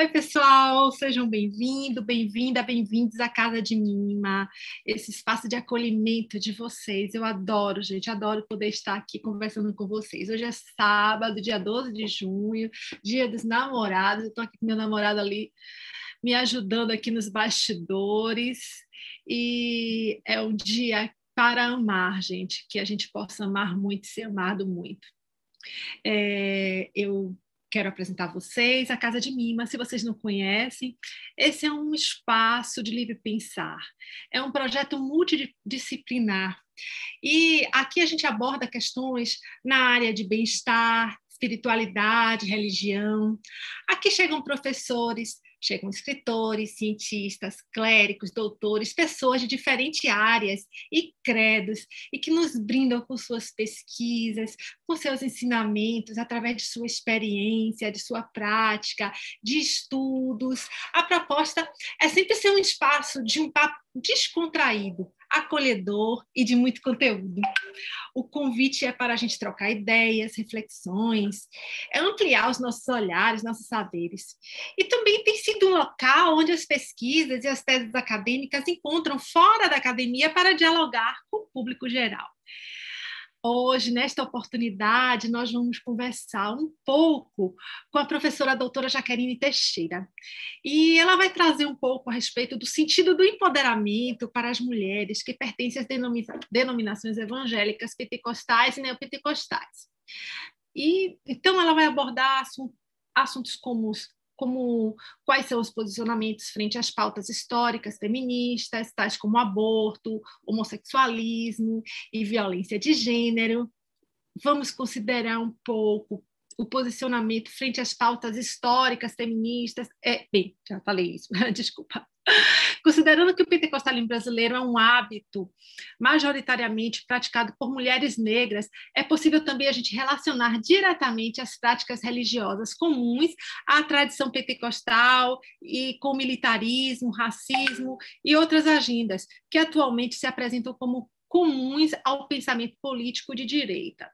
Oi, pessoal, sejam bem-vindos, bem-vinda, bem-vindos à Casa de Mima, esse espaço de acolhimento de vocês. Eu adoro, gente, adoro poder estar aqui conversando com vocês. Hoje é sábado, dia 12 de junho, dia dos namorados. Eu estou aqui com meu namorado ali me ajudando aqui nos bastidores. E é um dia para amar, gente, que a gente possa amar muito e ser amado muito. É, eu quero apresentar a vocês a Casa de Mima. Se vocês não conhecem, esse é um espaço de livre pensar. É um projeto multidisciplinar. E aqui a gente aborda questões na área de bem-estar, espiritualidade, religião. Aqui chegam professores Chegam escritores, cientistas, clérigos, doutores, pessoas de diferentes áreas e credos, e que nos brindam com suas pesquisas, com seus ensinamentos, através de sua experiência, de sua prática, de estudos. A proposta é sempre ser um espaço de um papo descontraído, acolhedor e de muito conteúdo. O convite é para a gente trocar ideias, reflexões, é ampliar os nossos olhares, nossos saberes. E também tem sido um local onde as pesquisas e as teses acadêmicas encontram fora da academia para dialogar com o público geral. Hoje, nesta oportunidade, nós vamos conversar um pouco com a professora doutora Jaqueline Teixeira. E ela vai trazer um pouco a respeito do sentido do empoderamento para as mulheres que pertencem às denominações evangélicas pentecostais e neopentecostais. E, então, ela vai abordar assuntos como como quais são os posicionamentos frente às pautas históricas feministas, tais como aborto, homossexualismo e violência de gênero. Vamos considerar um pouco o posicionamento frente às pautas históricas feministas. É, bem, já falei isso, desculpa. Considerando que o pentecostalismo brasileiro é um hábito majoritariamente praticado por mulheres negras, é possível também a gente relacionar diretamente as práticas religiosas comuns à tradição pentecostal e com militarismo, racismo e outras agendas que atualmente se apresentam como comuns ao pensamento político de direita.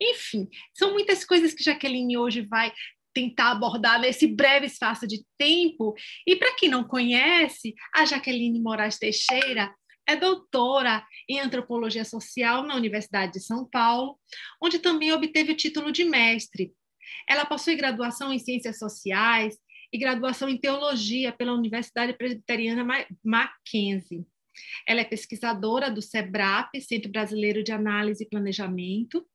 Enfim, são muitas coisas que Jaqueline hoje vai tentar abordar nesse breve espaço de tempo. E para quem não conhece, a Jaqueline Moraes Teixeira é doutora em antropologia social na Universidade de São Paulo, onde também obteve o título de mestre. Ela possui graduação em ciências sociais e graduação em teologia pela Universidade Presbiteriana Mackenzie. Ela é pesquisadora do SEBRAP, Centro Brasileiro de Análise e Planejamento,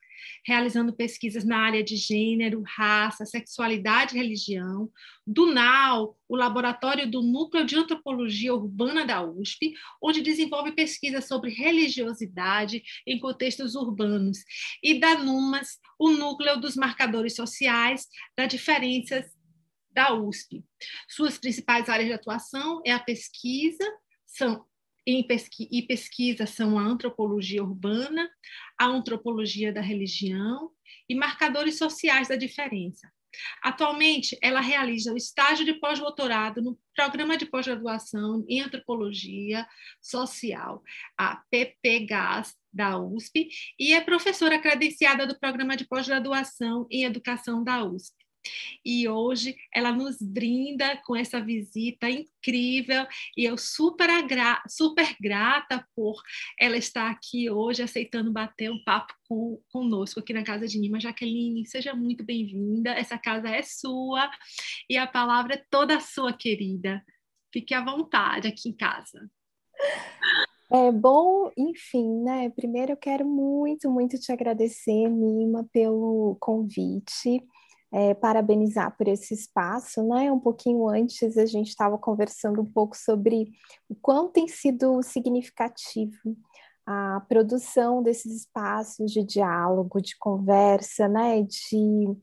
realizando pesquisas na área de gênero, raça, sexualidade e religião, do NAU, o Laboratório do Núcleo de Antropologia Urbana da USP, onde desenvolve pesquisas sobre religiosidade em contextos urbanos, e da NUMAS, o Núcleo dos Marcadores Sociais das Diferenças da USP. Suas principais áreas de atuação é a pesquisa, são e pesquisa são a antropologia urbana, a antropologia da religião e marcadores sociais da diferença. Atualmente, ela realiza o estágio de pós-doutorado no Programa de Pós-Graduação em Antropologia Social, a PPGAS da USP, e é professora credenciada do Programa de Pós-Graduação em Educação da USP. E hoje ela nos brinda com essa visita incrível e eu super, agra super grata por ela estar aqui hoje aceitando bater um papo com, conosco aqui na Casa de Nima. Jaqueline, seja muito bem-vinda. Essa casa é sua e a palavra é toda sua, querida. Fique à vontade aqui em casa. É bom, enfim, né? Primeiro eu quero muito, muito te agradecer, Nima, pelo convite é, parabenizar por esse espaço, né? Um pouquinho antes a gente estava conversando um pouco sobre o quanto tem sido significativo a produção desses espaços de diálogo, de conversa, né? De,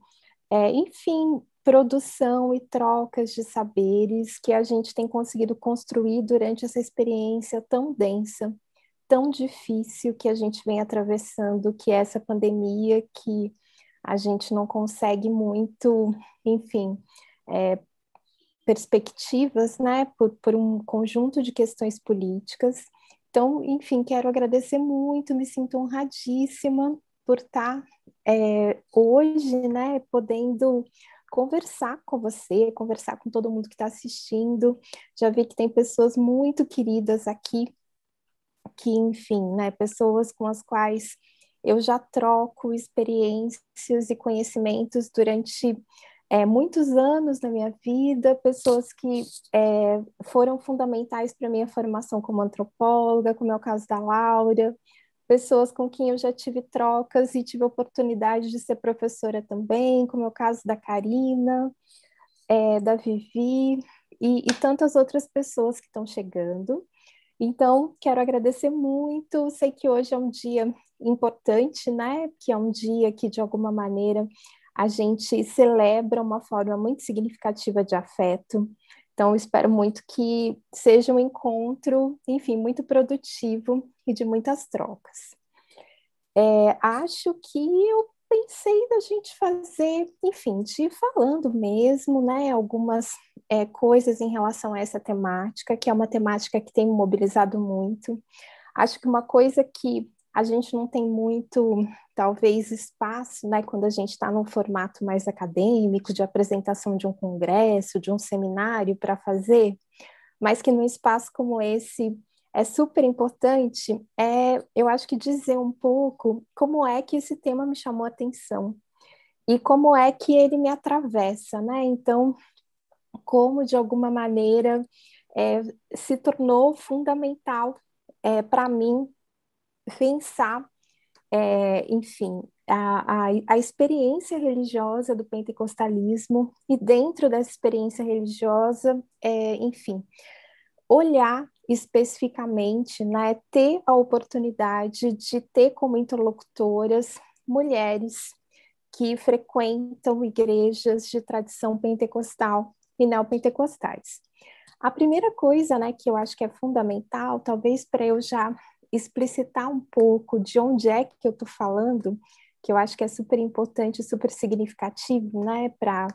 é, enfim, produção e trocas de saberes que a gente tem conseguido construir durante essa experiência tão densa, tão difícil que a gente vem atravessando, que é essa pandemia que a gente não consegue muito, enfim, é, perspectivas, né, por, por um conjunto de questões políticas. Então, enfim, quero agradecer muito, me sinto honradíssima por estar é, hoje, né, podendo conversar com você, conversar com todo mundo que está assistindo. Já vi que tem pessoas muito queridas aqui, que, enfim, né, pessoas com as quais eu já troco experiências e conhecimentos durante é, muitos anos na minha vida, pessoas que é, foram fundamentais para a minha formação como antropóloga, como é o caso da Laura, pessoas com quem eu já tive trocas e tive oportunidade de ser professora também, como é o caso da Karina, é, da Vivi e, e tantas outras pessoas que estão chegando. Então, quero agradecer muito. Sei que hoje é um dia importante, né? Que é um dia que, de alguma maneira, a gente celebra uma forma muito significativa de afeto. Então, espero muito que seja um encontro, enfim, muito produtivo e de muitas trocas. É, acho que eu pensei da gente fazer, enfim, de ir falando mesmo, né, algumas é, coisas em relação a essa temática, que é uma temática que tem mobilizado muito. Acho que uma coisa que a gente não tem muito, talvez, espaço, né, quando a gente está num formato mais acadêmico, de apresentação de um congresso, de um seminário para fazer, mas que num espaço como esse é super importante, é, eu acho que dizer um pouco como é que esse tema me chamou a atenção e como é que ele me atravessa, né? Então, como de alguma maneira é, se tornou fundamental é, para mim pensar, é, enfim, a, a, a, experiência religiosa do pentecostalismo e dentro dessa experiência religiosa, é, enfim, olhar especificamente, né, ter a oportunidade de ter como interlocutoras mulheres que frequentam igrejas de tradição pentecostal e neopentecostais. A primeira coisa, né, que eu acho que é fundamental, talvez para eu já explicitar um pouco de onde é que eu estou falando, que eu acho que é super importante, super significativo, né, para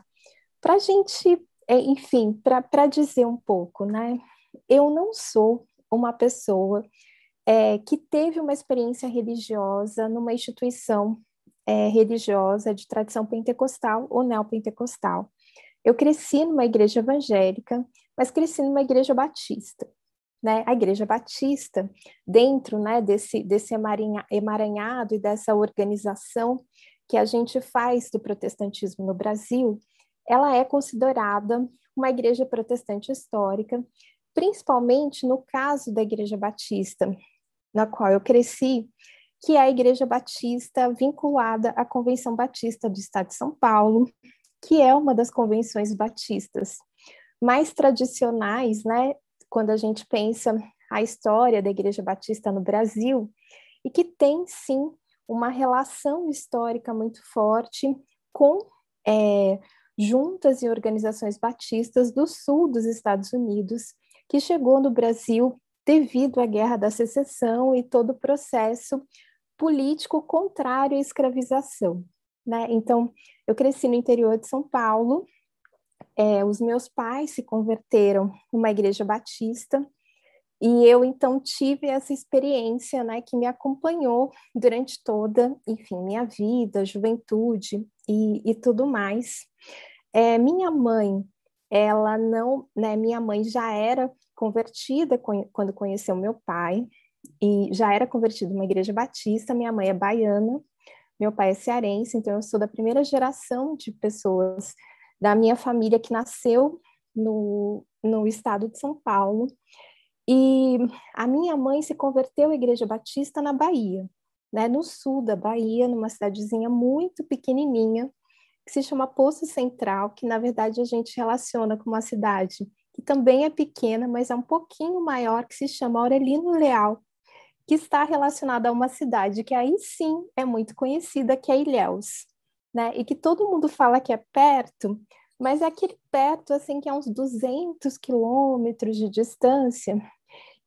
a gente, é, enfim, para dizer um pouco, né, eu não sou uma pessoa é, que teve uma experiência religiosa numa instituição é, religiosa de tradição pentecostal ou neopentecostal. Eu cresci numa igreja evangélica, mas cresci numa igreja batista. Né? A igreja batista, dentro né, desse, desse emaranhado e dessa organização que a gente faz do protestantismo no Brasil, ela é considerada uma igreja protestante histórica principalmente no caso da Igreja Batista, na qual eu cresci, que é a Igreja Batista vinculada à Convenção Batista do Estado de São Paulo, que é uma das convenções batistas mais tradicionais, né, quando a gente pensa a história da Igreja Batista no Brasil, e que tem sim uma relação histórica muito forte com é, juntas e organizações batistas do sul dos Estados Unidos, que chegou no Brasil devido à Guerra da Secessão e todo o processo político contrário à escravização. Né? Então, eu cresci no interior de São Paulo, é, os meus pais se converteram numa igreja batista, e eu então tive essa experiência, né, que me acompanhou durante toda, enfim, minha vida, juventude e, e tudo mais. É, minha mãe ela não, né, minha mãe já era convertida quando conheceu meu pai e já era convertida uma igreja batista, minha mãe é baiana, meu pai é cearense, então eu sou da primeira geração de pessoas da minha família que nasceu no, no estado de São Paulo. E a minha mãe se converteu à igreja batista na Bahia, né, no sul da Bahia, numa cidadezinha muito pequenininha, que se chama Poço Central, que na verdade a gente relaciona com uma cidade que também é pequena, mas é um pouquinho maior, que se chama Aurelino Leal, que está relacionada a uma cidade que aí sim é muito conhecida, que é Ilhéus, né? E que todo mundo fala que é perto, mas é aquele perto, assim, que é uns 200 quilômetros de distância,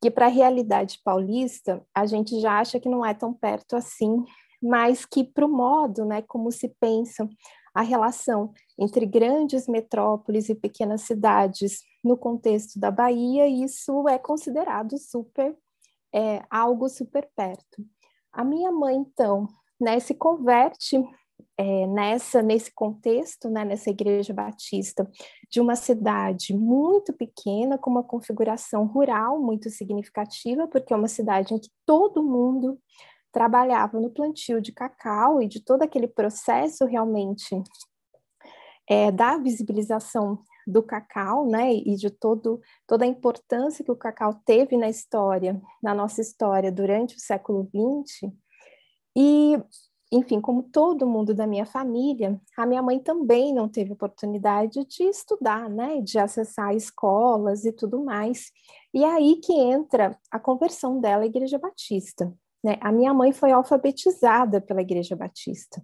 que para a realidade paulista, a gente já acha que não é tão perto assim, mas que para o modo, né, como se pensa a relação entre grandes metrópoles e pequenas cidades no contexto da Bahia, isso é considerado super é, algo super perto. A minha mãe, então, né, se converte é, nessa nesse contexto, né, nessa igreja batista de uma cidade muito pequena com uma configuração rural muito significativa, porque é uma cidade em que todo mundo trabalhava no plantio de cacau e de todo aquele processo realmente é, da visibilização do cacau, né, e de todo, toda a importância que o cacau teve na história, na nossa história durante o século XX. E, enfim, como todo mundo da minha família, a minha mãe também não teve oportunidade de estudar, né, de acessar escolas e tudo mais. E é aí que entra a conversão dela à Igreja Batista. Né? A minha mãe foi alfabetizada pela Igreja Batista.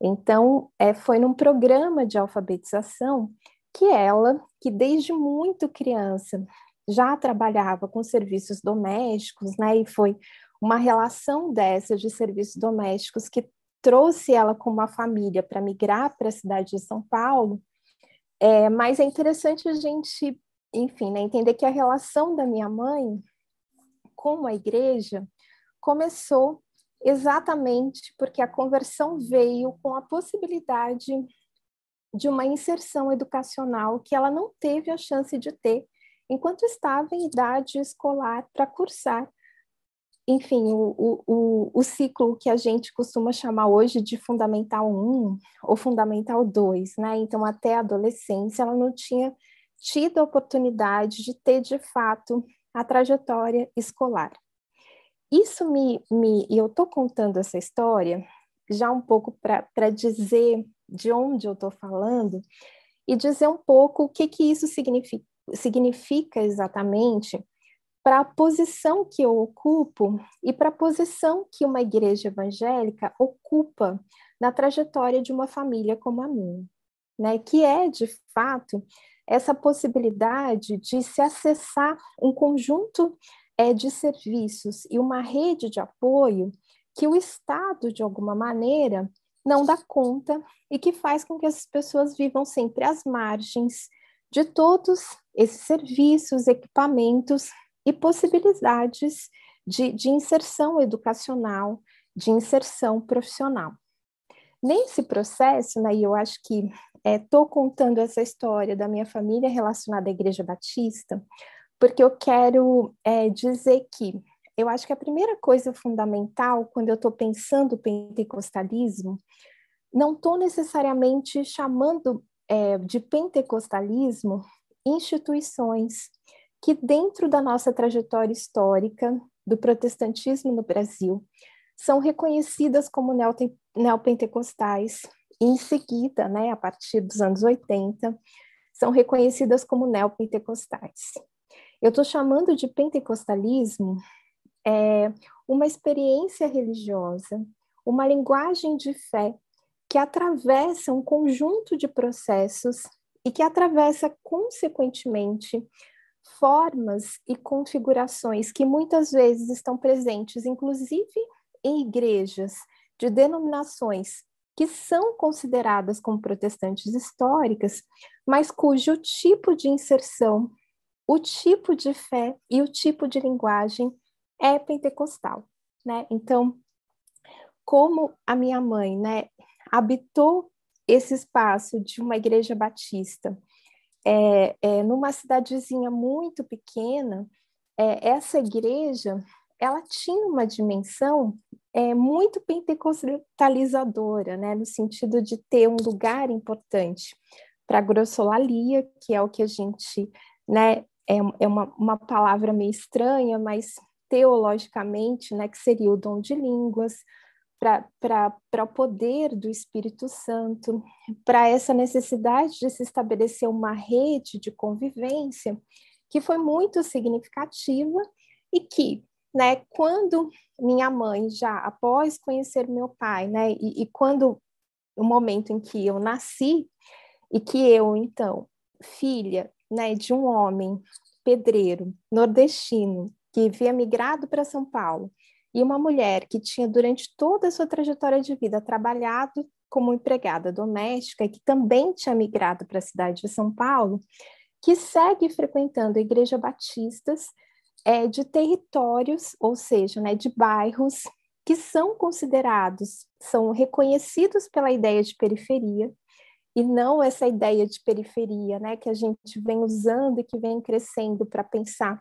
Então, é, foi num programa de alfabetização que ela, que desde muito criança já trabalhava com serviços domésticos, né, e foi uma relação dessa de serviços domésticos que trouxe ela com uma família para migrar para a cidade de São Paulo. É, mas é interessante a gente, enfim, né, entender que a relação da minha mãe com a igreja começou exatamente porque a conversão veio com a possibilidade de uma inserção educacional que ela não teve a chance de ter enquanto estava em idade escolar para cursar, enfim, o, o, o, ciclo que a gente costuma chamar hoje de Fundamental 1 ou Fundamental 2, né? Então, até a adolescência, ela não tinha tido a oportunidade de ter, de fato, a trajetória escolar. Isso me, me e eu estou contando essa história já um pouco para dizer de onde eu estou falando e dizer um pouco o que, que isso significa, significa exatamente para a posição que eu ocupo e para a posição que uma igreja evangélica ocupa na trajetória de uma família como a minha, né? Que é, de fato, essa possibilidade de se acessar um conjunto é, de serviços e uma rede de apoio que o Estado, de alguma maneira, não dá conta e que faz com que as pessoas vivam sempre às margens de todos esses serviços, equipamentos e possibilidades de, de inserção educacional, de inserção profissional. Nesse processo, né, e eu acho que estou é, contando essa história da minha família relacionada à Igreja Batista, porque eu quero é, dizer que eu acho que a primeira coisa fundamental, quando eu estou pensando pentecostalismo, não estou necessariamente chamando é, de pentecostalismo instituições que, dentro da nossa trajetória histórica do protestantismo no Brasil, são reconhecidas como neopentecostais, e em seguida, né, a partir dos anos 80, são reconhecidas como neopentecostais. Eu estou chamando de pentecostalismo é, uma experiência religiosa, uma linguagem de fé que atravessa um conjunto de processos e que atravessa, consequentemente, formas e configurações que muitas vezes estão presentes, inclusive em igrejas de denominações que são consideradas como protestantes históricas, mas cujo tipo de inserção o tipo de fé e o tipo de linguagem é pentecostal, né? Então, como a minha mãe, né, habitou esse espaço de uma igreja batista é, é, numa cidadezinha muito pequena, é, essa igreja ela tinha uma dimensão é, muito pentecostalizadora, né, no sentido de ter um lugar importante para a grossolalia, que é o que a gente né, é, é uma, uma palavra meio estranha, mas teologicamente, né, que seria o dom de línguas, para o poder do Espírito Santo, para essa necessidade de se estabelecer uma rede de convivência que foi muito significativa e que, né, quando minha mãe já após conhecer meu pai, né, e, e quando o momento em que eu nasci e que eu então filha né, de um homem pedreiro nordestino que havia migrado para São Paulo e uma mulher que tinha durante toda a sua trajetória de vida trabalhado como empregada doméstica e que também tinha migrado para a cidade de São Paulo, que segue frequentando a igreja batistas é, de territórios, ou seja, né, de bairros que são considerados, são reconhecidos pela ideia de periferia, e não essa ideia de periferia, né, que a gente vem usando e que vem crescendo para pensar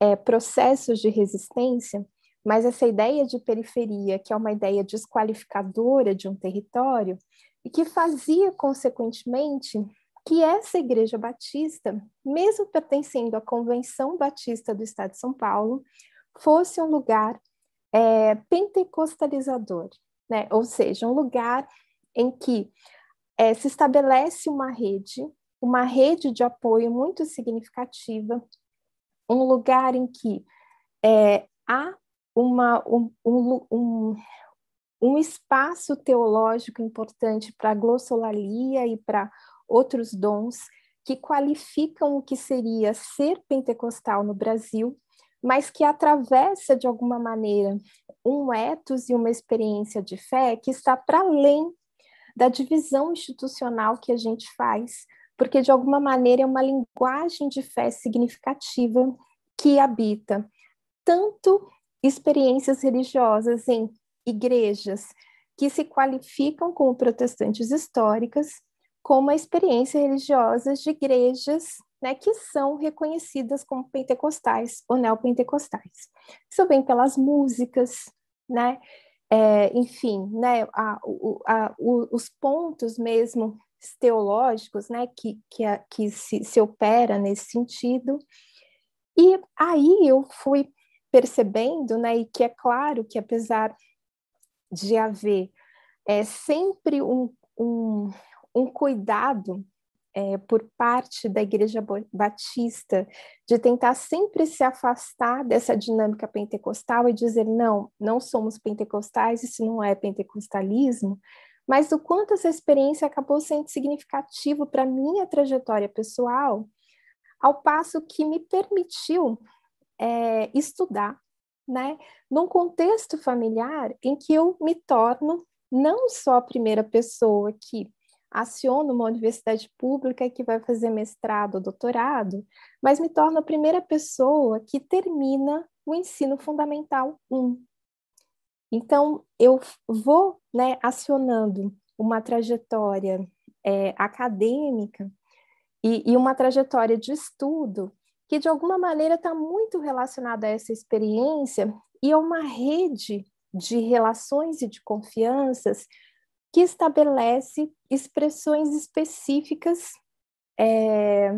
é, processos de resistência, mas essa ideia de periferia, que é uma ideia desqualificadora de um território, e que fazia, consequentemente, que essa Igreja Batista, mesmo pertencendo à Convenção Batista do Estado de São Paulo, fosse um lugar é, pentecostalizador, né? ou seja, um lugar em que é, se estabelece uma rede, uma rede de apoio muito significativa, um lugar em que é, há uma, um, um, um, espaço teológico importante para a glossolalia e para outros dons que qualificam o que seria ser pentecostal no Brasil, mas que atravessa de alguma maneira um ethos e uma experiência de fé que está para além da divisão institucional que a gente faz, porque de alguma maneira é uma linguagem de fé significativa que habita tanto experiências religiosas em igrejas que se qualificam como protestantes históricas, como a experiência religiosas de igrejas né, que são reconhecidas como pentecostais ou neopentecostais. Isso vem pelas músicas, né, é, enfim, né, a, a, os pontos mesmo teológicos né, que, que, a, que se, se opera nesse sentido. E aí eu fui percebendo, né, e que é claro que apesar de haver é, sempre um, um, um cuidado é, por parte da Igreja Batista de tentar sempre se afastar dessa dinâmica pentecostal e dizer não, não somos pentecostais, isso não é pentecostalismo, mas o quanto essa experiência acabou sendo significativo para minha trajetória pessoal, ao passo que me permitiu é, estudar, né, num contexto familiar em que eu me torno não só a primeira pessoa que aciono uma universidade pública que vai fazer mestrado ou doutorado, mas me torno a primeira pessoa que termina o ensino fundamental 1. Então, eu vou né, acionando uma trajetória é, acadêmica e, e uma trajetória de estudo que, de alguma maneira, está muito relacionada a essa experiência e a uma rede de relações e de confianças que estabelece expressões específicas é,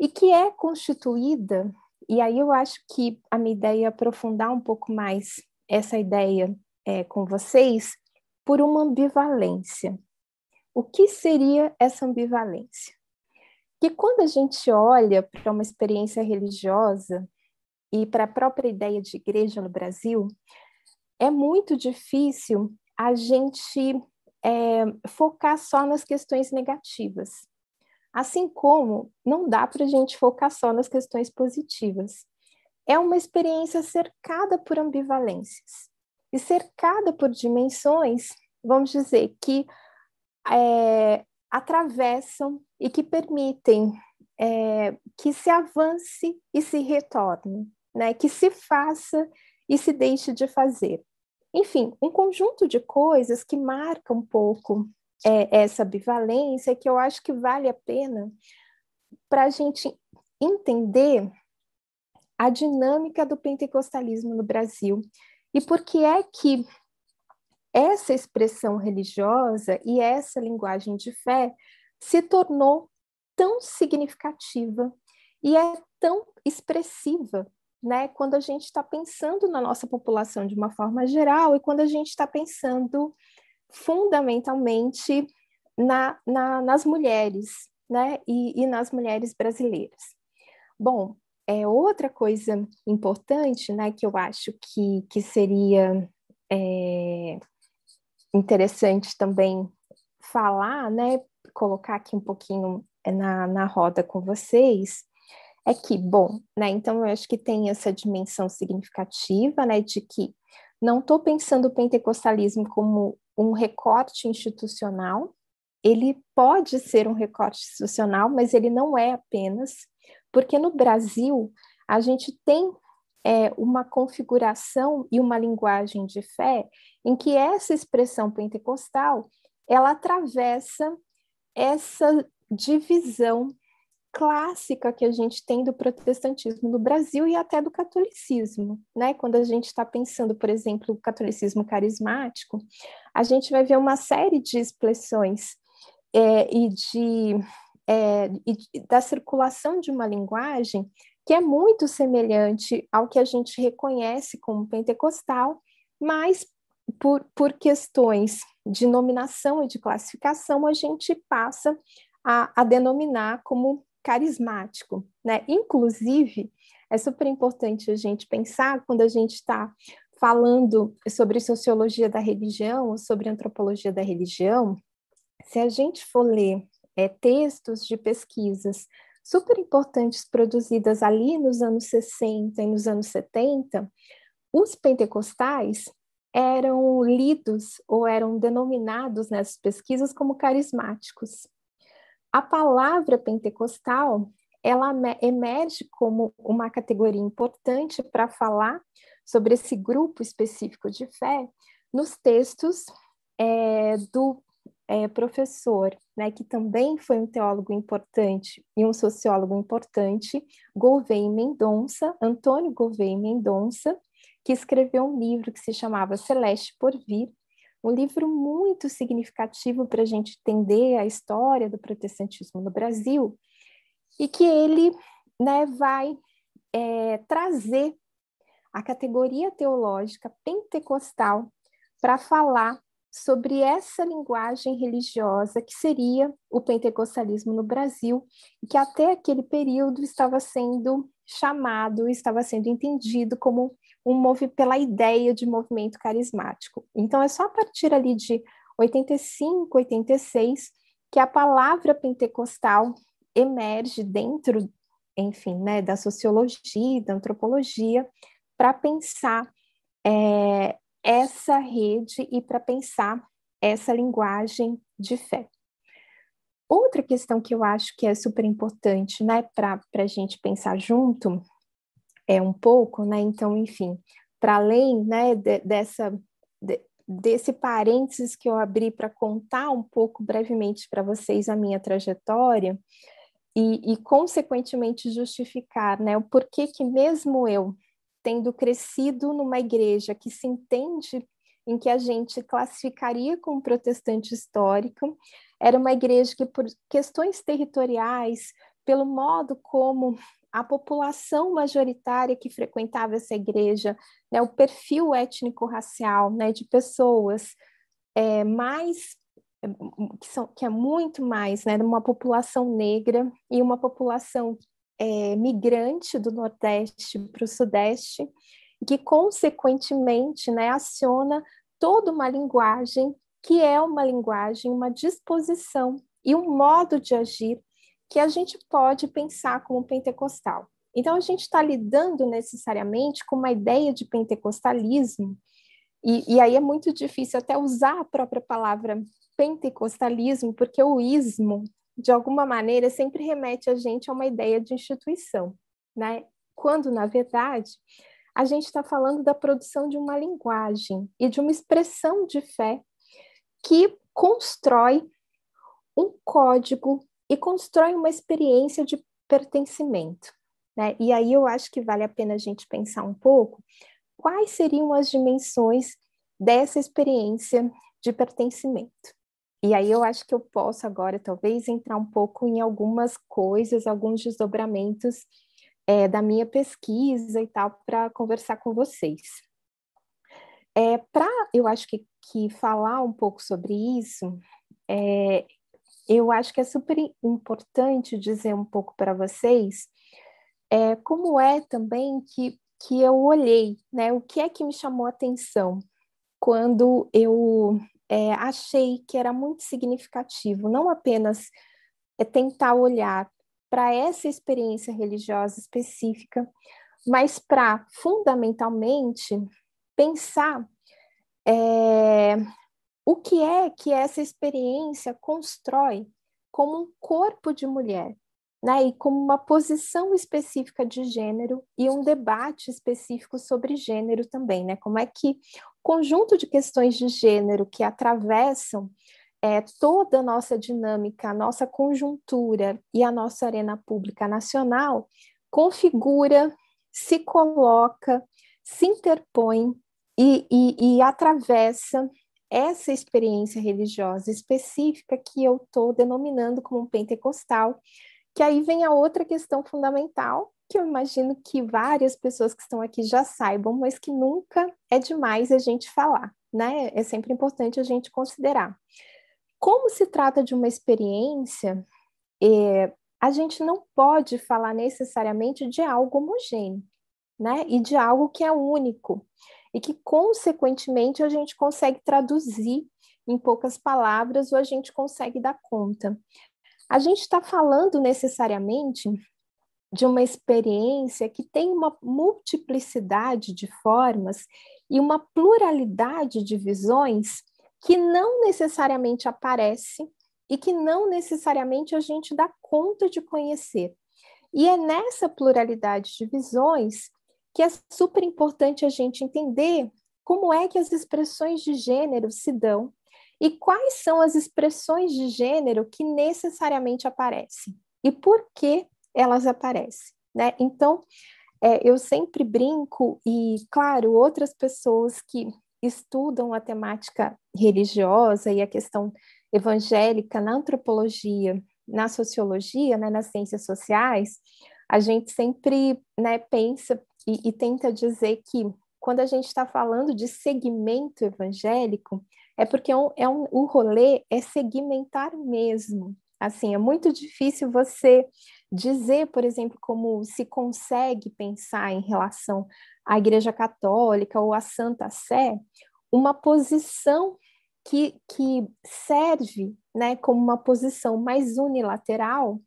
e que é constituída, e aí eu acho que a minha ideia é aprofundar um pouco mais essa ideia é, com vocês, por uma ambivalência. O que seria essa ambivalência? Que quando a gente olha para uma experiência religiosa e para a própria ideia de igreja no Brasil, é muito difícil a gente é, focar só nas questões negativas. Assim como não dá para a gente focar só nas questões positivas. É uma experiência cercada por ambivalências e cercada por dimensões, vamos dizer, que é, atravessam e que permitem é, que se avance e se retorne, né? que se faça e se deixe de fazer. Enfim, um conjunto de coisas que marca um pouco é, essa bivalência que eu acho que vale a pena para a gente entender a dinâmica do pentecostalismo no Brasil e por que é que essa expressão religiosa e essa linguagem de fé se tornou tão significativa e é tão expressiva né, quando a gente está pensando na nossa população de uma forma geral e quando a gente está pensando fundamentalmente na, na, nas mulheres, né, e, e, nas mulheres brasileiras. Bom, é outra coisa importante, né, que eu acho que, que seria é, interessante também falar, né, colocar aqui um pouquinho na, na roda com vocês, é que, bom, né, então eu acho que tem essa dimensão significativa, né, de que não estou pensando o pentecostalismo como um recorte institucional, ele pode ser um recorte institucional, mas ele não é apenas, porque no Brasil a gente tem é, uma configuração e uma linguagem de fé em que essa expressão pentecostal ela atravessa essa divisão clássica que a gente tem do protestantismo no Brasil e até do catolicismo, né? Quando a gente está pensando, por exemplo, o catolicismo carismático, a gente vai ver uma série de expressões é, e de é, e da circulação de uma linguagem que é muito semelhante ao que a gente reconhece como pentecostal, mas por, por questões de nominação e de classificação, a gente passa a, a denominar como carismático, né? Inclusive, é super importante a gente pensar quando a gente está falando sobre sociologia da religião ou sobre antropologia da religião, se a gente for ler é, textos de pesquisas super importantes produzidas ali nos anos 60 e nos anos 70, os pentecostais eram lidos ou eram denominados nessas pesquisas como carismáticos. A palavra pentecostal, ela emerge como uma categoria importante para falar sobre esse grupo específico de fé nos textos é, do é, professor, né, que também foi um teólogo importante e um sociólogo importante, Gouveia Mendonça, Antônio Gouveia Mendonça, que escreveu um livro que se chamava Celeste por Vir, um livro muito significativo para a gente entender a história do protestantismo no Brasil, e que ele né, vai é, trazer a categoria teológica pentecostal para falar sobre essa linguagem religiosa que seria o pentecostalismo no Brasil, que até aquele período estava sendo chamado, estava sendo entendido como um pela ideia de movimento carismático. Então, é só a partir ali de 85, 86 que a palavra pentecostal emerge dentro, enfim, né, da sociologia, da antropologia, para pensar é, essa rede e para pensar essa linguagem de fé. Outra questão que eu acho que é super importante, né, para a gente pensar junto, é um pouco, né? Então, enfim, para além, né, de, dessa de, desse parênteses que eu abri para contar um pouco brevemente para vocês a minha trajetória e, e, consequentemente justificar, né, o porquê que mesmo eu tendo crescido numa igreja que se entende em que a gente classificaria como protestante histórico, era uma igreja que por questões territoriais, pelo modo como a população majoritária que frequentava essa igreja, né, o perfil étnico-racial né, de pessoas é, mais que, são, que é muito mais, né, uma população negra e uma população é, migrante do Nordeste para o Sudeste, que consequentemente né, aciona toda uma linguagem que é uma linguagem, uma disposição e um modo de agir que a gente pode pensar como pentecostal. Então, a gente está lidando necessariamente com uma ideia de pentecostalismo, e, e, aí é muito difícil até usar a própria palavra pentecostalismo, porque o ismo, de alguma maneira, sempre remete a gente a uma ideia de instituição, né? Quando, na verdade, a gente está falando da produção de uma linguagem e de uma expressão de fé que constrói um código e constrói uma experiência de pertencimento. Né? E aí eu acho que vale a pena a gente pensar um pouco quais seriam as dimensões dessa experiência de pertencimento. E aí eu acho que eu posso agora talvez entrar um pouco em algumas coisas, alguns desdobramentos é, da minha pesquisa e tal para conversar com vocês. É, para eu acho que, que falar um pouco sobre isso, é, eu acho que é super importante dizer um pouco para vocês é, como é também que, que eu olhei, né? O que é que me chamou a atenção quando eu é, achei que era muito significativo, não apenas é, tentar olhar para essa experiência religiosa específica, mas para, fundamentalmente, pensar é, o que é que essa experiência constrói como um corpo de mulher, né, e como uma posição específica de gênero e um debate específico sobre gênero também, né? Como é que o conjunto de questões de gênero que atravessam é, toda a nossa dinâmica, a nossa conjuntura e a nossa arena pública nacional configura, se coloca, se interpõe e, e, e atravessa essa experiência religiosa específica que eu estou denominando como pentecostal, que aí vem a outra questão fundamental, que eu imagino que várias pessoas que estão aqui já saibam, mas que nunca é demais a gente falar, né? É sempre importante a gente considerar. Como se trata de uma experiência, é, a gente não pode falar necessariamente de algo homogêneo, né? E de algo que é único e que, consequentemente, a gente consegue traduzir em poucas palavras ou a gente consegue dar conta. A gente está falando necessariamente de uma experiência que tem uma multiplicidade de formas e uma pluralidade de visões que não necessariamente aparece e que não necessariamente a gente dá conta de conhecer. E é nessa pluralidade de visões que é super importante a gente entender como é que as expressões de gênero se dão e quais são as expressões de gênero que necessariamente aparecem e por que elas aparecem, né? Então, é, eu sempre brinco e, claro, outras pessoas que estudam a temática religiosa e a questão evangélica na antropologia, na sociologia, né, nas ciências sociais, a gente sempre né, pensa e, e tenta dizer que quando a gente está falando de segmento evangélico, é porque é um, é um, o rolê é segmentar mesmo. Assim, é muito difícil você dizer, por exemplo, como se consegue pensar em relação à Igreja Católica ou à Santa Sé, uma posição que, que serve né, como uma posição mais unilateral,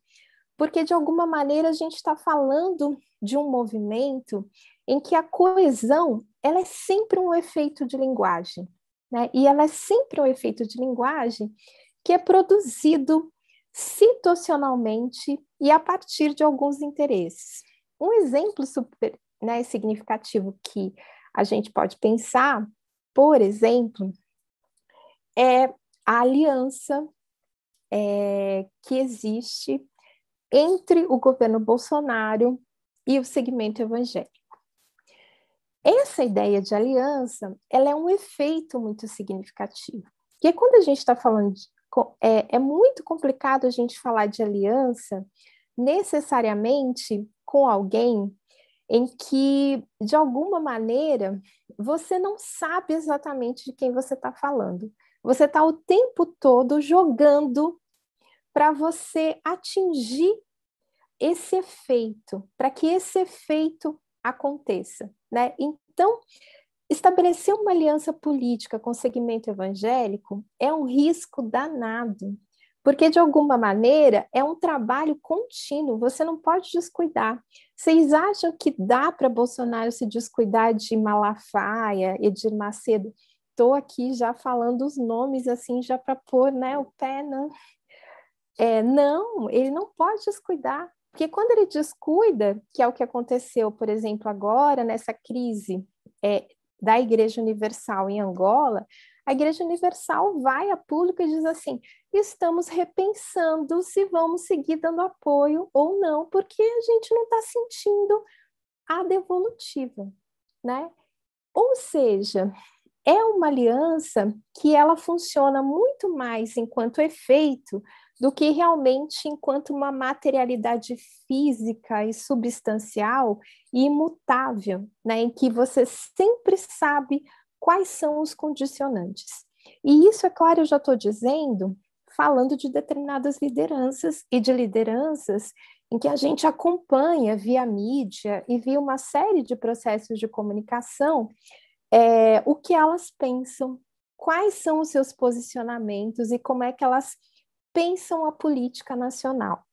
porque de alguma maneira a gente está falando de um movimento em que a coesão ela é sempre um efeito de linguagem, né? E ela é sempre um efeito de linguagem que é produzido situacionalmente e a partir de alguns interesses. Um exemplo super né, significativo que a gente pode pensar, por exemplo, é a aliança é, que existe entre o governo Bolsonaro e o segmento evangélico. Essa ideia de aliança, ela é um efeito muito significativo. Porque quando a gente está falando de, é, é muito complicado a gente falar de aliança necessariamente com alguém em que, de alguma maneira, você não sabe exatamente de quem você está falando. Você está o tempo todo jogando para você atingir esse efeito, para que esse efeito aconteça, né? Então, estabelecer uma aliança política com o segmento evangélico é um risco danado, porque de alguma maneira é um trabalho contínuo, você não pode descuidar. Vocês acham que dá para Bolsonaro se descuidar de Malafaia, Edir Macedo? Estou aqui já falando os nomes assim, já para pôr né, o pé. Né? É, não, ele não pode descuidar. Porque quando ele descuida, que é o que aconteceu, por exemplo, agora, nessa crise é, da Igreja Universal em Angola, a Igreja Universal vai a público e diz assim: estamos repensando se vamos seguir dando apoio ou não, porque a gente não está sentindo a devolutiva, né? Ou seja, é uma aliança que ela funciona muito mais enquanto efeito do que realmente enquanto uma materialidade física e substancial e imutável, né, em que você sempre sabe quais são os condicionantes. E isso, é claro, eu já estou dizendo, falando de determinadas lideranças e de lideranças em que a gente acompanha via mídia e via uma série de processos de comunicação é, o que elas pensam, quais são os seus posicionamentos e como é que elas pensam a política nacional.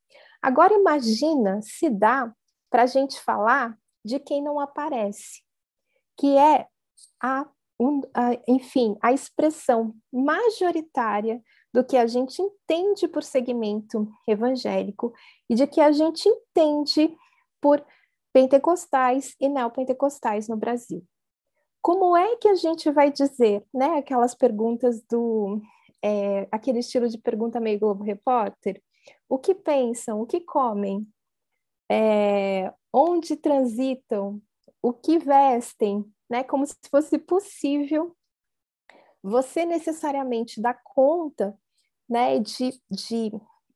Agora imagina se dá para a gente falar de quem não aparece, que é a, um, a, enfim, a expressão majoritária do que a gente entende por segmento evangélico e de que a gente entende por pentecostais e neopentecostais no Brasil. Como é que a gente vai dizer, né, aquelas perguntas do, é, aquele estilo de pergunta meio Globo Repórter, o que pensam, o que comem, é, onde transitam, o que vestem, né, como se fosse possível você necessariamente dar conta né, de, de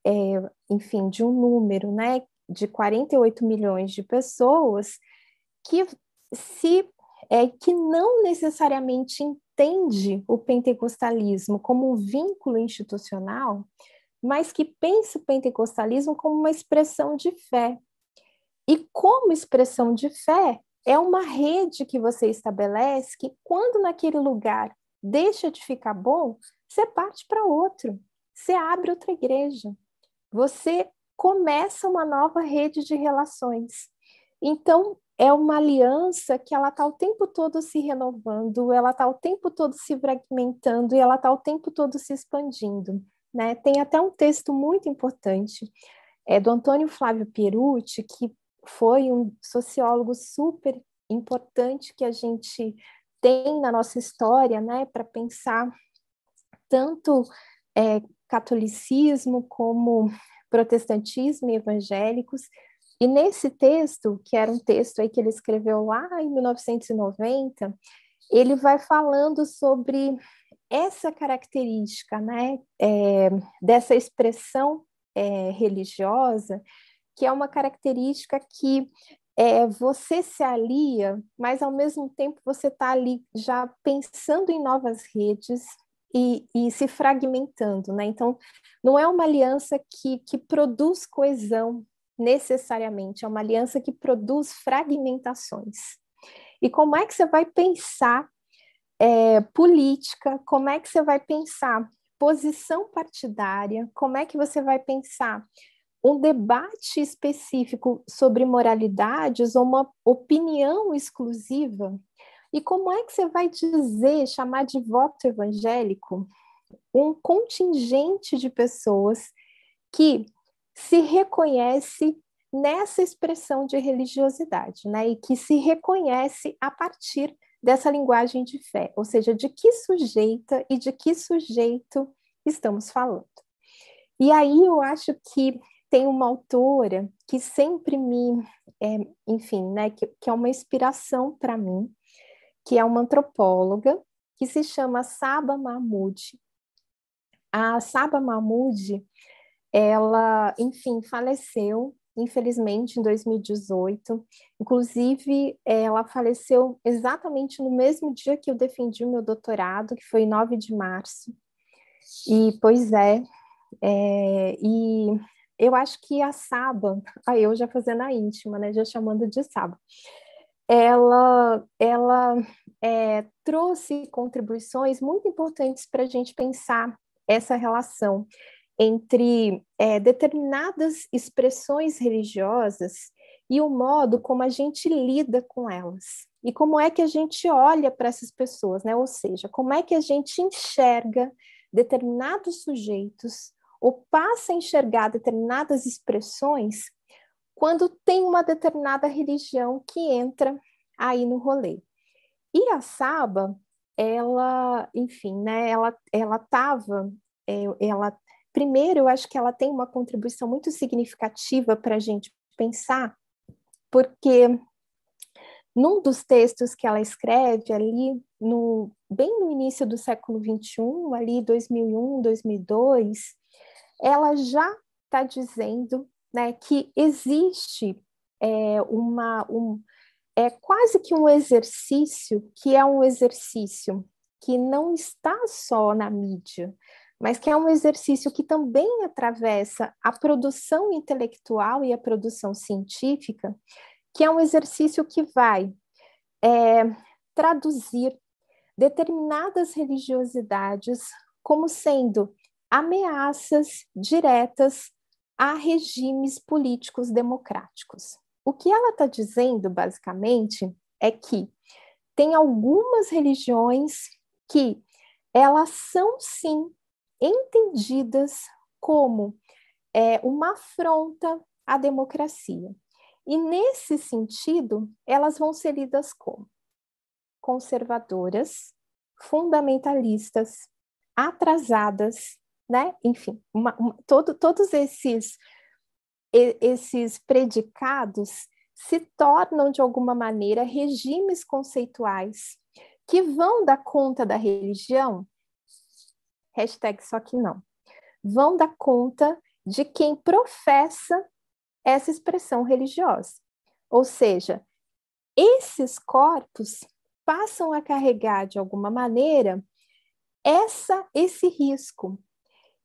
é, enfim, de um número, né, de 48 milhões de pessoas que se é, que não necessariamente entende o pentecostalismo como um vínculo institucional, mas que pensa o pentecostalismo como uma expressão de fé. E como expressão de fé, é uma rede que você estabelece que quando naquele lugar deixa de ficar bom, você parte para outro você abre outra igreja, você começa uma nova rede de relações. Então, é uma aliança que ela está o tempo todo se renovando, ela está o tempo todo se fragmentando e ela está o tempo todo se expandindo. Né? Tem até um texto muito importante é, do Antônio Flávio Pierucci, que foi um sociólogo super importante que a gente tem na nossa história, né, para pensar tanto é, catolicismo como protestantismo e evangélicos. E nesse texto, que era um texto aí que ele escreveu lá em 1990, ele vai falando sobre essa característica, né, é, dessa expressão é, religiosa, que é uma característica que é, você se alia, mas ao mesmo tempo você está ali já pensando em novas redes, e, e, se fragmentando, né? Então, não é uma aliança que, que produz coesão necessariamente, é uma aliança que produz fragmentações. E como é que você vai pensar é, política? Como é que você vai pensar posição partidária? Como é que você vai pensar um debate específico sobre moralidades ou uma opinião exclusiva e como é que você vai dizer, chamar de voto evangélico um contingente de pessoas que se reconhece nessa expressão de religiosidade, né? E que se reconhece a partir dessa linguagem de fé, ou seja, de que sujeita e de que sujeito estamos falando. E aí eu acho que tem uma autora que sempre me, é, enfim, né, que, que é uma inspiração para mim, que é uma antropóloga que se chama Saba Mahmoud. A Saba Mahmoud, ela, enfim, faleceu, infelizmente, em 2018. Inclusive, ela faleceu exatamente no mesmo dia que eu defendi o meu doutorado, que foi 9 de março. E, pois é, é e eu acho que a Saba, aí eu já fazendo a íntima, né, já chamando de Saba, ela, ela é, trouxe contribuições muito importantes para a gente pensar essa relação entre é, determinadas expressões religiosas e o modo como a gente lida com elas. E como é que a gente olha para essas pessoas, né? Ou seja, como é que a gente enxerga determinados sujeitos ou passa a enxergar determinadas expressões quando tem uma determinada religião que entra aí no rolê. E a Saba, ela, enfim, né, ela ela estava, é, ela primeiro eu acho que ela tem uma contribuição muito significativa para a gente pensar, porque num dos textos que ela escreve ali no bem no início do século 21, ali 2001, 2002, ela já está dizendo né, que existe é, uma, um, é quase que um exercício que é um exercício que não está só na mídia, mas que é um exercício que também atravessa a produção intelectual e a produção científica, que é um exercício que vai é, traduzir determinadas religiosidades como sendo ameaças diretas a regimes políticos democráticos. O que ela está dizendo, basicamente, é que tem algumas religiões que elas são sim entendidas como é, uma afronta à democracia. E nesse sentido, elas vão ser lidas como conservadoras, fundamentalistas, atrasadas, né? Enfim, uma, uma, todo, todos esses esses predicados se tornam de alguma maneira regimes conceituais que vão dar conta da religião. Hashtag só que não. Vão dar conta de quem professa essa expressão religiosa. Ou seja, esses corpos passam a carregar de alguma maneira essa esse risco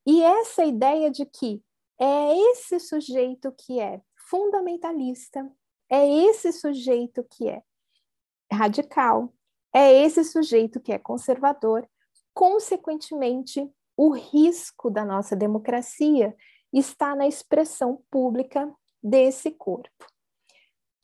e essa ideia de que é esse sujeito que é fundamentalista, é esse sujeito que é radical, é esse sujeito que é conservador, consequentemente, o risco da nossa democracia está na expressão pública desse corpo.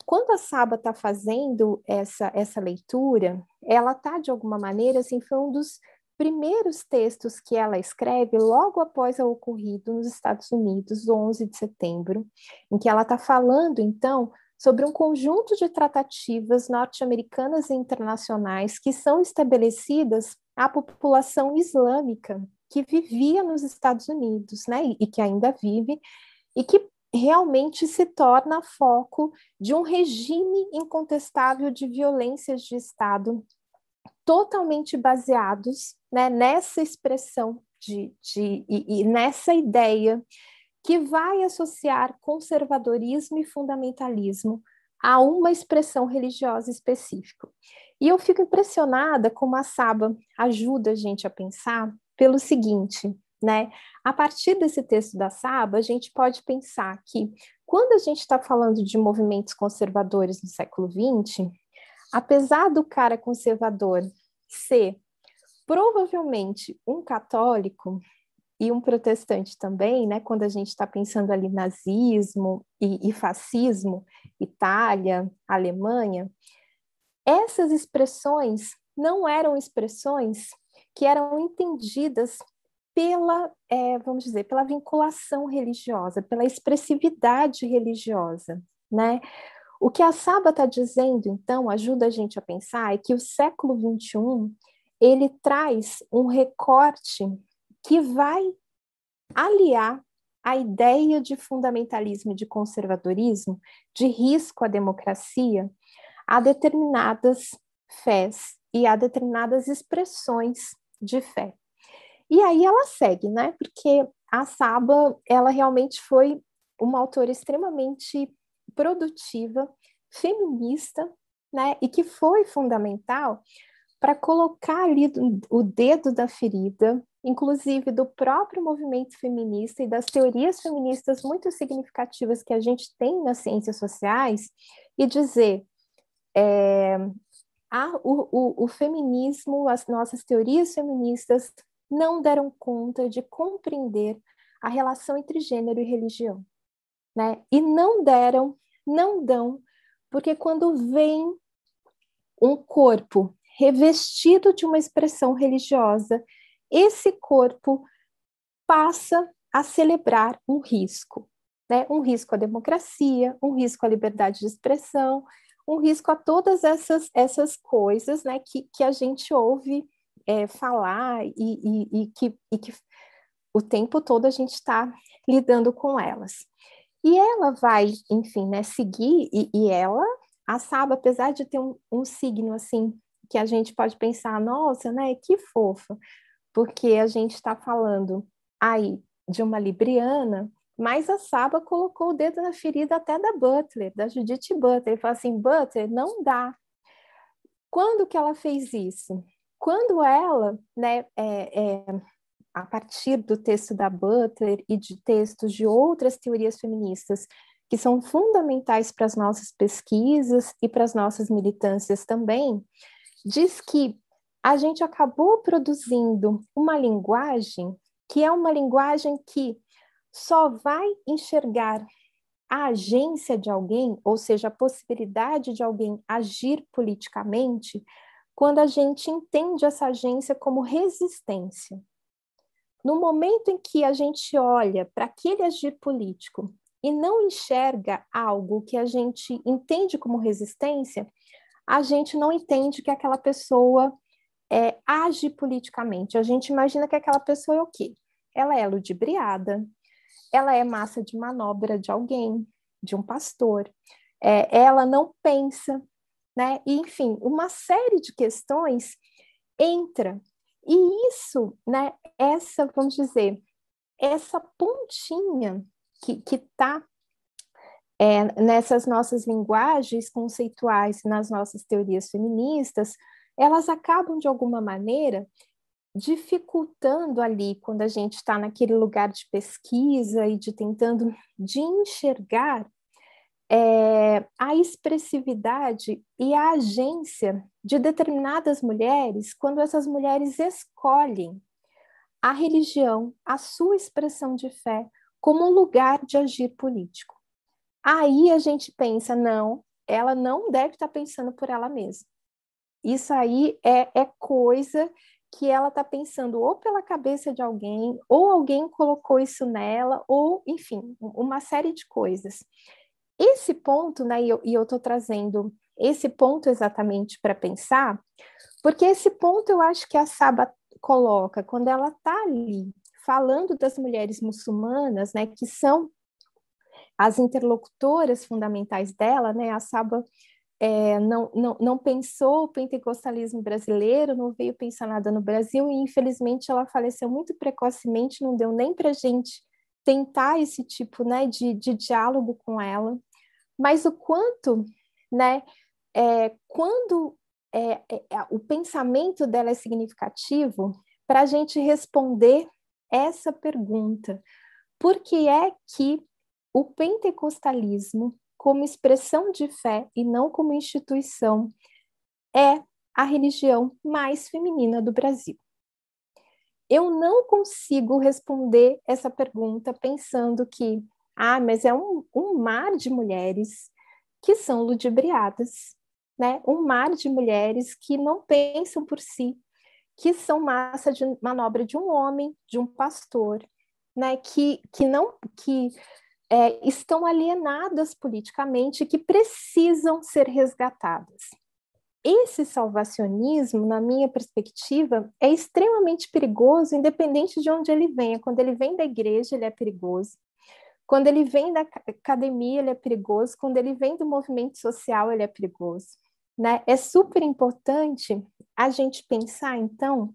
Quando a Saba está fazendo essa, essa leitura, ela está, de alguma maneira, assim, foi um dos primeiros textos que ela escreve logo após o ocorrido nos Estados Unidos, 11 de setembro, em que ela está falando, então, sobre um conjunto de tratativas norte-americanas e internacionais que são estabelecidas à população islâmica que vivia nos Estados Unidos, né, e que ainda vive, e que realmente se torna foco de um regime incontestável de violências de Estado, totalmente baseados né, nessa expressão de, de e, e nessa ideia que vai associar conservadorismo e fundamentalismo a uma expressão religiosa específica. E eu fico impressionada como a Saba ajuda a gente a pensar pelo seguinte, né? A partir desse texto da Saba, a gente pode pensar que quando a gente está falando de movimentos conservadores no século XX, apesar do cara conservador ser provavelmente um católico e um protestante também, né? Quando a gente está pensando ali nazismo e, e fascismo, Itália, Alemanha, essas expressões não eram expressões que eram entendidas pela, é, vamos dizer, pela vinculação religiosa, pela expressividade religiosa, né? O que a Saba está dizendo, então, ajuda a gente a pensar é que o século XXI ele traz um recorte que vai aliar a ideia de fundamentalismo e de conservadorismo, de risco à democracia, a determinadas fés e a determinadas expressões de fé. E aí ela segue, né? Porque a Saba, ela realmente foi uma autora extremamente produtiva, feminista, né? E que foi fundamental para colocar ali o dedo da ferida, inclusive do próprio movimento feminista e das teorias feministas muito significativas que a gente tem nas ciências sociais, e dizer é, a, o, o, o feminismo, as nossas teorias feministas não deram conta de compreender a relação entre gênero e religião, né? E não deram, não dão, porque quando vem um corpo revestido de uma expressão religiosa, esse corpo passa a celebrar um risco, né? Um risco à democracia, um risco à liberdade de expressão, um risco a todas essas, essas coisas né, que, que a gente ouve é, falar e, e, e, que, e que o tempo todo a gente está lidando com elas. E ela vai, enfim, né, seguir, e, e ela, a Saba, apesar de ter um, um signo assim, que a gente pode pensar, nossa, né, que fofa, porque a gente está falando aí de uma libriana, mas a Saba colocou o dedo na ferida até da Butler, da Judith Butler. Ele falou assim: Butler, não dá. Quando que ela fez isso? Quando ela, né, é, é, a partir do texto da Butler e de textos de outras teorias feministas que são fundamentais para as nossas pesquisas e para as nossas militâncias também, diz que a gente acabou produzindo uma linguagem que é uma linguagem que só vai enxergar a agência de alguém, ou seja, a possibilidade de alguém agir politicamente, quando a gente entende essa agência como resistência. no momento em que a gente olha para aquele agir político e não enxerga algo que a gente entende como resistência, a gente não entende que aquela pessoa é, age politicamente. A gente imagina que aquela pessoa é o quê? Ela é ludibriada, ela é massa de manobra de alguém, de um pastor, é, ela não pensa, né? E, enfim, uma série de questões entra. E isso, né, essa, vamos dizer, essa pontinha que está é, nessas nossas linguagens conceituais, nas nossas teorias feministas, elas acabam, de alguma maneira, dificultando ali, quando a gente está naquele lugar de pesquisa e de tentando de enxergar é, a expressividade e a agência de determinadas mulheres quando essas mulheres escolhem a religião, a sua expressão de fé, como um lugar de agir político. Aí a gente pensa, não, ela não deve estar pensando por ela mesma. Isso aí é, é coisa que ela está pensando ou pela cabeça de alguém, ou alguém colocou isso nela, ou, enfim, uma série de coisas. Esse ponto, né, e eu estou trazendo esse ponto exatamente para pensar, porque esse ponto eu acho que a Saba coloca quando ela está ali falando das mulheres muçulmanas, né, que são as interlocutoras fundamentais dela, né, a Saba é, não, não, não pensou o pentecostalismo brasileiro, não veio pensar nada no Brasil, e infelizmente ela faleceu muito precocemente, não deu nem para a gente tentar esse tipo né, de, de diálogo com ela. Mas o quanto, né, é, quando é, o pensamento dela é significativo para a gente responder essa pergunta: por que é que o pentecostalismo, como expressão de fé e não como instituição, é a religião mais feminina do Brasil? Eu não consigo responder essa pergunta pensando que ah, mas é um, um mar de mulheres que são ludibriadas, né? Um mar de mulheres que não pensam por si, que são massa de manobra de um homem, de um pastor, né? Que, que não que é, estão alienadas politicamente, que precisam ser resgatadas. Esse salvacionismo, na minha perspectiva, é extremamente perigoso, independente de onde ele venha. Quando ele vem da igreja, ele é perigoso. Quando ele vem da academia, ele é perigoso. Quando ele vem do movimento social, ele é perigoso. Né? É super importante a gente pensar, então,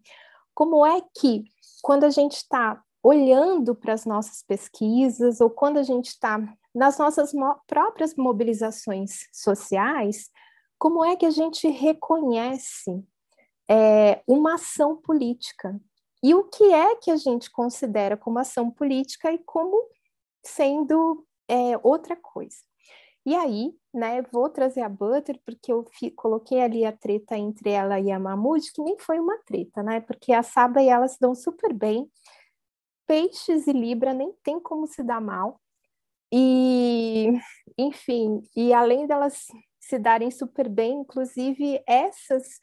como é que, quando a gente está olhando para as nossas pesquisas, ou quando a gente está nas nossas mo próprias mobilizações sociais, como é que a gente reconhece é, uma ação política? E o que é que a gente considera como ação política e como sendo é, outra coisa. E aí, né, vou trazer a Butter, porque eu coloquei ali a treta entre ela e a Mahmoud, que nem foi uma treta, né? Porque a Saba e ela se dão super bem. Peixes e Libra nem tem como se dar mal. E, enfim, e além delas se darem super bem, inclusive essas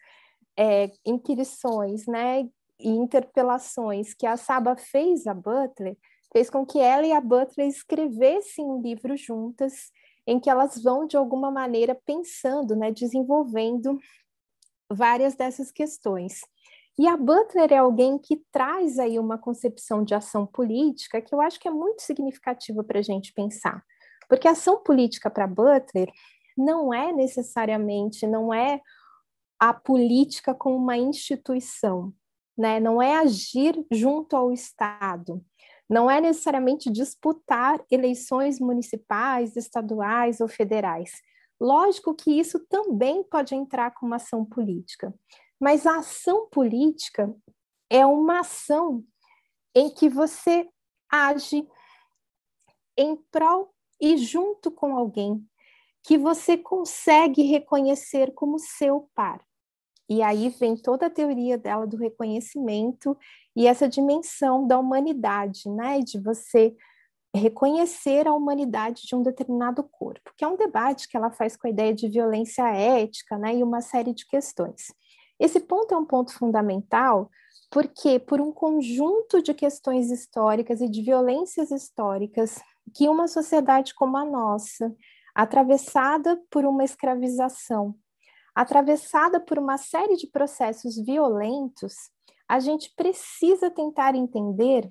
é, inquirições, né, e interpelações que a Saba fez a Butler, fez com que ela e a Butler escrevessem um livro juntas, em que elas vão, de alguma maneira, pensando, né, desenvolvendo várias dessas questões. E a Butler é alguém que traz aí uma concepção de ação política que eu acho que é muito significativa para a gente pensar. Porque ação política para Butler não é necessariamente, não é a política como uma instituição, né? não é agir junto ao Estado, não é necessariamente disputar eleições municipais, estaduais ou federais. Lógico que isso também pode entrar como ação política, mas a ação política é uma ação em que você age em prol e junto com alguém que você consegue reconhecer como seu par. E aí vem toda a teoria dela do reconhecimento e essa dimensão da humanidade, né? De você reconhecer a humanidade de um determinado corpo, que é um debate que ela faz com a ideia de violência ética, né? E uma série de questões. Esse ponto é um ponto fundamental porque por um conjunto de questões históricas e de violências históricas que uma sociedade como a nossa, atravessada por uma escravização, atravessada por uma série de processos violentos, a gente precisa tentar entender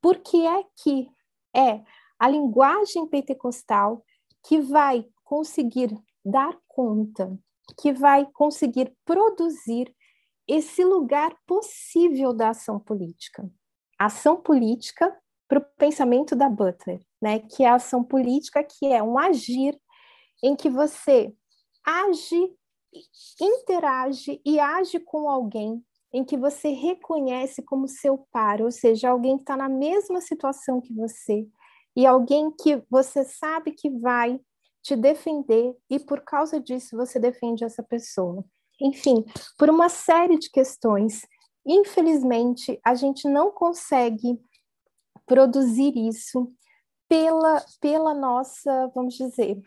por que é que é a linguagem pentecostal que vai conseguir dar conta, que vai conseguir produzir esse lugar possível da ação política. Ação política para o pensamento da Butler, né? Que é a ação política que é um agir em que você age, interage e age com alguém em que você reconhece como seu par, ou seja, alguém que está na mesma situação que você e alguém que você sabe que vai te defender e por causa disso você defende essa pessoa. Enfim, por uma série de questões, infelizmente, a gente não consegue produzir isso pela, pela nossa, vamos dizer,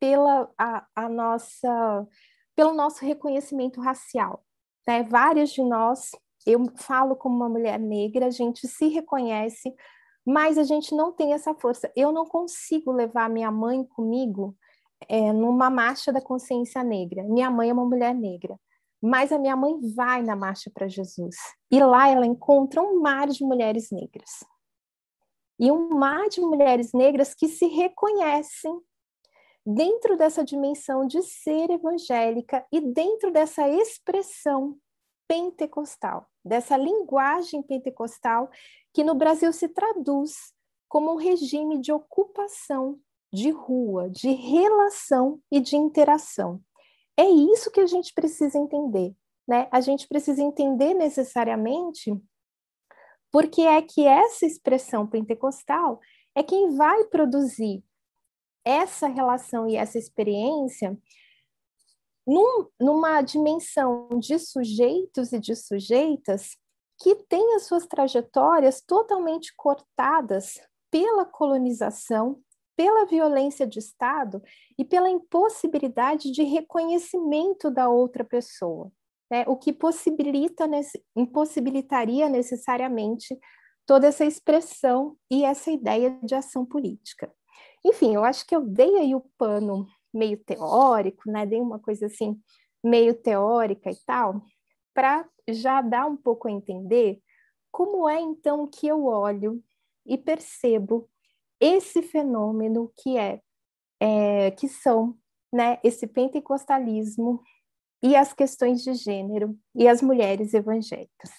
pela a, a nossa, pelo nosso reconhecimento racial. Né? Várias de nós, eu falo como uma mulher negra, a gente se reconhece, mas a gente não tem essa força. Eu não consigo levar minha mãe comigo é, numa marcha da consciência negra. Minha mãe é uma mulher negra, mas a minha mãe vai na marcha para Jesus e lá ela encontra um mar de mulheres negras e um mar de mulheres negras que se reconhecem dentro dessa dimensão de ser evangélica e dentro dessa expressão pentecostal, dessa linguagem pentecostal que no Brasil se traduz como um regime de ocupação de rua, de relação e de interação. É isso que a gente precisa entender, né? A gente precisa entender necessariamente porque é que essa expressão pentecostal é quem vai produzir essa relação e essa experiência num, numa dimensão de sujeitos e de sujeitas que têm as suas trajetórias totalmente cortadas pela colonização, pela violência de Estado e pela impossibilidade de reconhecimento da outra pessoa, né? o que possibilita, impossibilitaria necessariamente toda essa expressão e essa ideia de ação política. Enfim, eu acho que eu dei aí o pano meio teórico, né? dei uma coisa assim meio teórica e tal, para já dar um pouco a entender como é então que eu olho e percebo esse fenômeno que é, é que são né, esse pentecostalismo e as questões de gênero e as mulheres evangélicas.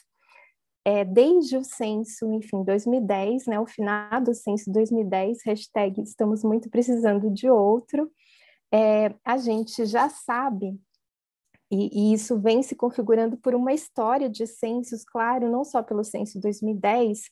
É, desde o censo, enfim, 2010, né, o final do censo 2010, hashtag estamos muito precisando de outro, é, a gente já sabe, e, e, isso vem se configurando por uma história de censos, claro, não só pelo censo 2010,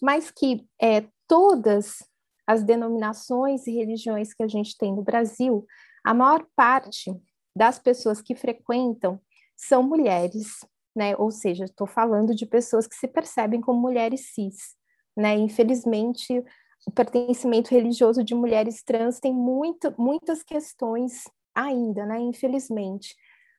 mas que é, todas as denominações e religiões que a gente tem no Brasil, a maior parte das pessoas que frequentam são mulheres, né? Ou seja, estou falando de pessoas que se percebem como mulheres cis, né? Infelizmente, o pertencimento religioso de mulheres trans tem muito, muitas questões ainda, né? Infelizmente,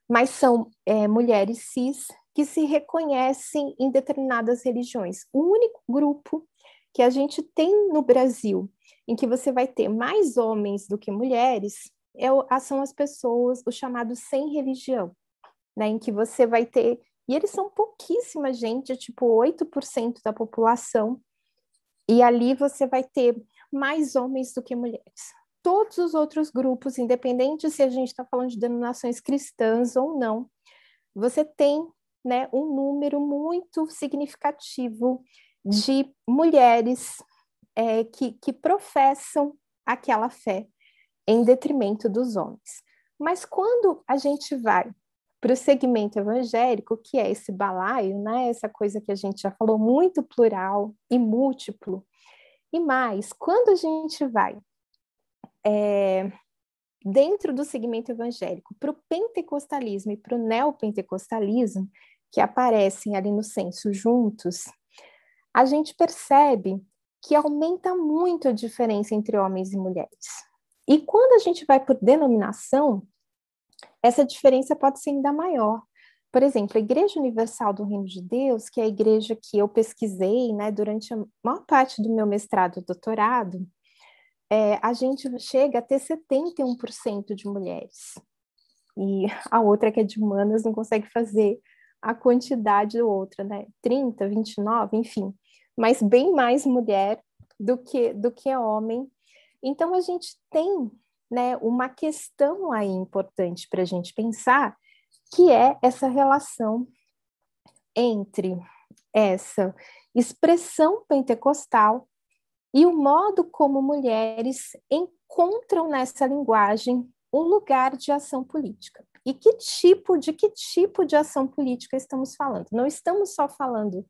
mas são é, mulheres cis que se reconhecem em determinadas religiões. O único grupo que a gente tem no Brasil em que você vai ter mais homens do que mulheres é, são as pessoas, os chamados sem religião, né, em que você vai ter, e eles são pouquíssima gente, tipo 8% da população, e ali você vai ter mais homens do que mulheres. Todos os outros grupos, independente se a gente está falando de denominações cristãs ou não, você tem né, um número muito significativo de mulheres é, que, que professam aquela fé em detrimento dos homens. Mas quando a gente vai para o segmento evangélico, que é esse balaio, né, essa coisa que a gente já falou, muito plural e múltiplo, e mais, quando a gente vai é, dentro do segmento evangélico para o pentecostalismo e para o neopentecostalismo, que aparecem ali no censo juntos, a gente percebe que aumenta muito a diferença entre homens e mulheres. E quando a gente vai por denominação, essa diferença pode ser ainda maior, por exemplo, a Igreja Universal do Reino de Deus, que é a igreja que eu pesquisei né, durante a maior parte do meu mestrado e doutorado, é, a gente chega a ter 71% de mulheres. E a outra, que é de humanas, não consegue fazer a quantidade da outra, né? 30, 29, enfim. Mas bem mais mulher do que, do que homem. Então, a gente tem né, uma questão aí importante para a gente pensar, que é essa relação entre essa expressão pentecostal e o modo como mulheres encontram nessa linguagem um lugar de ação política. E que tipo de que tipo de ação política estamos falando? Não estamos só falando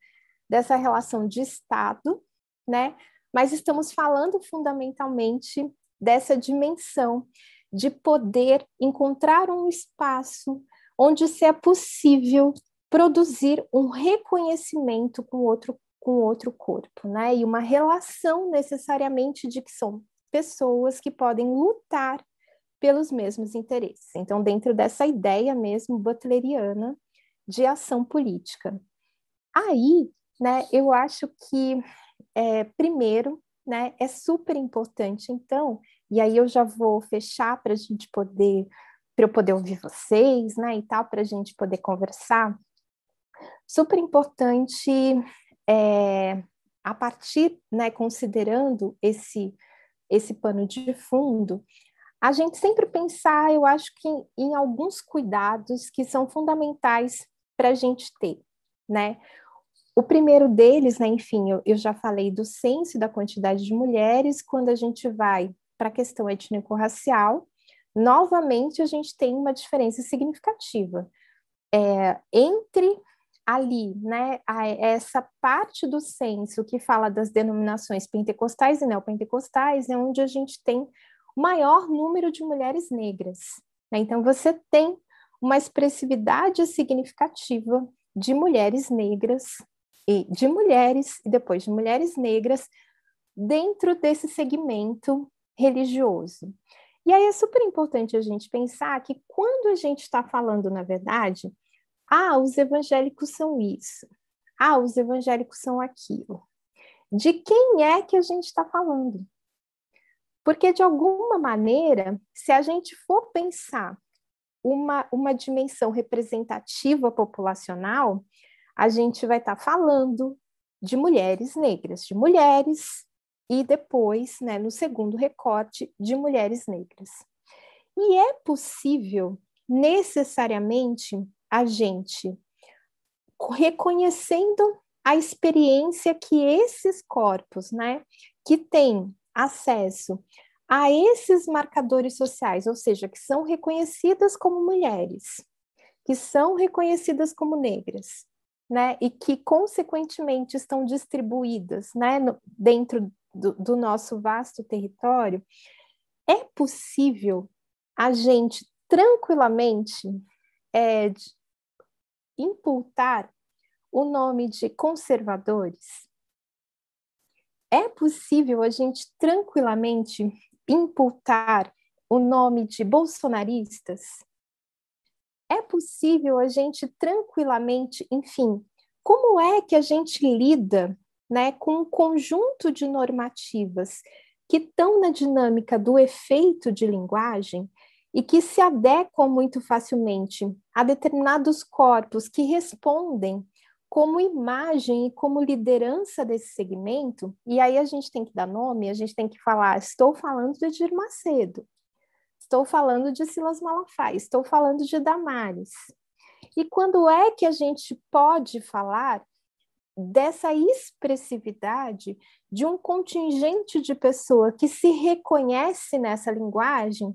dessa relação de Estado, né? Mas estamos falando fundamentalmente dessa dimensão de poder encontrar um espaço onde se é possível produzir um reconhecimento com outro com outro corpo, né? E uma relação necessariamente de que são pessoas que podem lutar pelos mesmos interesses. Então, dentro dessa ideia mesmo butleriana de ação política. Aí, né, eu acho que, é, primeiro, né, é super importante, então, e aí eu já vou fechar para a gente poder, para eu poder ouvir vocês, né, e tal, para a gente poder conversar. Super importante, é, a partir, né, considerando esse, esse pano de fundo, a gente sempre pensar, eu acho que em, em alguns cuidados que são fundamentais para a gente ter, né? O primeiro deles, né, enfim, eu, eu já falei do censo da quantidade de mulheres, quando a gente vai para a questão étnico-racial, novamente a gente tem uma diferença significativa é, entre ali, né, essa parte do censo que fala das denominações pentecostais e neopentecostais, é onde a gente tem maior número de mulheres negras. Né? Então, você tem uma expressividade significativa de mulheres negras e de mulheres e depois de mulheres negras dentro desse segmento religioso. E aí é super importante a gente pensar que quando a gente está falando, na verdade, ah, os evangélicos são isso, ah, os evangélicos são aquilo. De quem é que a gente está falando? Porque, de alguma maneira, se a gente for pensar uma, uma dimensão representativa populacional, a gente vai estar tá falando de mulheres negras, de mulheres, e depois, né, no segundo recorte, de mulheres negras. E é possível, necessariamente, a gente, reconhecendo a experiência que esses corpos, né, que têm acesso a esses marcadores sociais, ou seja, que são reconhecidas como mulheres, que são reconhecidas como negras, né, e que consequentemente estão distribuídas, né, no, dentro do, do nosso vasto território, é possível a gente tranquilamente é, imputar o nome de conservadores é possível a gente tranquilamente imputar o nome de bolsonaristas? É possível a gente tranquilamente, enfim, como é que a gente lida né, com um conjunto de normativas que estão na dinâmica do efeito de linguagem e que se adequam muito facilmente a determinados corpos que respondem como imagem e como liderança desse segmento, e aí a gente tem que dar nome, a gente tem que falar, estou falando de Edir Macedo, estou falando de Silas Malafaia, estou falando de Damares. E quando é que a gente pode falar dessa expressividade de um contingente de pessoa que se reconhece nessa linguagem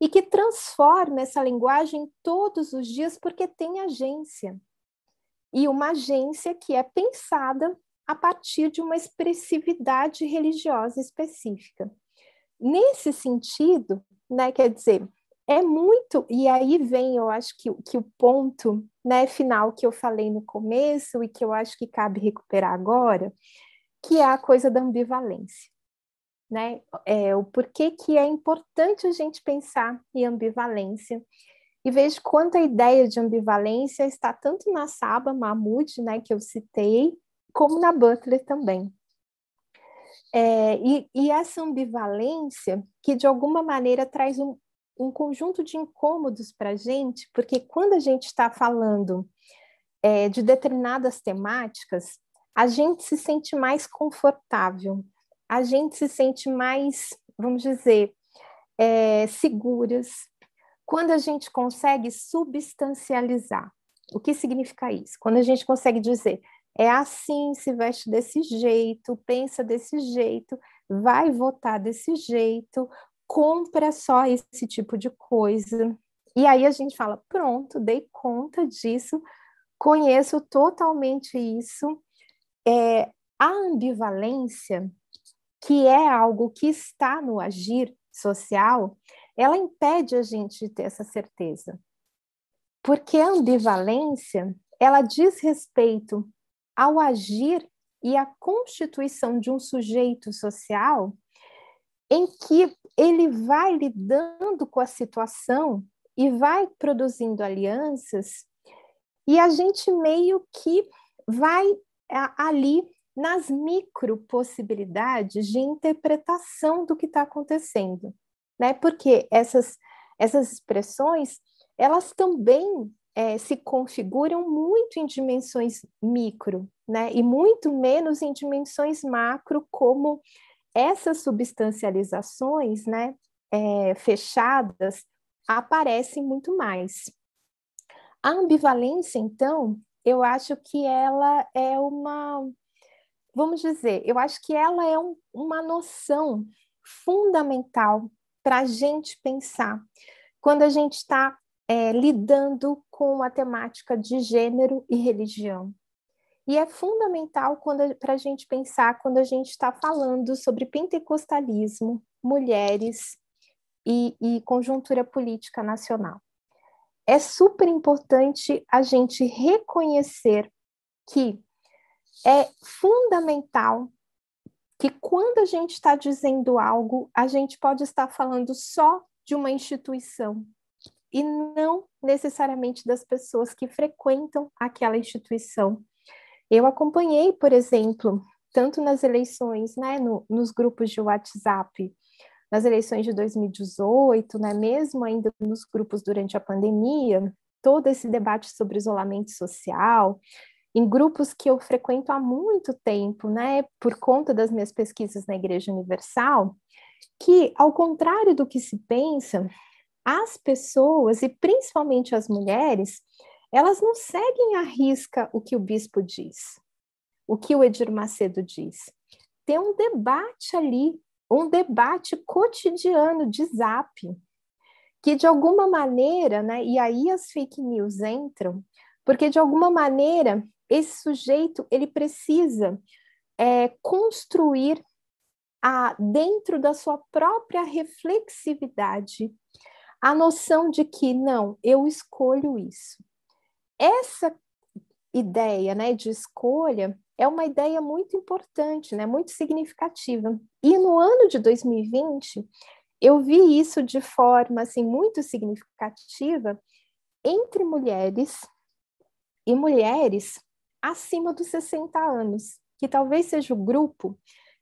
e que transforma essa linguagem todos os dias porque tem agência, e uma agência que é pensada a partir de uma expressividade religiosa específica. Nesse sentido, né, quer dizer, é muito, e aí vem, eu acho que, que o ponto né, final que eu falei no começo e que eu acho que cabe recuperar agora, que é a coisa da ambivalência. Né? É, o porquê que é importante a gente pensar em ambivalência e vejo quanto a ideia de ambivalência está tanto na Saba Mahmoud, né, que eu citei, como na Butler também. É, e, e, essa ambivalência, que de alguma maneira traz um, um conjunto de incômodos para a gente, porque quando a gente está falando é, de determinadas temáticas, a gente se sente mais confortável, a gente se sente mais, vamos dizer, é, seguras, quando a gente consegue substancializar. O que significa isso? Quando a gente consegue dizer, é assim, se veste desse jeito, pensa desse jeito, vai votar desse jeito, compra só esse tipo de coisa. E aí a gente fala: pronto, dei conta disso, conheço totalmente isso. É, a ambivalência, que é algo que está no agir social, ela impede a gente de ter essa certeza. Porque a ambivalência, ela diz respeito ao agir e à constituição de um sujeito social em que ele vai lidando com a situação e vai produzindo alianças, e a gente meio que vai ali nas micro possibilidades de interpretação do que está acontecendo, né? Porque essas, essas expressões, elas também é, se configuram muito em dimensões micro, né? E muito menos em dimensões macro, como essas substancializações né, é, fechadas aparecem muito mais. A ambivalência, então, eu acho que ela é uma, vamos dizer, eu acho que ela é um, uma noção fundamental para a gente pensar quando a gente está é, lidando com a temática de gênero e religião. E é fundamental para a gente pensar quando a gente está falando sobre pentecostalismo, mulheres e, e conjuntura política nacional. É super importante a gente reconhecer que é fundamental que quando a gente está dizendo algo, a gente pode estar falando só de uma instituição e não necessariamente das pessoas que frequentam aquela instituição. Eu acompanhei, por exemplo, tanto nas eleições, né, no, nos grupos de WhatsApp, nas eleições de 2018, né, mesmo ainda nos grupos durante a pandemia, todo esse debate sobre isolamento social, em grupos que eu frequento há muito tempo, né, por conta das minhas pesquisas na Igreja Universal, que, ao contrário do que se pensa, as pessoas, e principalmente as mulheres, elas não seguem à risca o que o bispo diz, o que o Edir Macedo diz. Tem um debate ali, um debate cotidiano de zap, que de alguma maneira, né, e aí as fake news entram, porque de alguma maneira esse sujeito ele precisa é, construir a, dentro da sua própria reflexividade a noção de que não, eu escolho isso essa ideia né, de escolha é uma ideia muito importante, né, muito significativa. E no ano de 2020, eu vi isso de forma assim, muito significativa entre mulheres e mulheres acima dos 60 anos, que talvez seja o grupo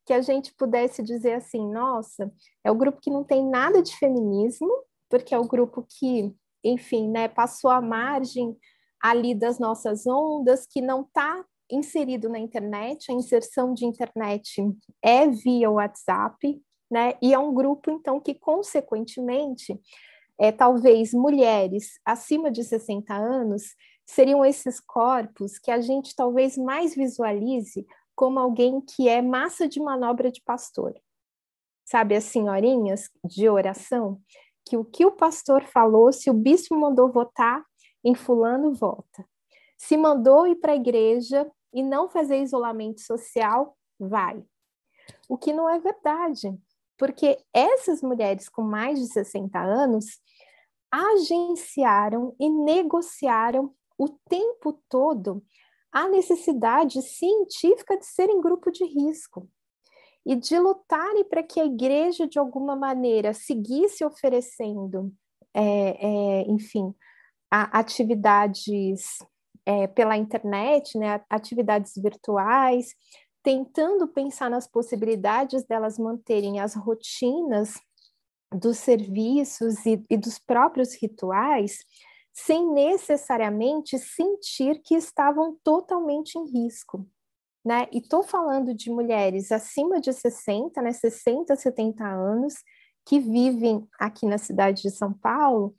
que a gente pudesse dizer assim, nossa, é o grupo que não tem nada de feminismo, porque é o grupo que, enfim, né, passou à margem ali das nossas ondas, que não está inserido na internet, a inserção de internet é via WhatsApp, né? E é um grupo, então, que, consequentemente, é, talvez mulheres acima de 60 anos seriam esses corpos que a gente talvez mais visualize como alguém que é massa de manobra de pastor. Sabe, as senhorinhas de oração, que o que o pastor falou, se o bispo mandou votar, em fulano volta. Se mandou ir para a igreja e não fazer isolamento social, vai. O que não é verdade, porque essas mulheres com mais de 60 anos agenciaram e negociaram o tempo todo a necessidade científica de serem grupo de risco e de lutarem para que a igreja, de alguma maneira, seguisse oferecendo, é, é, enfim, atividades é, pela internet, né, atividades virtuais, tentando pensar nas possibilidades delas manterem as rotinas dos serviços e, e dos próprios rituais, sem necessariamente sentir que estavam totalmente em risco. Né? E estou falando de mulheres acima de 60, né, 60, 70 anos, que vivem aqui na cidade de São Paulo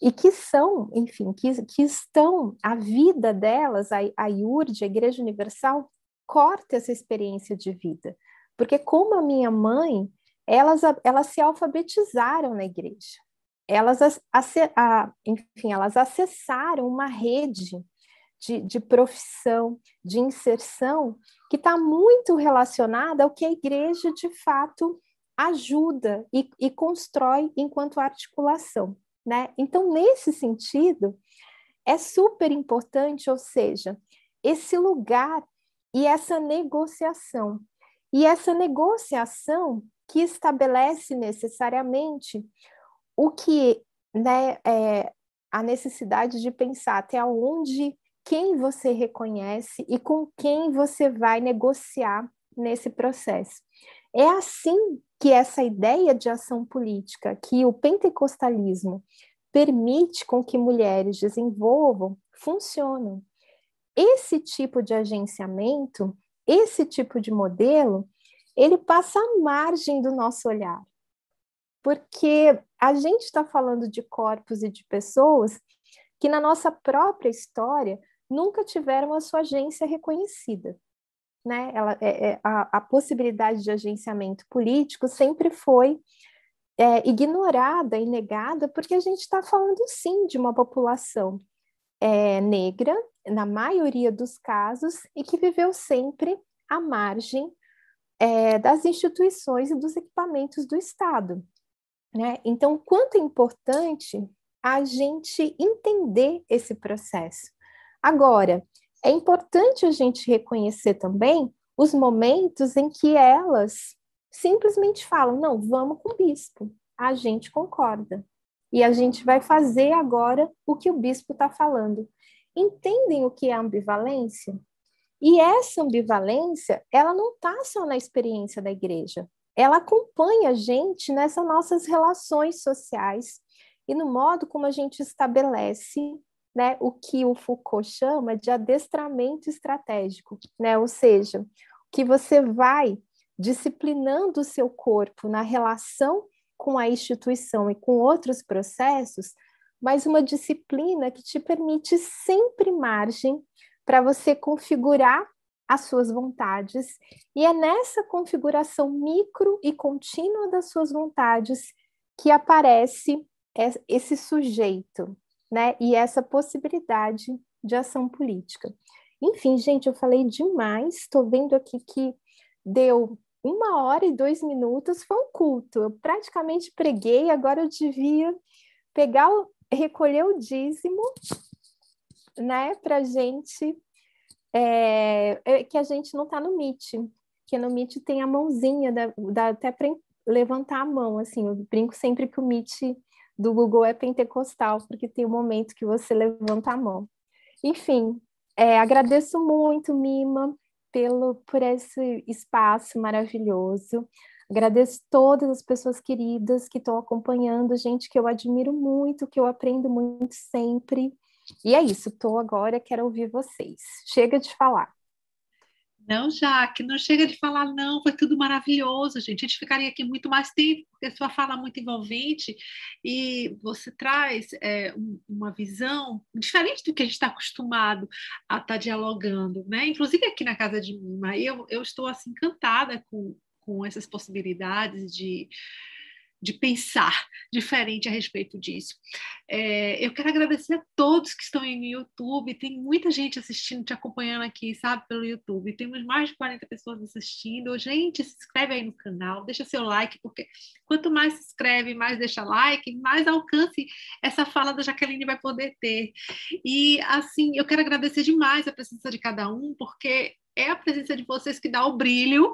e que são, enfim, que, que estão, a vida delas, a, a IURD, a Igreja Universal, corta essa experiência de vida. Porque como a minha mãe, elas, elas se alfabetizaram na igreja. Elas, a, enfim, elas acessaram uma rede de, de profissão, de inserção, que está muito relacionada ao que a igreja de fato ajuda e, e constrói enquanto articulação. Né? Então, nesse sentido, é super importante, ou seja, esse lugar e essa negociação. E essa negociação que estabelece necessariamente o que né, é a necessidade de pensar até onde quem você reconhece e com quem você vai negociar nesse processo. É assim que essa ideia de ação política que o pentecostalismo permite com que mulheres desenvolvam funcionam. Esse tipo de agenciamento, esse tipo de modelo, ele passa à margem do nosso olhar. Porque a gente está falando de corpos e de pessoas que, na nossa própria história, nunca tiveram a sua agência reconhecida né? Ela, é, é, a, a, possibilidade de agenciamento político sempre foi é, ignorada e negada, porque a gente está falando sim de uma população é, negra, na maioria dos casos, e que viveu sempre à margem é, das instituições e dos equipamentos do Estado. Né? Então, quanto é importante a gente entender esse processo. Agora, é importante a gente reconhecer também os momentos em que elas simplesmente falam: não, vamos com o bispo, a gente concorda. E a gente vai fazer agora o que o bispo está falando. Entendem o que é ambivalência? E essa ambivalência, ela não está só na experiência da igreja, ela acompanha a gente nessas nossas relações sociais e no modo como a gente estabelece né, o que o Foucault chama de adestramento estratégico, né? ou seja, que você vai disciplinando o seu corpo na relação com a instituição e com outros processos, mas uma disciplina que te permite sempre margem para você configurar as suas vontades, e é nessa configuração micro e contínua das suas vontades que aparece esse sujeito, né? E essa possibilidade de ação política. Enfim, gente, eu falei demais. Estou vendo aqui que deu uma hora e dois minutos. Foi um culto. Eu praticamente preguei. Agora eu devia pegar, o, recolher o dízimo, né? Para gente é, é, que a gente não está no Meet, que no Meet tem a mãozinha, dá, dá até para levantar a mão, assim, eu brinco sempre que o Meet do Google é pentecostal, porque tem um momento que você levanta a mão. Enfim, é, agradeço muito, Mima, pelo, por esse espaço maravilhoso. Agradeço todas as pessoas queridas que estão acompanhando, gente que eu admiro muito, que eu aprendo muito sempre. E é isso, estou agora, quero ouvir vocês. Chega de falar. Não, Jaque, não chega de falar, não, foi tudo maravilhoso, gente. A gente ficaria aqui muito mais tempo, porque sua fala é muito envolvente e você traz é, uma visão diferente do que a gente está acostumado a estar tá dialogando, né? Inclusive aqui na casa de Mima, eu, eu estou assim encantada com, com essas possibilidades de de pensar diferente a respeito disso. É, eu quero agradecer a todos que estão aí no YouTube, tem muita gente assistindo, te acompanhando aqui, sabe, pelo YouTube. Temos mais de 40 pessoas assistindo. Gente, se inscreve aí no canal, deixa seu like, porque quanto mais se inscreve, mais deixa like, mais alcance essa fala da Jaqueline vai poder ter. E, assim, eu quero agradecer demais a presença de cada um, porque é a presença de vocês que dá o brilho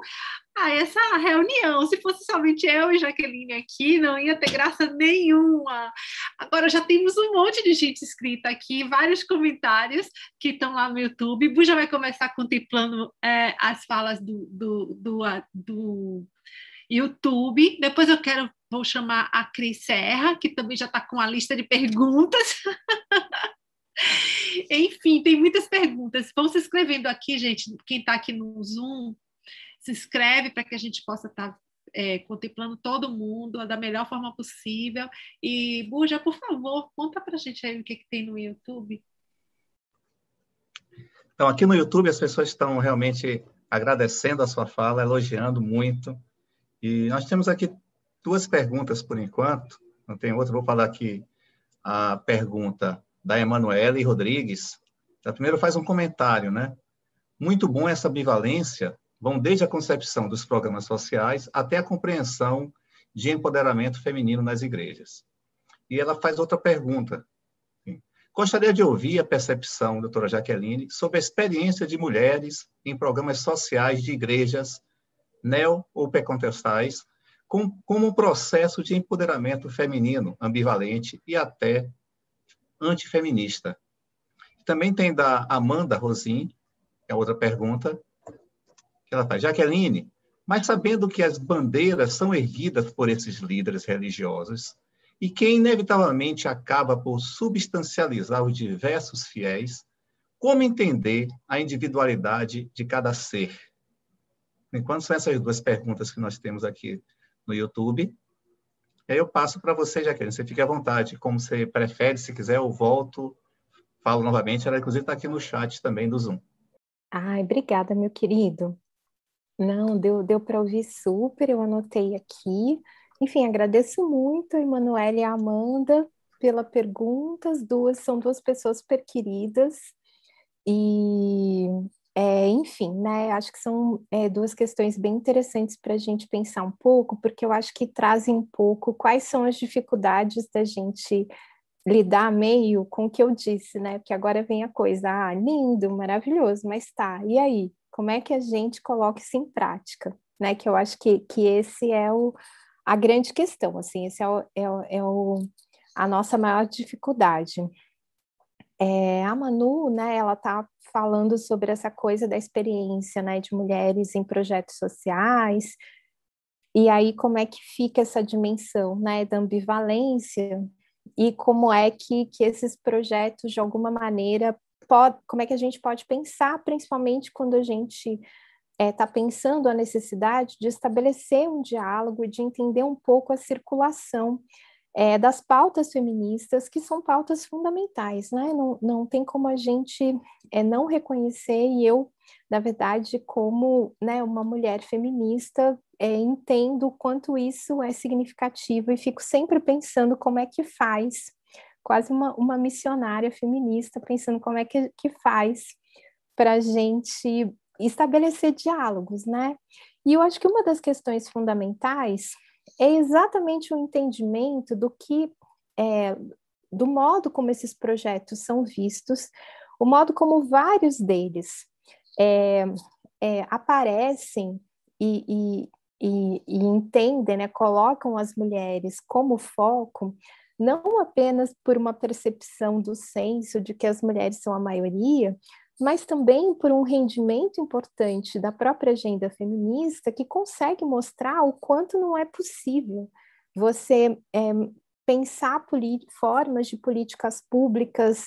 a essa reunião. Se fosse somente eu e Jaqueline aqui, não ia ter graça nenhuma. Agora já temos um monte de gente inscrita aqui, vários comentários que estão lá no YouTube. Bu já vai começar contemplando é, as falas do, do, do, do YouTube. Depois eu quero, vou chamar a Cris Serra, que também já está com a lista de perguntas. Enfim, tem muitas perguntas. Vão se inscrevendo aqui, gente. Quem está aqui no Zoom, se inscreve para que a gente possa estar tá, é, contemplando todo mundo da melhor forma possível. E, Burja, por favor, conta para a gente aí o que, que tem no YouTube. Então, aqui no YouTube, as pessoas estão realmente agradecendo a sua fala, elogiando muito. E nós temos aqui duas perguntas por enquanto, não tem outra, vou falar aqui a pergunta da Emanuele Rodrigues. Ela primeiro faz um comentário, né? Muito bom essa ambivalência, vão desde a concepção dos programas sociais até a compreensão de empoderamento feminino nas igrejas. E ela faz outra pergunta. Gostaria de ouvir a percepção, doutora Jaqueline, sobre a experiência de mulheres em programas sociais de igrejas neo ou pentecostais, como um processo de empoderamento feminino ambivalente e até antifeminista. Também tem da Amanda Rosin, é outra pergunta, que ela faz. Jaqueline, mas sabendo que as bandeiras são erguidas por esses líderes religiosos e que inevitavelmente acaba por substancializar os diversos fiéis, como entender a individualidade de cada ser? Enquanto são essas duas perguntas que nós temos aqui no YouTube, aí eu passo para você, Jaqueline. Você fique à vontade, como você prefere, se quiser, eu volto, falo novamente. Ela, inclusive, está aqui no chat também do Zoom. Ai, obrigada, meu querido. Não, deu, deu para ouvir super, eu anotei aqui. Enfim, agradeço muito a Emanuele e a Amanda pela pergunta. As duas são duas pessoas super queridas. E é, enfim, né, acho que são é, duas questões bem interessantes para a gente pensar um pouco, porque eu acho que trazem um pouco quais são as dificuldades da gente lidar meio com o que eu disse, né? Porque agora vem a coisa, ah, lindo, maravilhoso, mas tá, e aí? Como é que a gente coloca isso em prática? Né? Que eu acho que, que esse é o, a grande questão, assim, esse é, o, é, o, é o, a nossa maior dificuldade. É, a Manu, né, ela tá falando sobre essa coisa da experiência, né, de mulheres em projetos sociais, e aí como é que fica essa dimensão, né, da ambivalência, e como é que, que esses projetos, de alguma maneira, pode, como é que a gente pode pensar, principalmente quando a gente está é, pensando a necessidade de estabelecer um diálogo de entender um pouco a circulação é, das pautas feministas, que são pautas fundamentais, né? Não, não tem como a gente é, não reconhecer, e eu, na verdade, como né, uma mulher feminista, é, entendo o quanto isso é significativo e fico sempre pensando como é que faz, quase uma, uma missionária feminista, pensando como é que, que faz para a gente estabelecer diálogos, né? E eu acho que uma das questões fundamentais é exatamente o entendimento do que, é, do modo como esses projetos são vistos, o modo como vários deles é, é, aparecem e, e, e, e, entendem, né, colocam as mulheres como foco, não apenas por uma percepção do senso de que as mulheres são a maioria, mas também por um rendimento importante da própria agenda feminista que consegue mostrar o quanto não é possível você é, pensar formas de políticas públicas,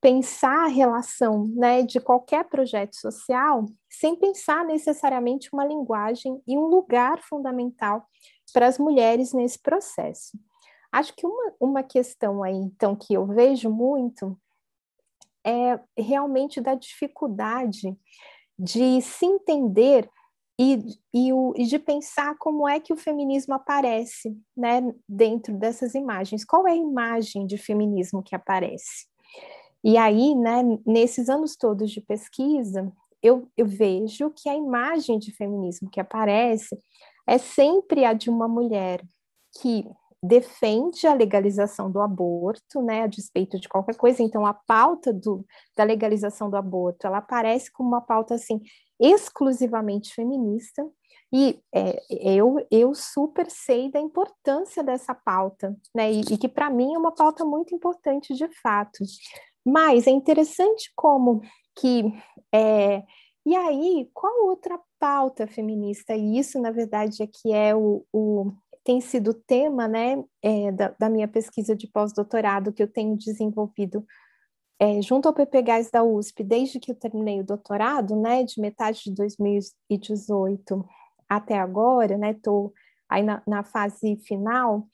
pensar a relação né, de qualquer projeto social sem pensar necessariamente uma linguagem e um lugar fundamental para as mulheres nesse processo. Acho que uma, uma questão aí, então, que eu vejo muito é realmente da dificuldade de se entender e, e, o, e, de pensar como é que o feminismo aparece né, dentro dessas imagens. Qual é a imagem de feminismo que aparece? E aí, né, nesses anos todos de pesquisa, eu, eu vejo que a imagem de feminismo que aparece é sempre a de uma mulher que defende a legalização do aborto, né, a despeito de qualquer coisa. Então, a pauta do, da legalização do aborto, ela aparece como uma pauta assim exclusivamente feminista. E é, eu, eu super sei da importância dessa pauta, né? E, e que para mim é uma pauta muito importante de fato. Mas é interessante como que é, e aí, qual outra pauta feminista? E isso, na verdade, é que é o, o tem sido tema né, é, da, da, minha pesquisa de pós-doutorado que eu tenho desenvolvido é, junto ao PPGás da USP, desde que eu terminei o doutorado, né, de metade de 2018 até agora, né, estou aí na, na, fase final,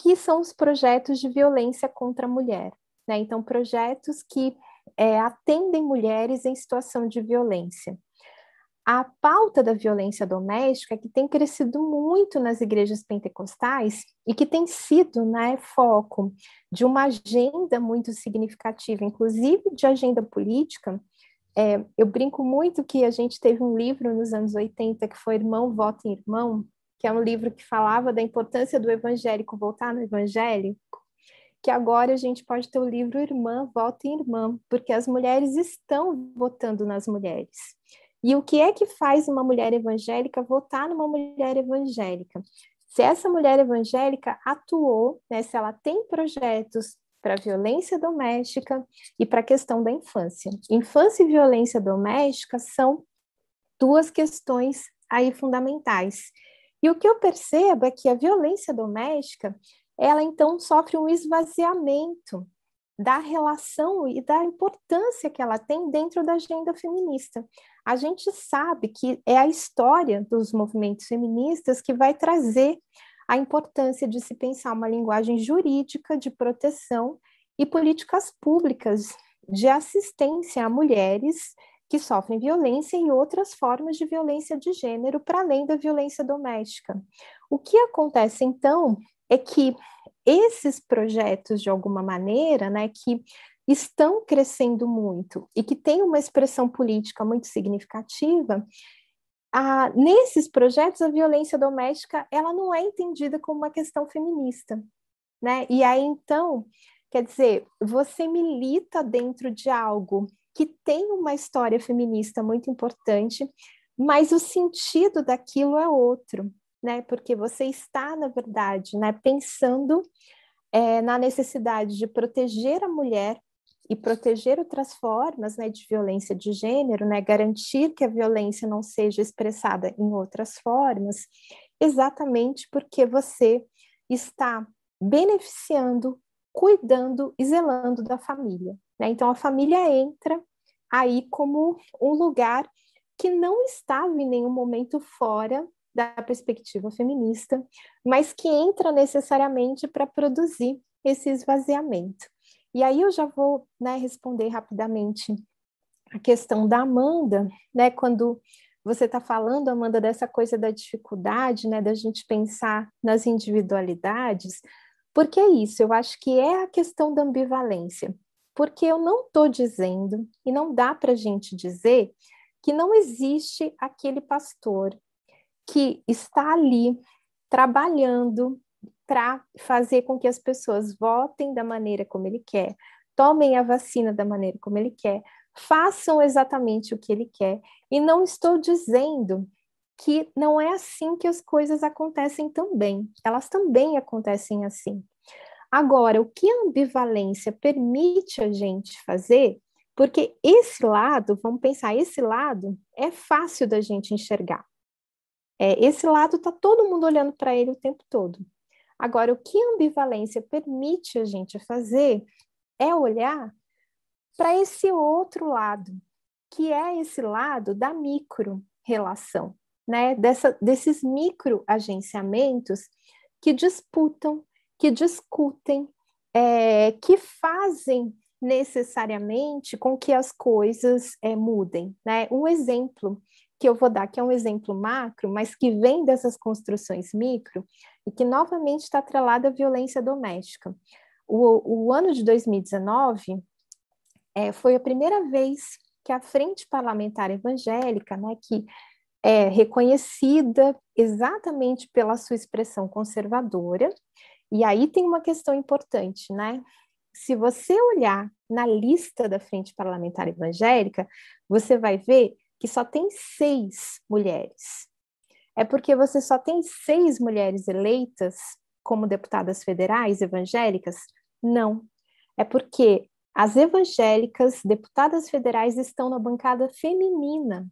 que são os projetos de violência contra a mulher. Né? Então, projetos que é, atendem mulheres em situação de violência a pauta da violência doméstica, que tem crescido muito nas igrejas pentecostais e que tem sido né, foco de uma agenda muito significativa, inclusive de agenda política. É, eu brinco muito que a gente teve um livro nos anos 80 que foi Irmão, Voto em Irmão, que é um livro que falava da importância do evangélico voltar no evangélico, que agora a gente pode ter o livro Irmã, Voto em Irmã, porque as mulheres estão votando nas mulheres. E o que é que faz uma mulher evangélica votar numa mulher evangélica? Se essa mulher evangélica atuou, né, se ela tem projetos para violência doméstica e para a questão da infância. Infância e violência doméstica são duas questões aí fundamentais. E o que eu percebo é que a violência doméstica, ela então sofre um esvaziamento da relação e da importância que ela tem dentro da agenda feminista. A gente sabe que é a história dos movimentos feministas que vai trazer a importância de se pensar uma linguagem jurídica de proteção e políticas públicas de assistência a mulheres que sofrem violência e outras formas de violência de gênero, para além da violência doméstica. O que acontece, então, é que esses projetos, de alguma maneira, né, que estão crescendo muito e que têm uma expressão política muito significativa, a, nesses projetos a violência doméstica ela não é entendida como uma questão feminista, né? E aí então, quer dizer, você milita dentro de algo que tem uma história feminista muito importante, mas o sentido daquilo é outro né? Porque você está, na verdade, né, pensando é, na necessidade de proteger a mulher e proteger outras formas né, de violência de gênero, né, garantir que a violência não seja expressada em outras formas, exatamente porque você está beneficiando, cuidando e zelando da família. Né? Então, a família entra aí como um lugar que não estava em nenhum momento fora da perspectiva feminista, mas que entra necessariamente para produzir esse esvaziamento. E aí eu já vou né, responder rapidamente a questão da Amanda, né, quando você está falando, Amanda, dessa coisa da dificuldade, né, da gente pensar nas individualidades, porque é isso, eu acho que é a questão da ambivalência, porque eu não estou dizendo, e não dá para a gente dizer, que não existe aquele pastor que está ali trabalhando para fazer com que as pessoas votem da maneira como ele quer, tomem a vacina da maneira como ele quer, façam exatamente o que ele quer. E não estou dizendo que não é assim que as coisas acontecem também. Elas também acontecem assim. Agora, o que a ambivalência permite a gente fazer, porque esse lado, vamos pensar, esse lado é fácil da gente enxergar. É, esse lado está todo mundo olhando para ele o tempo todo. Agora, o que a ambivalência permite a gente fazer é olhar para esse outro lado, que é esse lado da micro-relação, né? Dessa, desses micro-agenciamentos que disputam, que discutem, é, que fazem necessariamente com que as coisas é, mudem. Né? Um exemplo que eu vou dar, que é um exemplo macro, mas que vem dessas construções micro e que novamente está atrelada à violência doméstica. O, o ano de 2019 é, foi a primeira vez que a Frente Parlamentar Evangélica, né, que é reconhecida exatamente pela sua expressão conservadora, e aí tem uma questão importante, né? Se você olhar na lista da Frente Parlamentar Evangélica, você vai ver que só tem seis mulheres. É porque você só tem seis mulheres eleitas como deputadas federais evangélicas? Não. É porque as evangélicas, deputadas federais, estão na bancada feminina.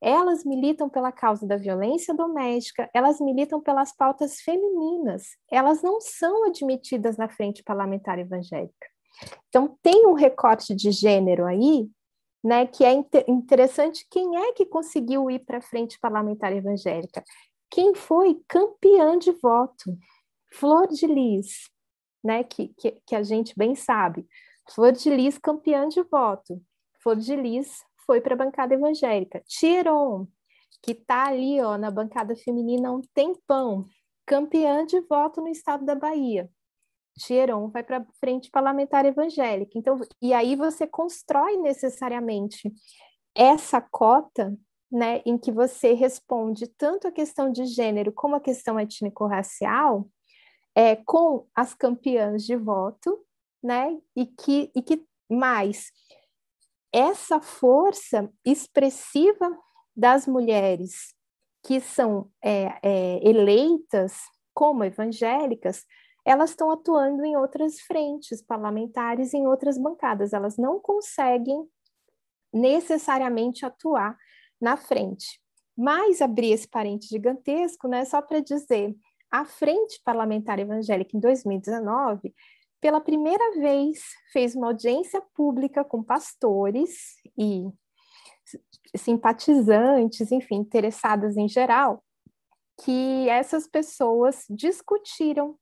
Elas militam pela causa da violência doméstica, elas militam pelas pautas femininas, elas não são admitidas na frente parlamentar evangélica. Então, tem um recorte de gênero aí, né, que é interessante. Quem é que conseguiu ir para a frente parlamentar evangélica? Quem foi campeã de voto? Flor de Lis, né, que, que, que a gente bem sabe. Flor de Lis, campeã de voto. Flor de Lis foi para a bancada evangélica. Tiron, que está ali ó, na bancada feminina há um tempão, campeã de voto no estado da Bahia. Tiron vai para a frente parlamentar evangélica. Então, e aí você constrói necessariamente essa cota, né, em que você responde tanto a questão de gênero como a questão étnico-racial, é, com as campeãs de voto, né, e que, e que mais essa força expressiva das mulheres que são é, é, eleitas como evangélicas, elas estão atuando em outras frentes parlamentares, em outras bancadas, elas não conseguem necessariamente atuar na frente. Mas abrir esse parente gigantesco, né, só para dizer, a Frente Parlamentar Evangélica em 2019 pela primeira vez, fez uma audiência pública com pastores e simpatizantes, enfim, interessadas em geral, que essas pessoas discutiram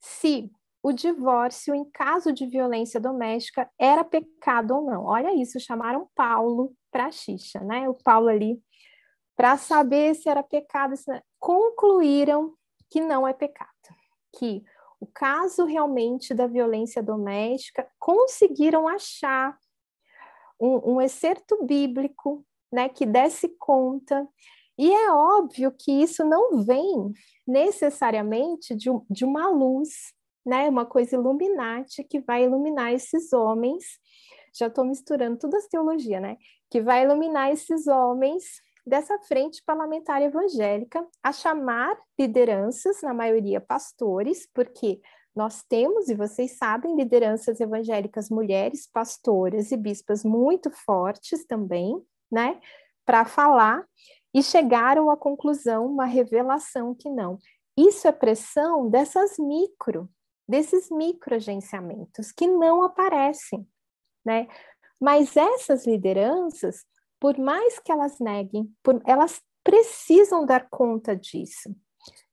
se o divórcio em caso de violência doméstica era pecado ou não. Olha isso, chamaram Paulo para xixa, né? O Paulo ali para saber se era pecado, se concluíram que não é pecado, que o caso realmente da violência doméstica, conseguiram achar um, um excerto bíblico né, que desse conta. E é óbvio que isso não vem necessariamente de, de uma luz, né, uma coisa iluminante que vai iluminar esses homens. Já estou misturando todas as teologias, né? Que vai iluminar esses homens dessa frente parlamentar evangélica a chamar lideranças, na maioria pastores, porque nós temos, e vocês sabem, lideranças evangélicas mulheres, pastoras e bispas muito fortes também, né, para falar, e chegaram à conclusão, uma revelação que não. Isso é pressão dessas micro, desses microagenciamentos que não aparecem, né? Mas essas lideranças por mais que elas neguem, por, elas precisam dar conta disso.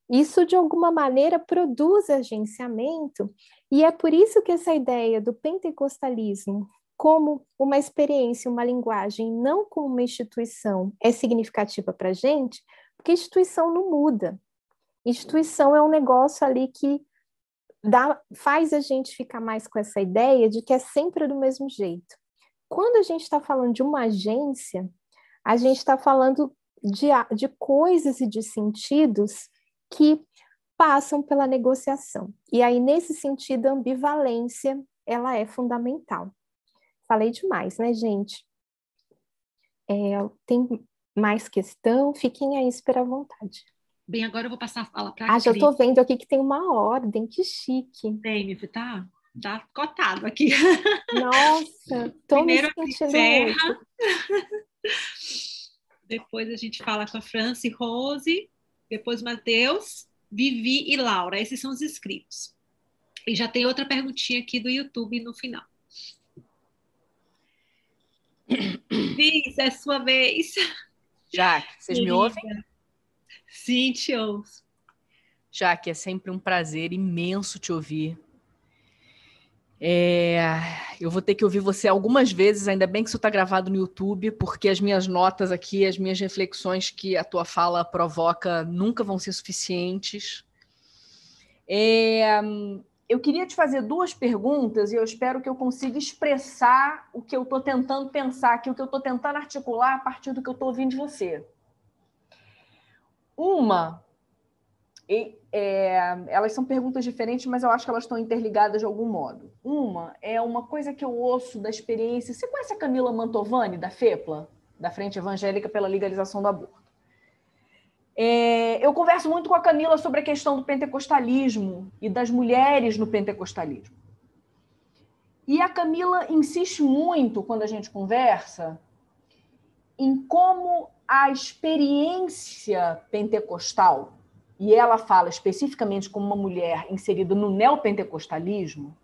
Isso, de alguma maneira, produz agenciamento, e é por isso que essa ideia do pentecostalismo como uma experiência, uma linguagem, não como uma instituição, é significativa para a gente, porque instituição não muda. Instituição é um negócio ali que dá, faz a gente ficar mais com essa ideia de que é sempre do mesmo jeito. Quando a gente está falando de uma agência, a gente está falando de, de coisas e de sentidos que passam pela negociação. E aí, nesse sentido, a ambivalência ela é fundamental. Falei demais, né, gente? É, tem mais questão? Fiquem aí, espera à vontade. Bem, agora eu vou passar a fala para a Ah, já estou vendo aqui que tem uma ordem, que chique. Tem, tá? tá cotado aqui. Nossa, tô Primeiro me sentindo Depois a gente fala com a Franci, Rose, depois Matheus, Vivi e Laura. Esses são os inscritos. E já tem outra perguntinha aqui do YouTube no final. Viz, é sua vez. Jaque, vocês me ouvem? Sim, te ouço. Jaque, é sempre um prazer imenso te ouvir. É, eu vou ter que ouvir você algumas vezes, ainda bem que isso está gravado no YouTube, porque as minhas notas aqui, as minhas reflexões que a tua fala provoca nunca vão ser suficientes. É, eu queria te fazer duas perguntas e eu espero que eu consiga expressar o que eu estou tentando pensar aqui, o que eu estou tentando articular a partir do que eu estou ouvindo de você. Uma e, é, elas são perguntas diferentes, mas eu acho que elas estão interligadas de algum modo. Uma é uma coisa que eu ouço da experiência. Você conhece a Camila Mantovani, da FEPLA, da Frente Evangélica pela Legalização do Aborto? É, eu converso muito com a Camila sobre a questão do pentecostalismo e das mulheres no pentecostalismo. E a Camila insiste muito, quando a gente conversa, em como a experiência pentecostal, e ela fala especificamente como uma mulher inserida no neopentecostalismo,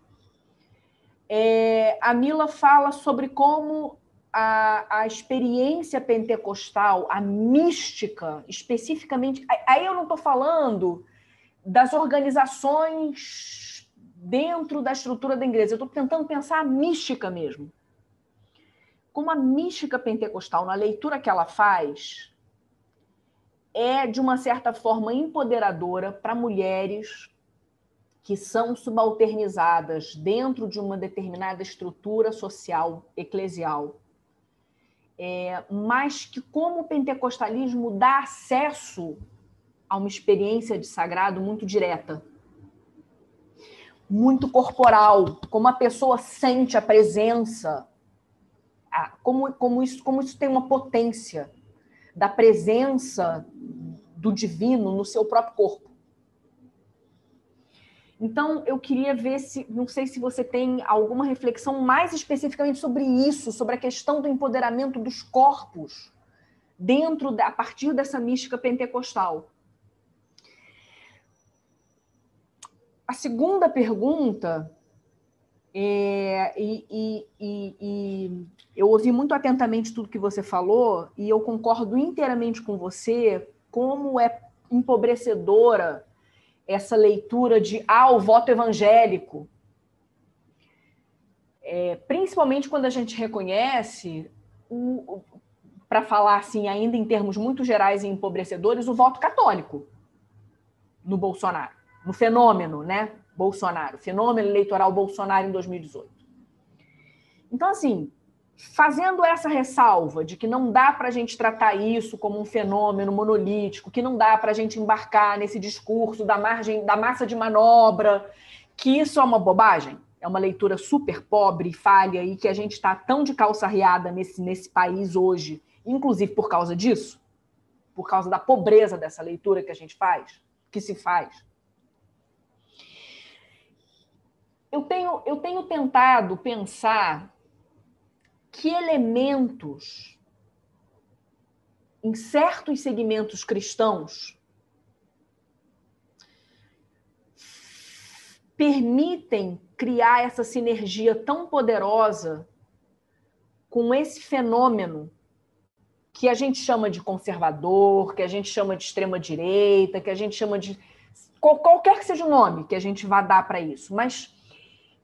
é, a Mila fala sobre como a, a experiência pentecostal, a mística, especificamente. Aí eu não estou falando das organizações dentro da estrutura da igreja, eu estou tentando pensar a mística mesmo. Como a mística pentecostal, na leitura que ela faz, é, de uma certa forma, empoderadora para mulheres que são subalternizadas dentro de uma determinada estrutura social, eclesial, é, mas que, como o pentecostalismo dá acesso a uma experiência de sagrado muito direta, muito corporal, como a pessoa sente a presença, como, como, isso, como isso tem uma potência da presença do divino no seu próprio corpo. Então, eu queria ver se, não sei se você tem alguma reflexão mais especificamente sobre isso, sobre a questão do empoderamento dos corpos dentro da, a partir dessa mística pentecostal. A segunda pergunta é, e, e, e, e, eu ouvi muito atentamente tudo que você falou e eu concordo inteiramente com você como é empobrecedora essa leitura de ah, o voto evangélico. É, principalmente quando a gente reconhece, para falar assim, ainda em termos muito gerais e empobrecedores, o voto católico no Bolsonaro, no fenômeno, né? Bolsonaro, fenômeno eleitoral Bolsonaro em 2018. Então, assim, fazendo essa ressalva de que não dá para a gente tratar isso como um fenômeno monolítico, que não dá para a gente embarcar nesse discurso da margem da massa de manobra, que isso é uma bobagem, é uma leitura super pobre e falha e que a gente está tão de calça riada nesse, nesse país hoje, inclusive por causa disso, por causa da pobreza dessa leitura que a gente faz, que se faz. Eu tenho, eu tenho tentado pensar que elementos em certos segmentos cristãos permitem criar essa sinergia tão poderosa com esse fenômeno que a gente chama de conservador, que a gente chama de extrema direita, que a gente chama de qualquer que seja o nome que a gente vá dar para isso, mas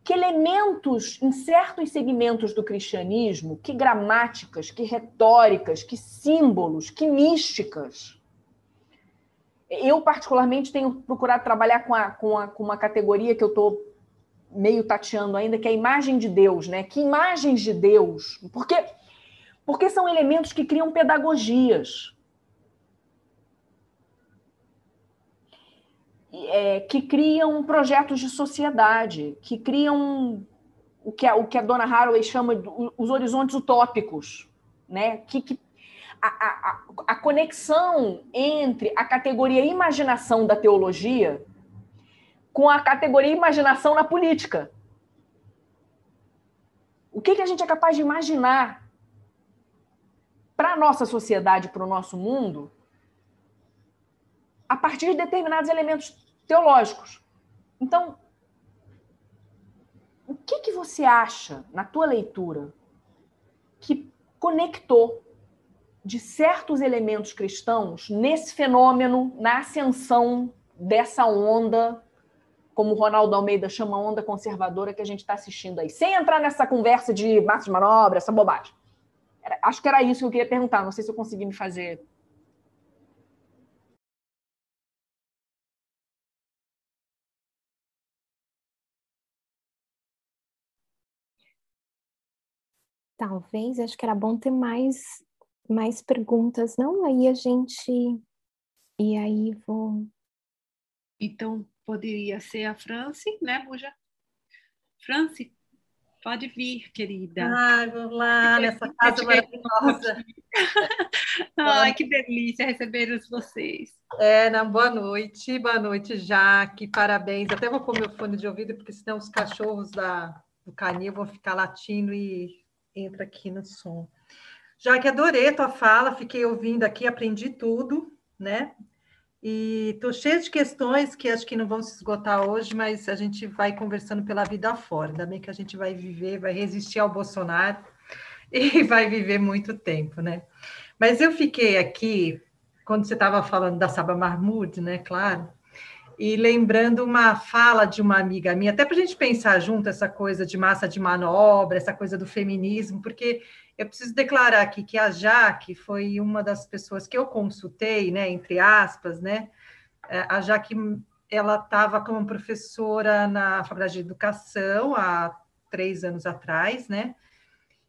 que elementos em certos segmentos do cristianismo, que gramáticas, que retóricas, que símbolos, que místicas. Eu, particularmente, tenho procurado trabalhar com, a, com, a, com uma categoria que eu estou meio tateando ainda, que é a imagem de Deus, né? Que imagens de Deus? Porque, porque são elementos que criam pedagogias. É, que criam projetos de sociedade, que criam o que a, o que a dona Haraway chama de, os horizontes utópicos, né? que, que a, a, a conexão entre a categoria imaginação da teologia com a categoria imaginação na política. O que, que a gente é capaz de imaginar para a nossa sociedade, para o nosso mundo, a partir de determinados elementos teológicos. Então, o que, que você acha, na tua leitura, que conectou de certos elementos cristãos nesse fenômeno, na ascensão dessa onda, como o Ronaldo Almeida chama onda conservadora que a gente está assistindo aí, sem entrar nessa conversa de massa de manobra, essa bobagem. Era, acho que era isso que eu queria perguntar, não sei se eu consegui me fazer Talvez, acho que era bom ter mais, mais perguntas, não? Aí a gente. E aí vou. Então, poderia ser a France, né, Buja? France? Pode vir, querida. Ai, vamos lá, nessa casa maravilhosa. Ai, que delícia receber vocês. É, não, boa noite, boa noite, Jaque, parabéns. Até vou pôr meu fone de ouvido, porque senão os cachorros da, do canil vão ficar latindo e entra aqui no som. Jaque, adorei a tua fala, fiquei ouvindo aqui, aprendi tudo, né? E estou cheia de questões que acho que não vão se esgotar hoje, mas a gente vai conversando pela vida fora. Ainda bem que a gente vai viver, vai resistir ao Bolsonaro e vai viver muito tempo, né? Mas eu fiquei aqui, quando você estava falando da Saba Mahmoud, né? Claro, e lembrando uma fala de uma amiga minha, até para a gente pensar junto essa coisa de massa de manobra, essa coisa do feminismo, porque eu preciso declarar aqui que a Jaque foi uma das pessoas que eu consultei, né, entre aspas, né? É, a Jaque, ela estava como professora na Faculdade de Educação há três anos atrás, né?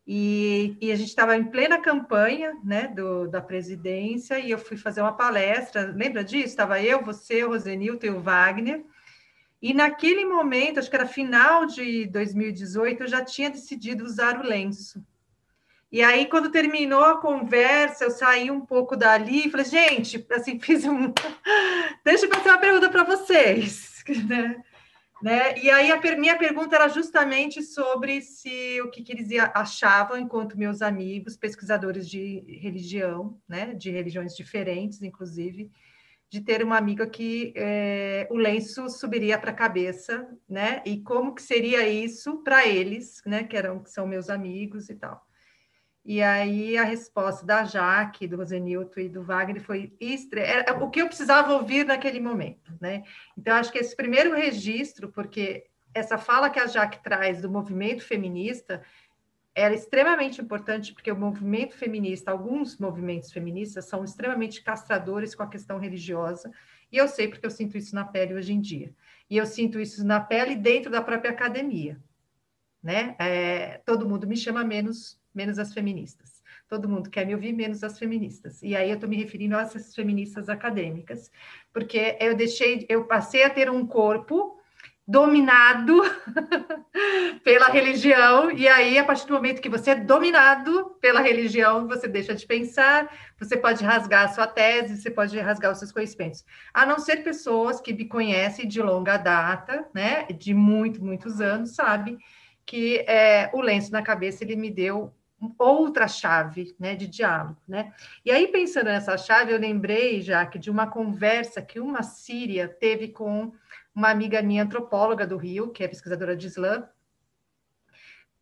E, e a gente estava em plena campanha, né, do, da presidência, e eu fui fazer uma palestra, lembra disso? Estava eu, você, o Rosenilton e o Wagner, e naquele momento, acho que era final de 2018, eu já tinha decidido usar o lenço. E aí, quando terminou a conversa, eu saí um pouco dali e falei, gente, assim, fiz um. Deixa eu fazer uma pergunta para vocês. Né? Né? E aí, a per... minha pergunta era justamente sobre se o que, que eles achavam, enquanto meus amigos, pesquisadores de religião, né? de religiões diferentes, inclusive, de ter uma amiga que é, o lenço subiria para a cabeça, né? E como que seria isso para eles, né? Que eram que são meus amigos e tal. E aí a resposta da Jaque, do Rosenilton e do Wagner foi. Era o que eu precisava ouvir naquele momento, né? Então acho que esse primeiro registro, porque essa fala que a Jaque traz do movimento feminista era extremamente importante porque o movimento feminista, alguns movimentos feministas são extremamente castradores com a questão religiosa, e eu sei porque eu sinto isso na pele hoje em dia. E eu sinto isso na pele dentro da própria academia, né? É, todo mundo me chama menos menos as feministas. Todo mundo quer me ouvir, menos as feministas. E aí eu estou me referindo a essas feministas acadêmicas, porque eu deixei, eu passei a ter um corpo dominado pela religião, e aí, a partir do momento que você é dominado pela religião, você deixa de pensar, você pode rasgar a sua tese, você pode rasgar os seus conhecimentos. A não ser pessoas que me conhecem de longa data, né, de muito, muitos anos, sabe, que é, o lenço na cabeça ele me deu outra chave né, de diálogo. Né? E aí, pensando nessa chave, eu lembrei, já que de uma conversa que uma síria teve com uma amiga minha, antropóloga do Rio, que é pesquisadora de Islã,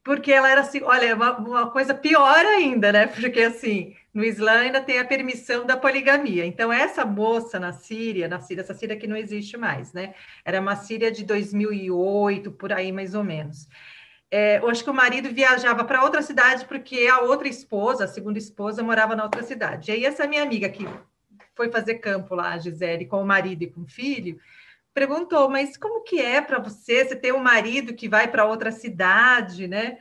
porque ela era assim, olha, uma, uma coisa pior ainda, né? Porque assim, no Islã ainda tem a permissão da poligamia. Então, essa moça na Síria, na Síria, essa Síria que não existe mais, né? Era uma Síria de 2008, por aí mais ou menos é, eu acho que o marido viajava para outra cidade porque a outra esposa, a segunda esposa, morava na outra cidade. E aí essa minha amiga que foi fazer campo lá, a Gisele, com o marido e com o filho, perguntou, mas como que é para você, você ter um marido que vai para outra cidade, né?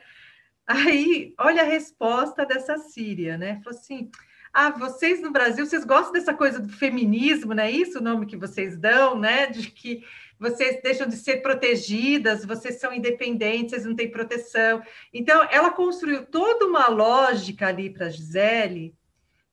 Aí, olha a resposta dessa Síria, né? Falou assim, ah, vocês no Brasil, vocês gostam dessa coisa do feminismo, não é isso o nome que vocês dão, né? De que vocês deixam de ser protegidas, vocês são independentes, vocês não têm proteção. Então, ela construiu toda uma lógica ali para a Gisele,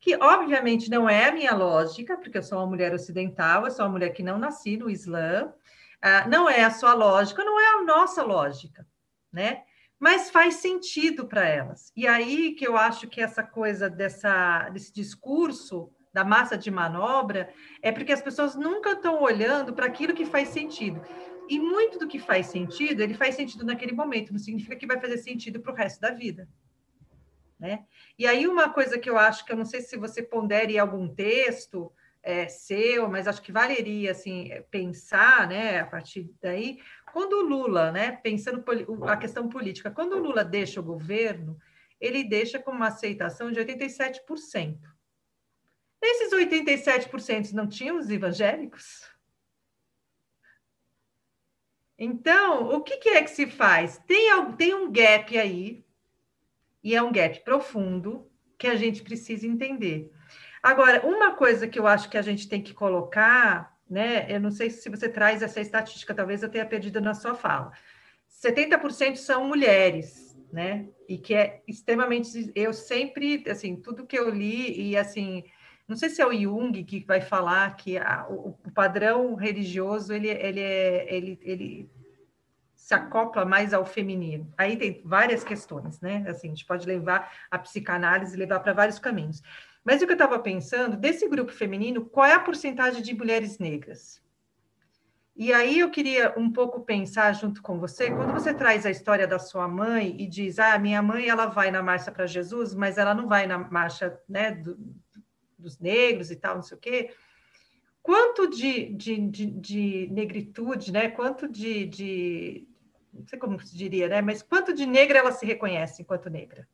que obviamente não é a minha lógica, porque eu sou uma mulher ocidental, eu sou uma mulher que não nasci no Islã, uh, não é a sua lógica, não é a nossa lógica, né? Mas faz sentido para elas. E aí que eu acho que essa coisa dessa, desse discurso da massa de manobra, é porque as pessoas nunca estão olhando para aquilo que faz sentido. E muito do que faz sentido, ele faz sentido naquele momento, não significa que vai fazer sentido para o resto da vida. Né? E aí, uma coisa que eu acho que eu não sei se você pondere algum texto é, seu, mas acho que valeria assim, pensar né, a partir daí, quando o Lula, né, pensando a questão política, quando o Lula deixa o governo, ele deixa com uma aceitação de 87%. Esses 87% não tinham os evangélicos? Então, o que, que, é que se faz? Tem, tem um gap aí, e é um gap profundo, que a gente precisa entender. Agora, uma coisa que eu acho que a gente tem que colocar, né? Eu não sei se você traz essa estatística, talvez eu tenha perdido na sua fala. 70% são mulheres né? E que é extremamente eu sempre, assim, tudo que eu li e assim, não sei se é o Jung que vai falar que a, o, o, padrão religioso ele ele é ele, ele se acopla mais ao feminino. Aí tem várias questões, né? Assim, a gente pode levar a psicanálise levar para vários caminhos. Mas o que eu estava pensando, desse grupo feminino, qual é a porcentagem de mulheres negras? E aí eu queria um pouco pensar junto com você, quando você traz a história da sua mãe e diz, ah, minha mãe ela vai na marcha para Jesus, mas ela não vai na marcha né, do, dos negros e tal, não sei o quê. Quanto de, de, de, de negritude, né? Quanto de, de, não sei como se diria, né? Mas quanto de negra ela se reconhece enquanto negra?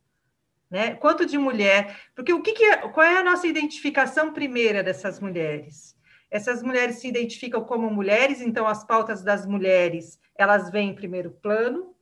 Né? Quanto de mulher? Porque o que, que é, qual é a nossa identificação primeira dessas mulheres? Essas mulheres se identificam como mulheres, então as pautas das mulheres elas vêm em primeiro plano,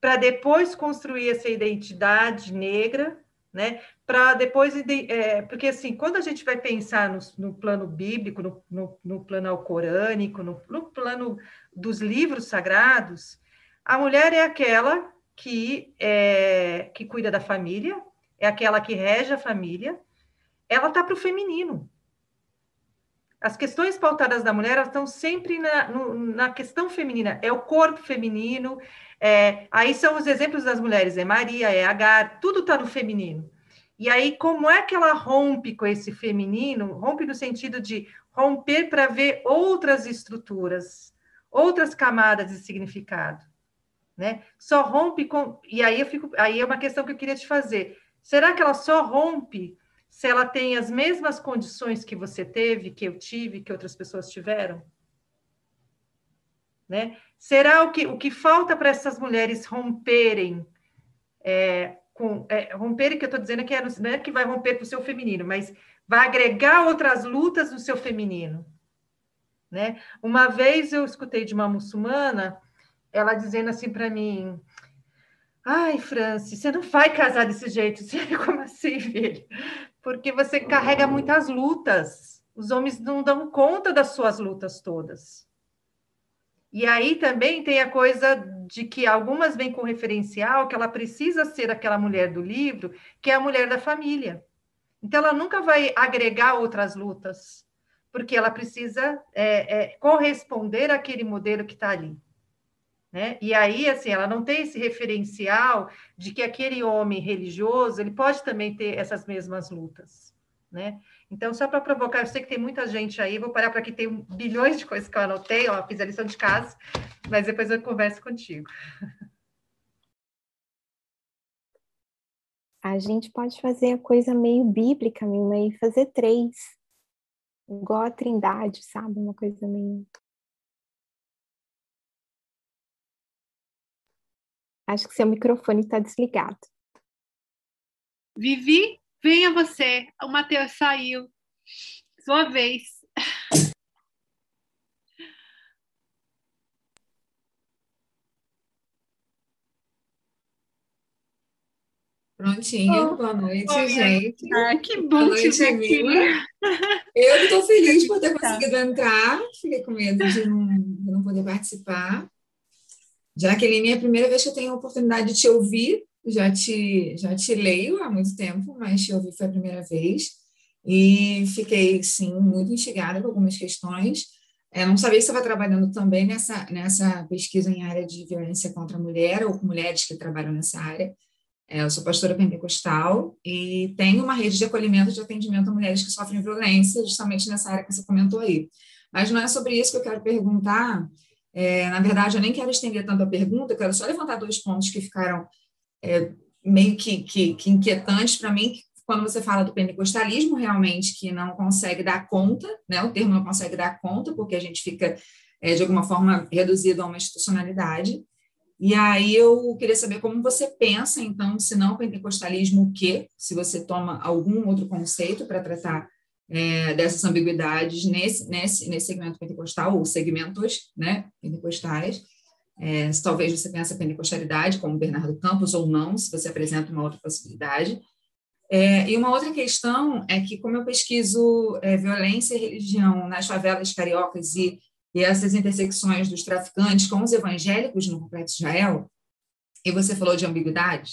para depois construir essa identidade negra, né? Para depois, é, porque assim, quando a gente vai pensar no, no plano bíblico, no, no, no plano alcorânico, no, no plano dos livros sagrados, a mulher é aquela que, é, que cuida da família, é aquela que rege a família, ela está para o feminino as questões pautadas da mulher estão sempre na, no, na questão feminina, é o corpo feminino, é, aí são os exemplos das mulheres, é Maria, é Agar, tudo está no feminino. E aí, como é que ela rompe com esse feminino? Rompe no sentido de romper para ver outras estruturas, outras camadas de significado. Né? Só rompe com. E aí eu fico. Aí é uma questão que eu queria te fazer. Será que ela só rompe se ela tem as mesmas condições que você teve, que eu tive, que outras pessoas tiveram? Né? Será o que, o que falta para essas mulheres romperem é, com é, romperem que eu estou dizendo que é, não é que vai romper com o seu feminino, mas vai agregar outras lutas no seu feminino, né? Uma vez eu escutei de uma muçulmana, ela dizendo assim para mim, Ai, Franci, você não vai casar desse jeito. Como assim, filho? porque você carrega muitas lutas. Os homens não dão conta das suas lutas todas. E aí também tem a coisa de que algumas vêm com referencial que ela precisa ser aquela mulher do livro, que é a mulher da família. Então ela nunca vai agregar outras lutas, porque ela precisa é, é, corresponder àquele modelo que está ali. Né? E aí, assim, ela não tem esse referencial de que aquele homem religioso ele pode também ter essas mesmas lutas, né? Então, só para provocar, eu sei que tem muita gente aí, vou parar para que tem bilhões de coisas que eu anotei, ó, fiz a lição de casa, mas depois eu converso contigo. A gente pode fazer a coisa meio bíblica mesmo, e fazer três, igual a trindade, sabe? Uma coisa meio Acho que seu microfone está desligado. Vivi, venha você. O Matheus saiu. Sua vez. Prontinho, oh, boa noite, Oi, gente. Ah, que bom boa noite, te aqui. Eu estou feliz por ter conseguido entrar, fiquei com medo de não, de não poder participar. Jaqueline, é a primeira vez que eu tenho a oportunidade de te ouvir, já te, já te leio há muito tempo, mas te ouvir foi a primeira vez, e fiquei, sim, muito instigada com algumas questões. Eu não sabia você estava trabalhando também nessa, nessa pesquisa em área de violência contra a mulher, ou com mulheres que trabalham nessa área. É, eu sou pastora pentecostal e tenho uma rede de acolhimento de atendimento a mulheres que sofrem violência, justamente nessa área que você comentou aí. Mas não é sobre isso que eu quero perguntar, é, na verdade, eu nem quero estender tanto a pergunta, quero só levantar dois pontos que ficaram é, meio que, que, que para mim, quando você fala do pentecostalismo, realmente, que não consegue dar conta, né? o termo não consegue dar conta, porque a gente fica, é, de alguma forma, reduzido a uma institucionalidade. E aí eu queria saber como você pensa, então, se não pentecostalismo, o quê? Se você toma algum outro conceito para tratar é, dessas ambiguidades nesse, nesse, nesse segmento pentecostal, ou segmentos né, pentecostais. É, talvez você tenha essa pentecostalidade, como Bernardo Campos, ou não, se você apresenta uma outra possibilidade. É, e uma outra questão é que, como eu pesquiso é, violência e religião nas favelas cariocas e, e essas intersecções dos traficantes com os evangélicos no Complexo Israel, e você falou de ambiguidade,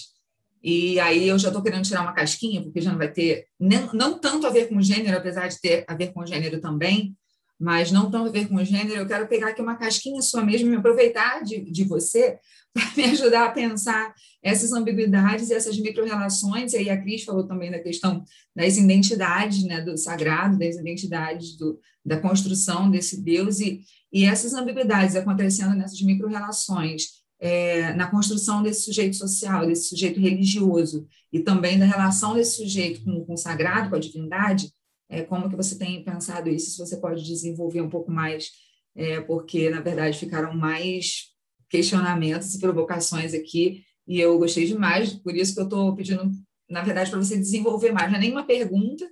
e aí eu já estou querendo tirar uma casquinha, porque já não vai ter, nem, não tanto a ver com gênero, apesar de ter a ver com gênero também, mas não tanto a ver com gênero, eu quero pegar aqui uma casquinha sua mesmo e me aproveitar de, de você para me ajudar a pensar essas ambiguidades e essas micro-relações. E aí a Cris falou também da questão das identidades, né, do sagrado, das identidades do, da construção desse Deus, e, e essas ambiguidades acontecendo nessas micro-relações é, na construção desse sujeito social, desse sujeito religioso, e também da relação desse sujeito com, com o sagrado, com a divindade, é, como que você tem pensado isso? Se você pode desenvolver um pouco mais, é, porque, na verdade, ficaram mais questionamentos e provocações aqui, e eu gostei demais, por isso que eu estou pedindo, na verdade, para você desenvolver mais. Não é nenhuma pergunta,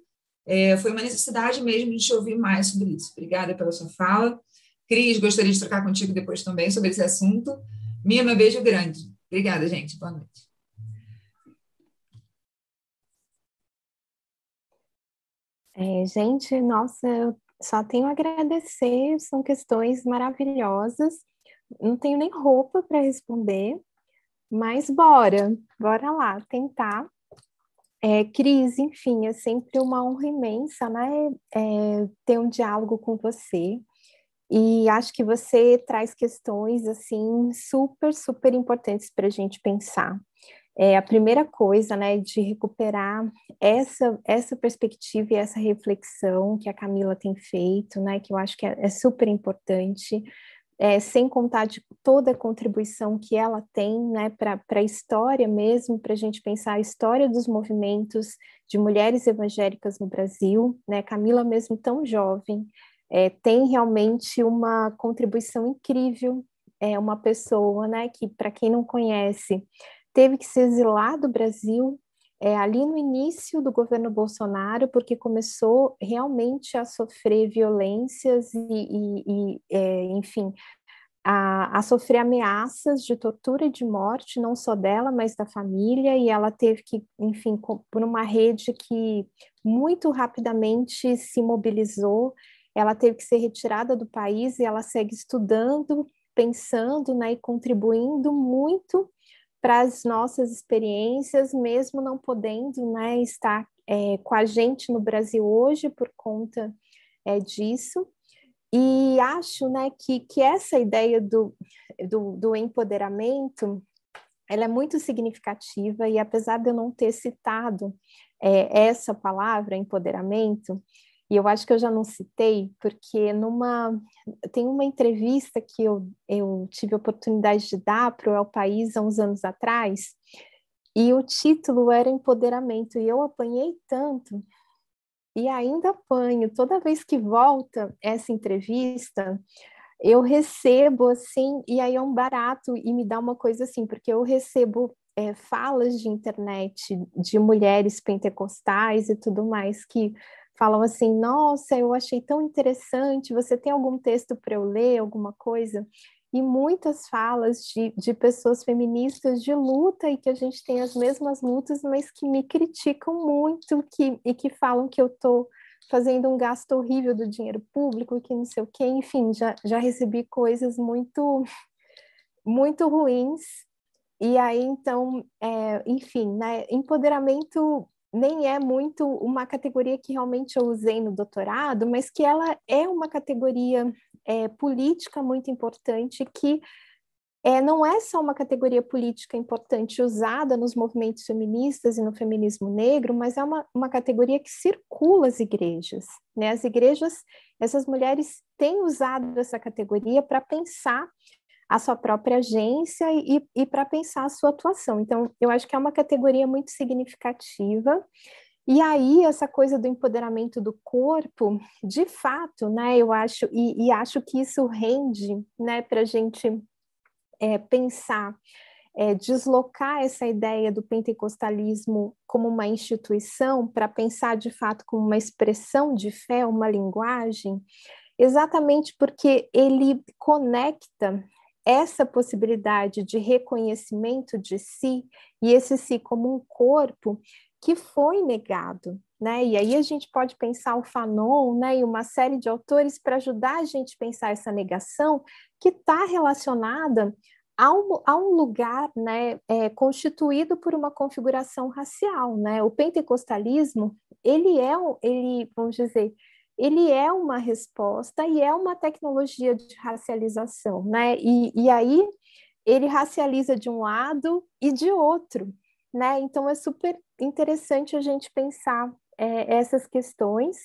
é, foi uma necessidade mesmo de te ouvir mais sobre isso. Obrigada pela sua fala. Cris, gostaria de trocar contigo depois também sobre esse assunto. Meu beijo grande. Obrigada, gente. Boa noite. É, gente, nossa, eu só tenho a agradecer, são questões maravilhosas. Não tenho nem roupa para responder, mas bora, bora lá, tentar. É, Cris, enfim, é sempre uma honra imensa, né? É, ter um diálogo com você. E acho que você traz questões assim super, super importantes para a gente pensar. É a primeira coisa, né, de recuperar essa essa perspectiva e essa reflexão que a Camila tem feito, né, que eu acho que é, é super importante. É, sem contar de toda a contribuição que ela tem né, para a história mesmo, para a gente pensar a história dos movimentos de mulheres evangélicas no Brasil, né? Camila mesmo tão jovem, é, tem realmente uma contribuição incrível. É uma pessoa, né, que para quem não conhece, teve que se exilar do Brasil é, ali no início do governo Bolsonaro, porque começou realmente a sofrer violências e, e, e é, enfim, a, a, sofrer ameaças de tortura e de morte, não só dela, mas da família, e ela teve que, enfim, por uma rede que muito rapidamente se mobilizou ela teve que ser retirada do país e ela segue estudando, pensando né, e contribuindo muito para as nossas experiências, mesmo não podendo né, estar é, com a gente no Brasil hoje por conta é, disso. E acho né, que, que essa ideia do, do, do empoderamento ela é muito significativa e apesar de eu não ter citado é, essa palavra, empoderamento, e eu acho que eu já não citei, porque numa tem uma entrevista que eu, eu tive a oportunidade de dar para o El País há uns anos atrás, e o título era Empoderamento, e eu apanhei tanto, e ainda apanho, toda vez que volta essa entrevista, eu recebo assim, e aí é um barato, e me dá uma coisa assim, porque eu recebo é, falas de internet de mulheres pentecostais e tudo mais que falam assim: Nossa, eu achei tão interessante. Você tem algum texto para eu ler, alguma coisa? E muitas falas de, de pessoas feministas de luta e que a gente tem as mesmas lutas, mas que me criticam muito que, e que falam que eu estou fazendo um gasto horrível do dinheiro público, que não sei o quê. Enfim, já, já recebi coisas muito, muito ruins. E aí, então, é, enfim, né, empoderamento nem é muito uma categoria que realmente eu usei no doutorado, mas que ela é uma categoria é, política muito importante que é, não é só uma categoria política importante usada nos movimentos feministas e no feminismo negro, mas é uma, uma categoria que circula as igrejas. Né? As igrejas, essas mulheres têm usado essa categoria para pensar a sua própria agência e, e para pensar a sua atuação. Então, eu acho que é uma categoria muito significativa. E aí, essa coisa do empoderamento do corpo, de fato, né, eu acho, e, e acho que isso rende né, para a gente é, pensar, é, deslocar essa ideia do pentecostalismo como uma instituição para pensar de fato como uma expressão de fé, uma linguagem, exatamente porque ele conecta essa possibilidade de reconhecimento de si e esse si como um corpo que foi negado, né? E aí a gente pode pensar o Fanon, né, e uma série de autores para ajudar a gente a pensar essa negação que está relacionada há um, há um lugar né, é, constituído por uma configuração racial. Né? O pentecostalismo, ele é, ele, vamos dizer, ele é uma resposta e é uma tecnologia de racialização, né? E, e aí ele racializa de um lado e de outro, né? Então é super interessante a gente pensar é, essas questões.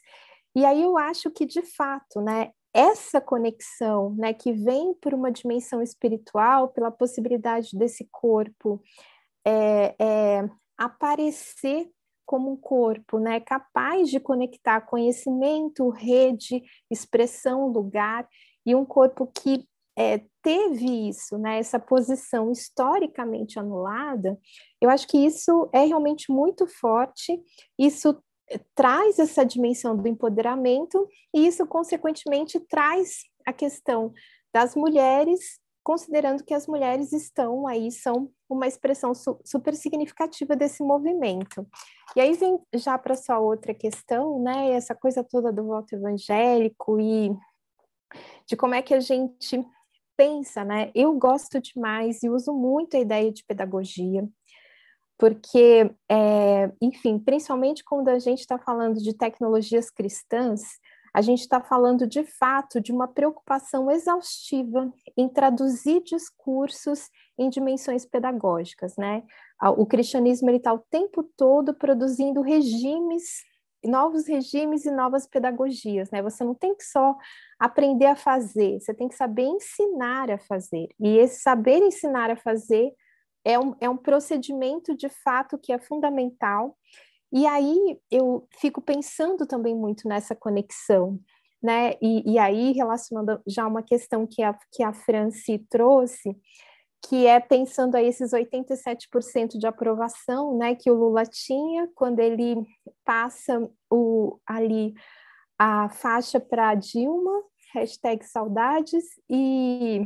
E aí eu acho que de fato, né? Essa conexão, né, que vem por uma dimensão espiritual, pela possibilidade desse corpo é, é, aparecer como um corpo, né, capaz de conectar conhecimento, rede, expressão, lugar, e um corpo que é, teve isso, né, essa posição historicamente anulada, eu acho que isso é realmente muito forte, isso traz essa dimensão do empoderamento, e isso, consequentemente, traz a questão das mulheres considerando que as mulheres estão aí, são uma expressão su super significativa desse movimento. E aí vem já para sua outra questão, né, essa coisa toda do voto evangélico e de como é que a gente pensa, né? Eu gosto demais e uso muito a ideia de pedagogia, porque, é, enfim, principalmente quando a gente está falando de tecnologias cristãs, a gente está falando de fato de uma preocupação exaustiva em traduzir discursos em dimensões pedagógicas, né? O cristianismo está o tempo todo produzindo regimes, novos regimes e novas pedagogias, né? Você não tem que só aprender a fazer, você tem que saber ensinar a fazer. E esse saber ensinar a fazer é um, é um procedimento de fato que é fundamental e aí eu fico pensando também muito nessa conexão, né? E, e aí, relacionando já uma questão que a, que a Franci trouxe, que é pensando aí esses 87% de aprovação, né, que o Lula tinha quando ele passa o, ali a faixa para Dilma, hashtag saudades, e,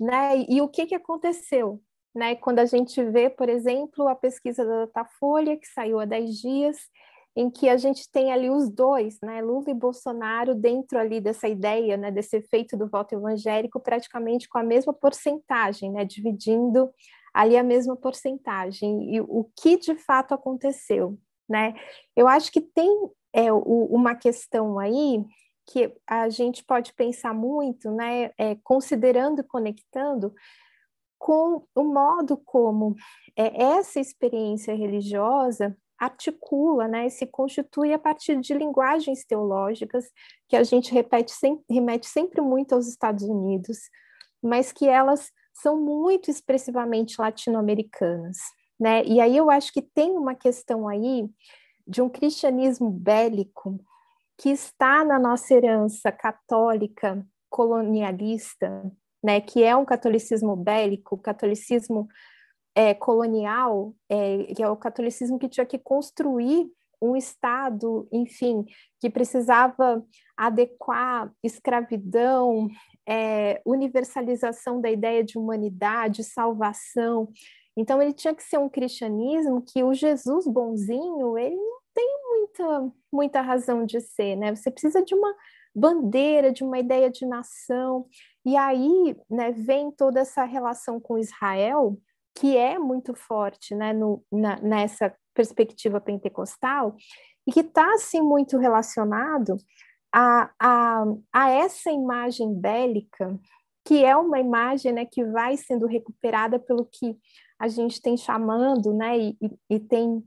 né, e o que, que aconteceu? Né? Quando a gente vê, por exemplo, a pesquisa da Datafolha, que saiu há 10 dias, em que a gente tem ali os dois, né, Lula e Bolsonaro, dentro ali dessa ideia, né, desse efeito do voto evangélico, praticamente com a mesma porcentagem, né, dividindo ali a mesma porcentagem. E o que de fato aconteceu, né? Eu acho que tem é, o, uma questão aí que a gente pode pensar muito, né, é, considerando e conectando com o modo como é, essa experiência religiosa articula, né, se constitui a partir de linguagens teológicas que a gente repete sempre, remete sempre muito aos Estados Unidos, mas que elas são muito expressivamente latino-americanas, né? E aí eu acho que tem uma questão aí de um cristianismo bélico que está na nossa herança católica colonialista, né, que é um catolicismo bélico, catolicismo é, colonial, é, que é o catolicismo que tinha que construir um Estado, enfim, que precisava adequar escravidão, é, universalização da ideia de humanidade, salvação. Então, ele tinha que ser um cristianismo que o Jesus bonzinho, ele não tem muita, muita razão de ser, né? Você precisa de uma bandeira, de uma ideia de nação. E aí né, vem toda essa relação com Israel, que é muito forte né, no, na, nessa perspectiva pentecostal, e que está assim, muito relacionado a, a, a essa imagem bélica, que é uma imagem né, que vai sendo recuperada pelo que a gente tem chamando, né, e, e tem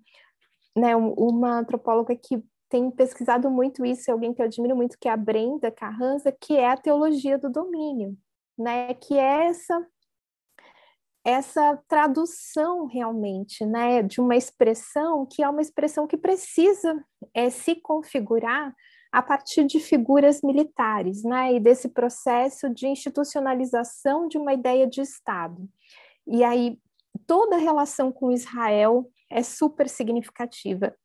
né, uma antropóloga que tem pesquisado muito isso, alguém que eu admiro muito, que é a Brenda Carranza, que é a teologia do domínio, né? Que é essa essa tradução realmente, né, de uma expressão que é uma expressão que precisa é, se configurar a partir de figuras militares, né, e desse processo de institucionalização de uma ideia de Estado. E aí toda a relação com Israel é super significativa.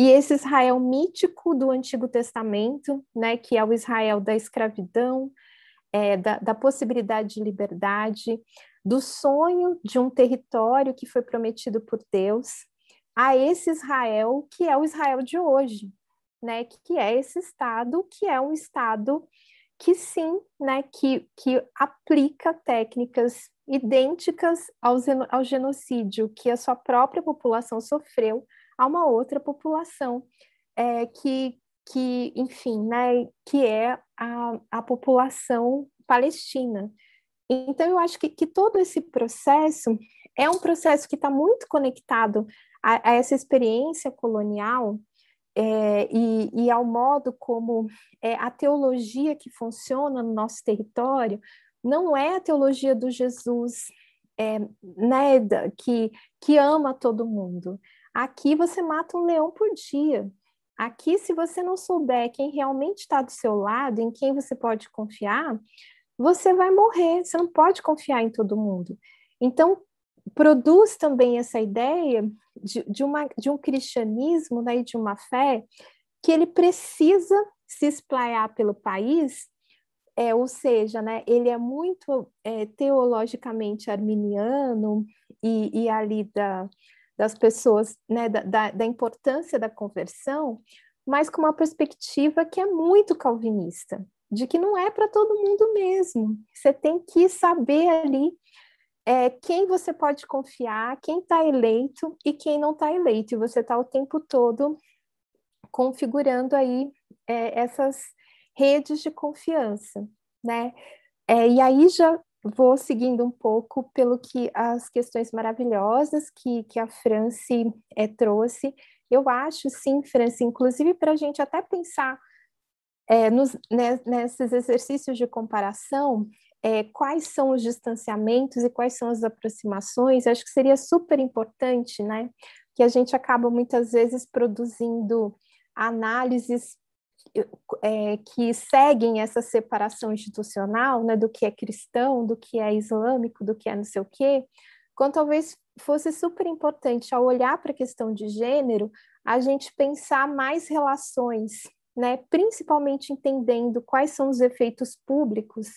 E esse Israel mítico do Antigo Testamento, né, que é o Israel da escravidão, é, da, da possibilidade de liberdade, do sonho de um território que foi prometido por Deus, a esse Israel que é o Israel de hoje, né, que é esse Estado, que é um Estado que sim, né, que, que aplica técnicas idênticas ao, ao genocídio que a sua própria população sofreu a uma outra população é, que, que, enfim, né, que é a, a população palestina. Então, eu acho que, que todo esse processo é um processo que está muito conectado a, a, essa experiência colonial é, e, e, ao modo como é, a teologia que funciona no nosso território não é a teologia do Jesus é, né, que, que ama todo mundo. Aqui você mata um leão por dia. Aqui, se você não souber quem realmente está do seu lado, em quem você pode confiar, você vai morrer. Você não pode confiar em todo mundo. Então, produz também essa ideia de, de, uma, de um cristianismo né, de uma fé que ele precisa se esplaiar pelo país, é, ou seja, né, ele é muito é, teologicamente arminiano e, e ali da, das pessoas, né, da, da, da importância da conversão, mas com uma perspectiva que é muito calvinista, de que não é para todo mundo mesmo. Você tem que saber ali é, quem você pode confiar, quem está eleito e quem não está eleito. E você está o tempo todo configurando aí é, essas redes de confiança, né? É, e aí já vou seguindo um pouco pelo que as questões maravilhosas que, que a France é, trouxe. Eu acho, sim, France, inclusive para a gente até pensar é, nos, né, nesses exercícios de comparação, é, quais são os distanciamentos e quais são as aproximações, acho que seria super importante, né? Que a gente acaba muitas vezes produzindo análises é, que seguem essa separação institucional, né, do que é cristão, do que é islâmico, do que é não sei o quê, quando talvez fosse super importante ao olhar para a questão de gênero, a gente pensar mais relações, né, principalmente entendendo quais são os efeitos públicos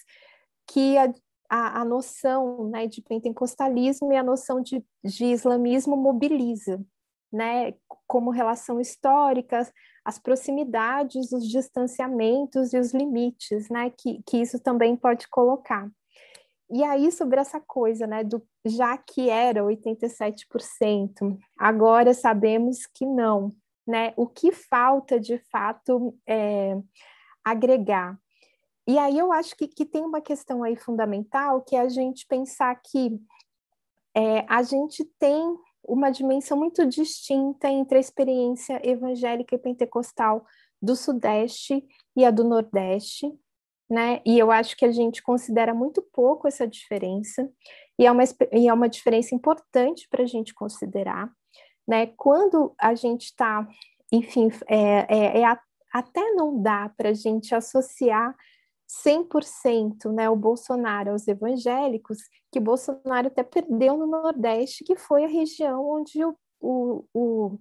que a, a, a noção né, de pentecostalismo e a noção de, de islamismo mobiliza, né, como relação histórica, as proximidades, os distanciamentos e os limites, né, que, que isso também pode colocar. E aí, sobre essa coisa, né, do, já que era 87%, agora sabemos que não, né, o que falta de fato é agregar? E aí eu acho que, que tem uma questão aí fundamental, que é a gente pensar que é, a gente tem uma dimensão muito distinta entre a experiência evangélica e pentecostal do Sudeste e a do Nordeste, né? E eu acho que a gente considera muito pouco essa diferença, e é uma, e é uma diferença importante para a gente considerar, né? Quando a gente está, enfim, é, é, é até não dá para a gente associar 100% né, o Bolsonaro aos evangélicos, que Bolsonaro até perdeu no Nordeste, que foi a região onde o, o, o,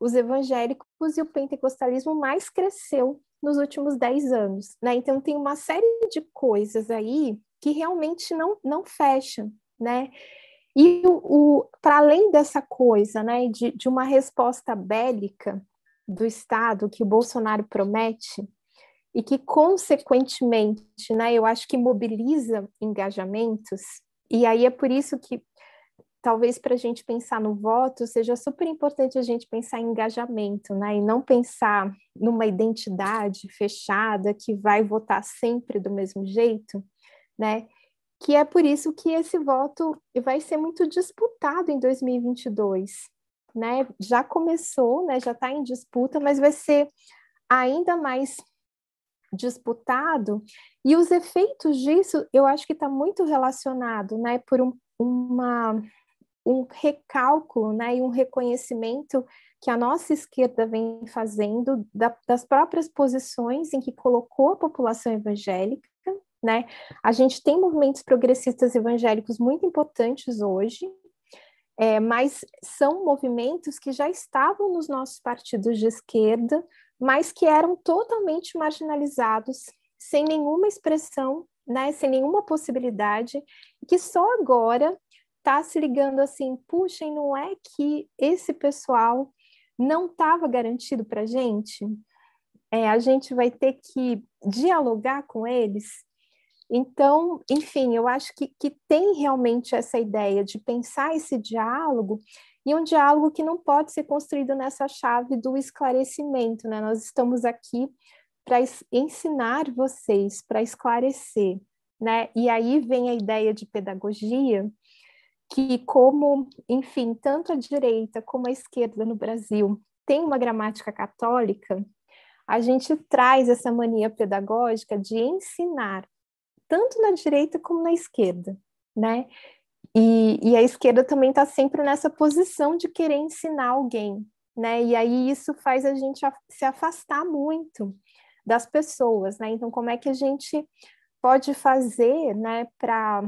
os evangélicos e o pentecostalismo mais cresceu nos últimos 10 anos. Né? Então, tem uma série de coisas aí que realmente não, não fecham. Né? E o, o para além dessa coisa né, de, de uma resposta bélica do Estado que o Bolsonaro promete, e que, consequentemente, né, eu acho que mobiliza engajamentos, e aí é por isso que, talvez para a gente pensar no voto, seja super importante a gente pensar em engajamento, né, e não pensar numa identidade fechada que vai votar sempre do mesmo jeito, né, que é por isso que esse voto vai ser muito disputado em 2022, né, já começou, né, já está em disputa, mas vai ser ainda mais disputado, e os efeitos disso eu acho que está muito relacionado né, por um, uma, um recálculo né, e um reconhecimento que a nossa esquerda vem fazendo da, das próprias posições em que colocou a população evangélica. Né? A gente tem movimentos progressistas evangélicos muito importantes hoje, é, mas são movimentos que já estavam nos nossos partidos de esquerda, mas que eram totalmente marginalizados, sem nenhuma expressão, né, sem nenhuma possibilidade, que só agora está se ligando assim, puxa, e não é que esse pessoal não estava garantido para a gente? É, a gente vai ter que dialogar com eles. Então, enfim, eu acho que, que tem realmente essa ideia de pensar esse diálogo e um diálogo que não pode ser construído nessa chave do esclarecimento, né? Nós estamos aqui para ensinar vocês, para esclarecer, né? E aí vem a ideia de pedagogia, que como, enfim, tanto a direita como a esquerda no Brasil tem uma gramática católica, a gente traz essa mania pedagógica de ensinar, tanto na direita como na esquerda, né? E, e a esquerda também está sempre nessa posição de querer ensinar alguém, né? E aí isso faz a gente se afastar muito das pessoas, né? Então, como é que a gente pode fazer, né, para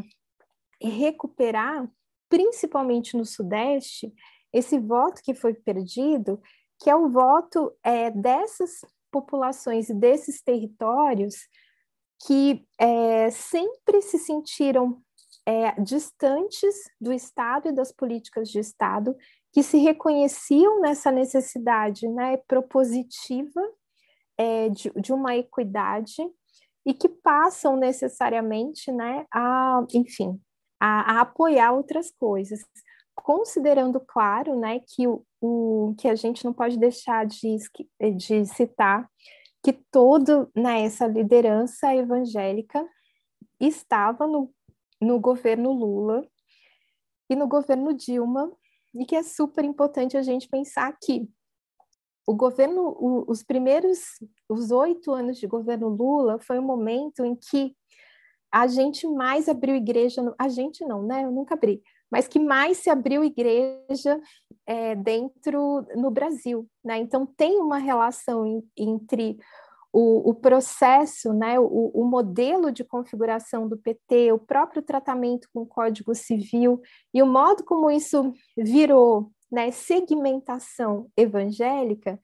recuperar, principalmente no Sudeste, esse voto que foi perdido, que é o voto é, dessas populações e desses territórios que é, sempre se sentiram é, distantes do Estado e das políticas de Estado, que se reconheciam nessa necessidade né, propositiva é, de, de, uma equidade e que passam necessariamente né, a, enfim, a, a apoiar outras coisas, considerando, claro, né, que o, o que a gente não pode deixar de, de citar que toda né, essa liderança evangélica estava no, no governo Lula e no governo Dilma, e que é super importante a gente pensar que o governo, o, os primeiros, os oito anos de governo Lula foi um momento em que a gente mais abriu igreja, a gente não, né? Eu nunca abri, mas que mais se abriu igreja é, dentro no Brasil, né? Então tem uma relação in, entre o, o, processo, né, o, o, modelo de configuração do PT, o próprio tratamento com o Código Civil e o modo como isso virou né, segmentação evangélica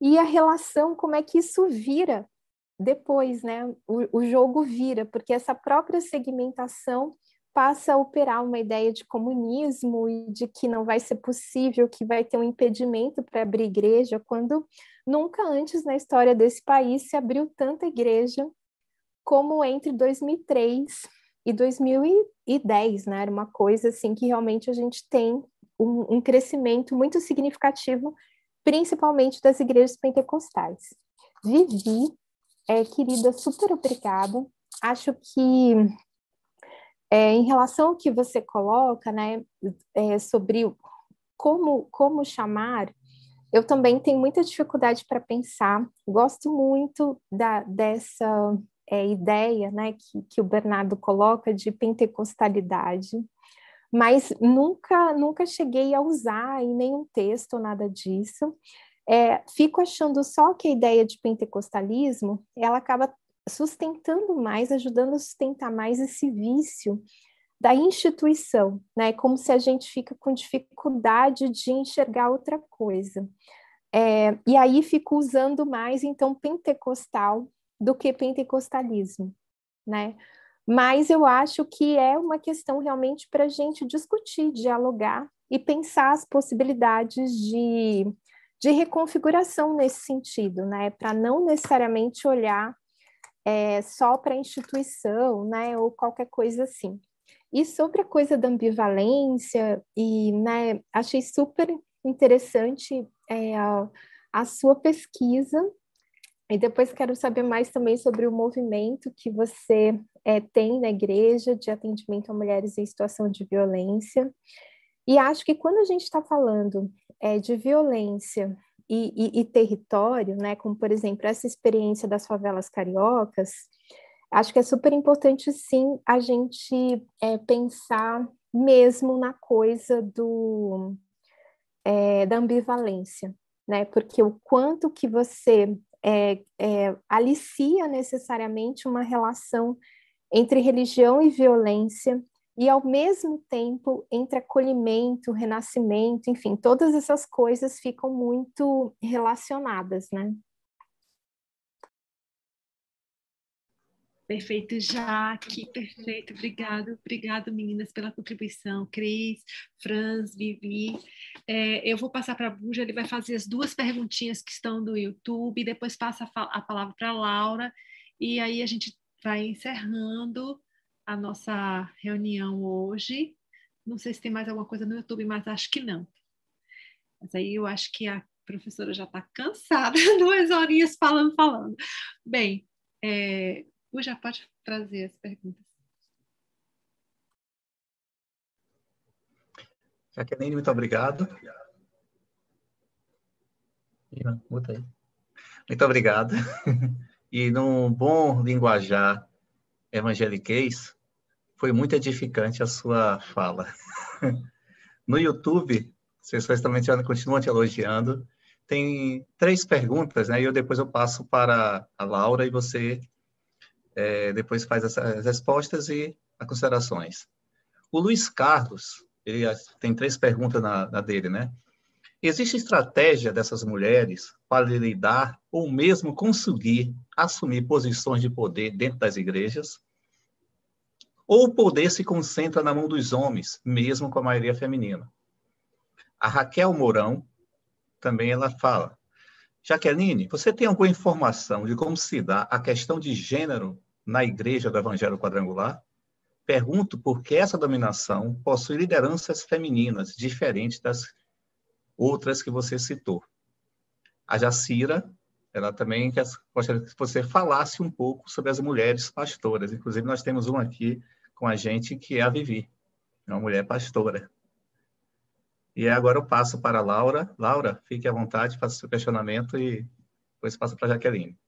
e a relação, como é que isso vira depois, né? O, o jogo vira, porque essa própria segmentação passa a operar uma ideia de comunismo e de que não vai ser possível, que vai ter um impedimento para abrir igreja, quando nunca antes na história desse país se abriu tanta igreja como entre 2003 e 2010, né? Era uma coisa assim que realmente a gente tem um, um crescimento muito significativo, principalmente das igrejas pentecostais. Vivi, é, querida, super obrigada. Acho que é, em relação ao que você coloca, né, é, sobre como, como chamar, eu também tenho muita dificuldade para pensar. Gosto muito da, dessa é, ideia, né, que, que o Bernardo coloca de pentecostalidade mas nunca, nunca cheguei a usar em nenhum texto nada disso. É, fico achando só que a ideia de pentecostalismo, ela acaba sustentando mais, ajudando a sustentar mais esse vício da instituição, né? Como se a gente fica com dificuldade de enxergar outra coisa. É, e aí fico usando mais, então, pentecostal do que pentecostalismo, né? Mas eu acho que é uma questão realmente para a gente discutir, dialogar e pensar as possibilidades de, de reconfiguração nesse sentido, né? Para não necessariamente olhar é, só para instituição, né? Ou qualquer coisa assim. E sobre a coisa da ambivalência, e né, achei super interessante é, a, a sua pesquisa e depois quero saber mais também sobre o movimento que você é, tem na igreja de atendimento a mulheres em situação de violência. E acho que quando a gente está falando é, de violência e, e, e, território, né, como por exemplo essa experiência das favelas cariocas, acho que é super importante sim a gente é, pensar mesmo na coisa do é, da ambivalência, né? Porque o quanto que você é, é, alicia necessariamente uma relação entre religião e violência, e ao mesmo tempo entre acolhimento, renascimento, enfim, todas essas coisas ficam muito relacionadas, né? Perfeito, Jaque, perfeito, obrigado, obrigado meninas pela contribuição, Cris, Franz, Vivi. É, eu vou passar para a Buja, ele vai fazer as duas perguntinhas que estão do YouTube, depois passa a, a palavra para a Laura, e aí a gente vai encerrando a nossa reunião hoje. Não sei se tem mais alguma coisa no YouTube, mas acho que não. Mas aí eu acho que a professora já está cansada, duas horinhas falando, falando. Bem, é, já pode trazer as perguntas. Jaqueline, muito obrigado. Muito obrigado. E num bom linguajar evangeliquez, foi muito edificante a sua fala. No YouTube, as pessoas também continuam te elogiando. Tem três perguntas, né? E eu depois eu passo para a Laura e você é, depois faz as respostas e as considerações. O Luiz Carlos, ele tem três perguntas na, na dele, né? Existe estratégia dessas mulheres para lidar ou mesmo conseguir assumir posições de poder dentro das igrejas? Ou o poder se concentra na mão dos homens, mesmo com a maioria feminina? A Raquel Mourão também ela fala: Jaqueline, você tem alguma informação de como se dá a questão de gênero na igreja do Evangelho Quadrangular? Pergunto porque essa dominação possui lideranças femininas diferentes das outras que você citou. A Jacira, ela também gostaria que você falasse um pouco sobre as mulheres pastoras. Inclusive, nós temos uma aqui com a gente que é a Vivi, uma mulher pastora. E agora eu passo para a Laura. Laura, fique à vontade, faça o seu questionamento e depois passa para a Jaqueline.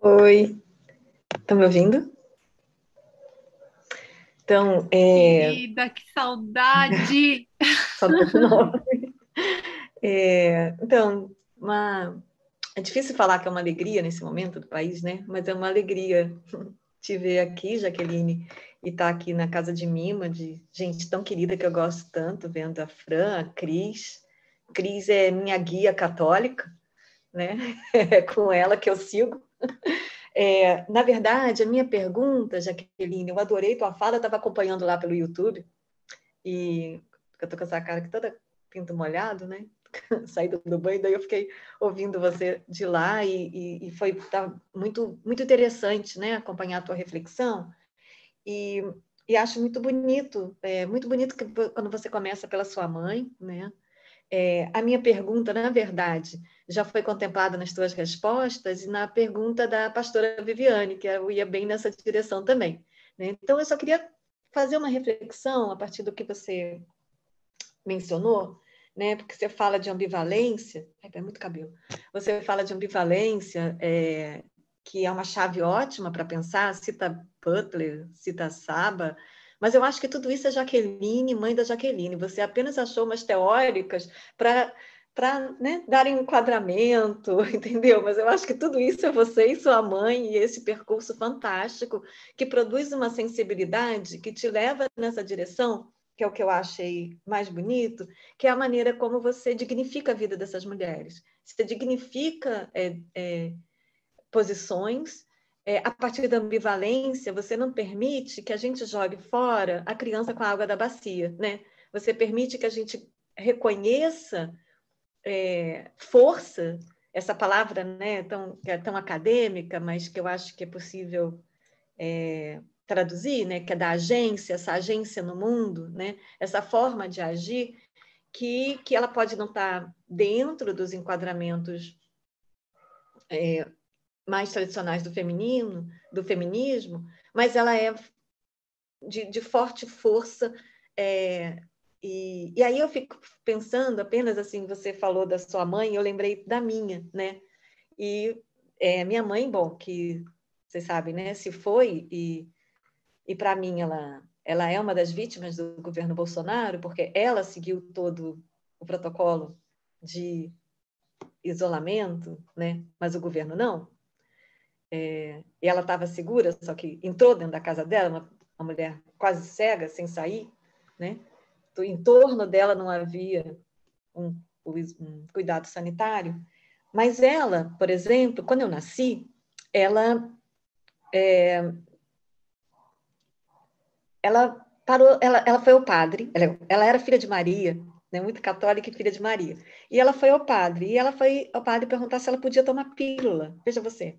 Oi, estão me ouvindo? Então, é... Querida, que saudade! saudade nova. É, então, uma... é difícil falar que é uma alegria nesse momento do país, né? Mas é uma alegria te ver aqui, Jaqueline, e estar tá aqui na casa de Mima, de gente tão querida que eu gosto tanto, vendo a Fran, a Cris. Cris é minha guia católica, né? É com ela que eu sigo. É, na verdade, a minha pergunta, Jaqueline, eu adorei tua fala, estava acompanhando lá pelo YouTube, e eu tô com essa cara aqui toda pinto molhado, né? Saída do banho, daí eu fiquei ouvindo você de lá e, e, e foi tá muito, muito interessante, né? Acompanhar a tua reflexão. E, e acho muito bonito, é, muito bonito que, quando você começa pela sua mãe, né? É, a minha pergunta, na verdade, já foi contemplada nas tuas respostas e na pergunta da pastora Viviane, que eu ia bem nessa direção também. Né? Então, eu só queria fazer uma reflexão a partir do que você mencionou, né? porque você fala de ambivalência, é muito cabelo, você fala de ambivalência, é, que é uma chave ótima para pensar, cita Butler, cita Saba, mas eu acho que tudo isso é Jaqueline, mãe da Jaqueline. Você apenas achou umas teóricas para para né, um enquadramento, entendeu? Mas eu acho que tudo isso é você e sua mãe e esse percurso fantástico que produz uma sensibilidade que te leva nessa direção, que é o que eu achei mais bonito, que é a maneira como você dignifica a vida dessas mulheres. Você dignifica é, é, posições é, a partir da ambivalência, você não permite que a gente jogue fora a criança com a água da bacia, né? Você permite que a gente reconheça é, força, essa palavra né, tão, que é tão acadêmica, mas que eu acho que é possível é, traduzir, né, que é da agência, essa agência no mundo, né, essa forma de agir, que, que ela pode não estar dentro dos enquadramentos é, mais tradicionais do feminino, do feminismo, mas ela é de, de forte força. É, e, e aí eu fico pensando apenas assim, você falou da sua mãe, eu lembrei da minha, né? E é, minha mãe, bom, que vocês sabem, né? Se foi e, e para mim ela ela é uma das vítimas do governo Bolsonaro porque ela seguiu todo o protocolo de isolamento, né? Mas o governo não. É, e ela estava segura, só que entrou dentro da casa dela, uma, uma mulher quase cega, sem sair, né? Em torno dela não havia um, um cuidado sanitário. Mas ela, por exemplo, quando eu nasci, ela é, ela parou, ela, ela foi ao padre, ela, ela, era filha de Maria, né, muito católica e filha de Maria. E ela foi ao padre, e ela foi ao padre perguntar se ela podia tomar pílula. Veja você.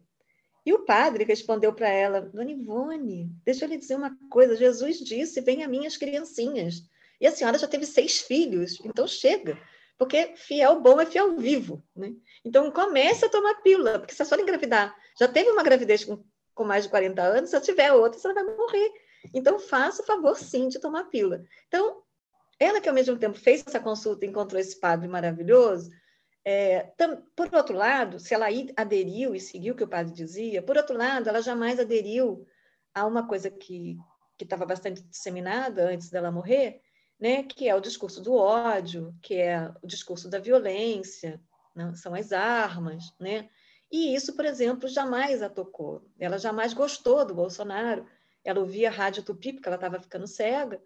E o padre respondeu para ela: Dona Ivone, deixa eu lhe dizer uma coisa. Jesus disse: Venha minhas criancinhas. E a senhora já teve seis filhos, então chega. Porque fiel bom é fiel vivo. Né? Então comece a tomar pílula, porque se a senhora engravidar, já teve uma gravidez com, com mais de 40 anos, se tiver outra, você vai morrer. Então faça o favor sim de tomar pílula. Então, ela que ao mesmo tempo fez essa consulta e encontrou esse padre maravilhoso, é, tam, por outro lado, se ela aderiu e seguiu o que o padre dizia, por outro lado, ela jamais aderiu a uma coisa que estava bastante disseminada antes dela morrer, né, que é o discurso do ódio, que é o discurso da violência, né, são as armas, né? E isso, por exemplo, jamais a tocou. Ela jamais gostou do Bolsonaro. Ela ouvia a rádio Tupi, porque ela estava ficando cega,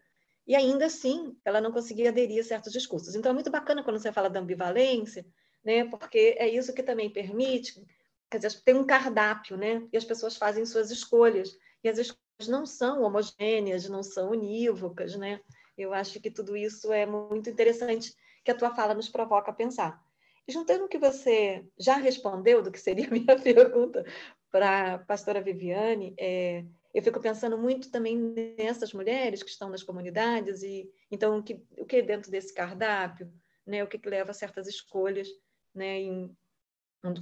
e ainda assim ela não conseguia aderir a certos discursos. Então é muito bacana quando você fala da ambivalência, né? Porque é isso que também permite, quer dizer, tem um cardápio, né? E as pessoas fazem suas escolhas. E as escolhas não são homogêneas, não são unívocas, né? Eu acho que tudo isso é muito interessante que a tua fala nos provoca a pensar. E juntando o que você já respondeu do que seria a minha pergunta para a pastora Viviane, é, eu fico pensando muito também nessas mulheres que estão nas comunidades e então o que, o que é dentro desse cardápio, né, o que, que leva a certas escolhas né? Em,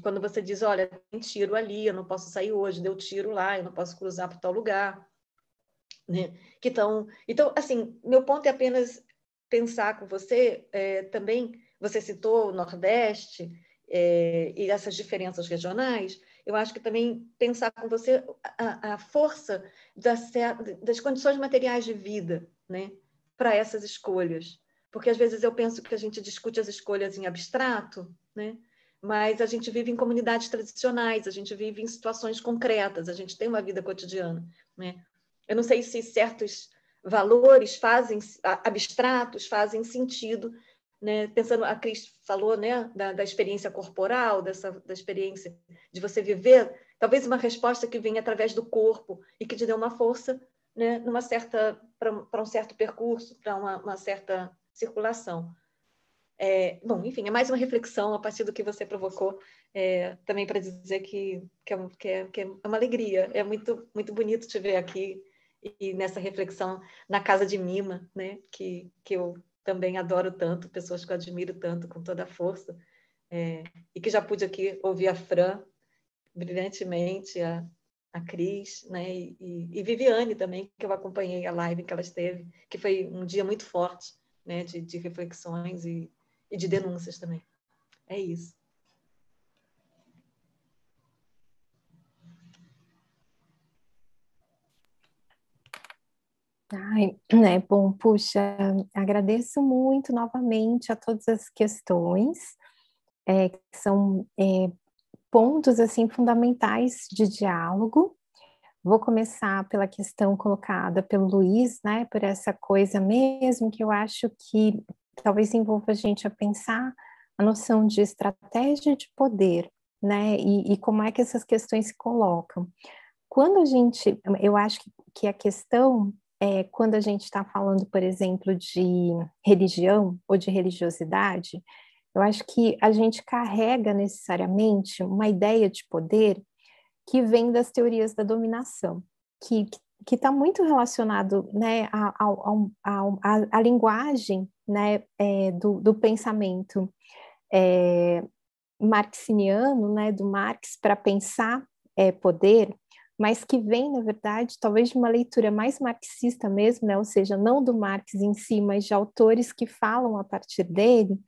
quando você diz, olha, tem tiro ali, eu não posso sair hoje, deu tiro lá, eu não posso cruzar para tal lugar, né? Que tão, então, assim, meu ponto é apenas pensar com você é, também. Você citou o Nordeste é, e essas diferenças regionais. Eu acho que também pensar com você a, a força das, das condições materiais de vida, né? Para essas escolhas, porque às vezes eu penso que a gente discute as escolhas em abstrato, né? Mas a gente vive em comunidades tradicionais, a gente vive em situações concretas, a gente tem uma vida cotidiana, né? Eu não sei se certos valores fazem abstratos fazem sentido, né? Pensando a Cris falou, né, da, da experiência corporal, dessa da experiência de você viver, talvez uma resposta que venha através do corpo e que te dê uma força, né, numa certa para um certo percurso, para uma, uma certa circulação. É, bom, enfim, é mais uma reflexão a partir do que você provocou, é, também para dizer que, que, é, que, é, que, é, uma alegria, é muito, muito bonito te ver aqui e, nessa reflexão na Casa de Mima, né, que, que eu também adoro tanto, pessoas que eu admiro tanto, com toda a força, é, e que já pude aqui ouvir a Fran brilhantemente, a, a Cris, né, e, e Viviane também, que eu acompanhei a live que ela esteve, que foi um dia muito forte, né, de, de reflexões e e de denúncias também. É isso. Ai, né, bom, puxa, agradeço muito novamente a todas as questões, é, que são é, pontos, assim, fundamentais de diálogo. Vou começar pela questão colocada pelo Luiz, né, por essa coisa mesmo que eu acho que talvez envolva a gente a pensar a noção de estratégia de poder, né? E, e como é que essas questões se colocam. Quando a gente, eu acho que, que a questão é quando a gente está falando, por exemplo, de religião ou de religiosidade, eu acho que a gente carrega necessariamente uma ideia de poder que vem das teorias da dominação, que está muito relacionado né, à linguagem né, é, do, do, pensamento é, marxiniano, né, do Marx, para pensar é, poder, mas que vem, na verdade, talvez de uma leitura mais marxista mesmo, né, ou seja, não do Marx em si, mas de autores que falam a partir dele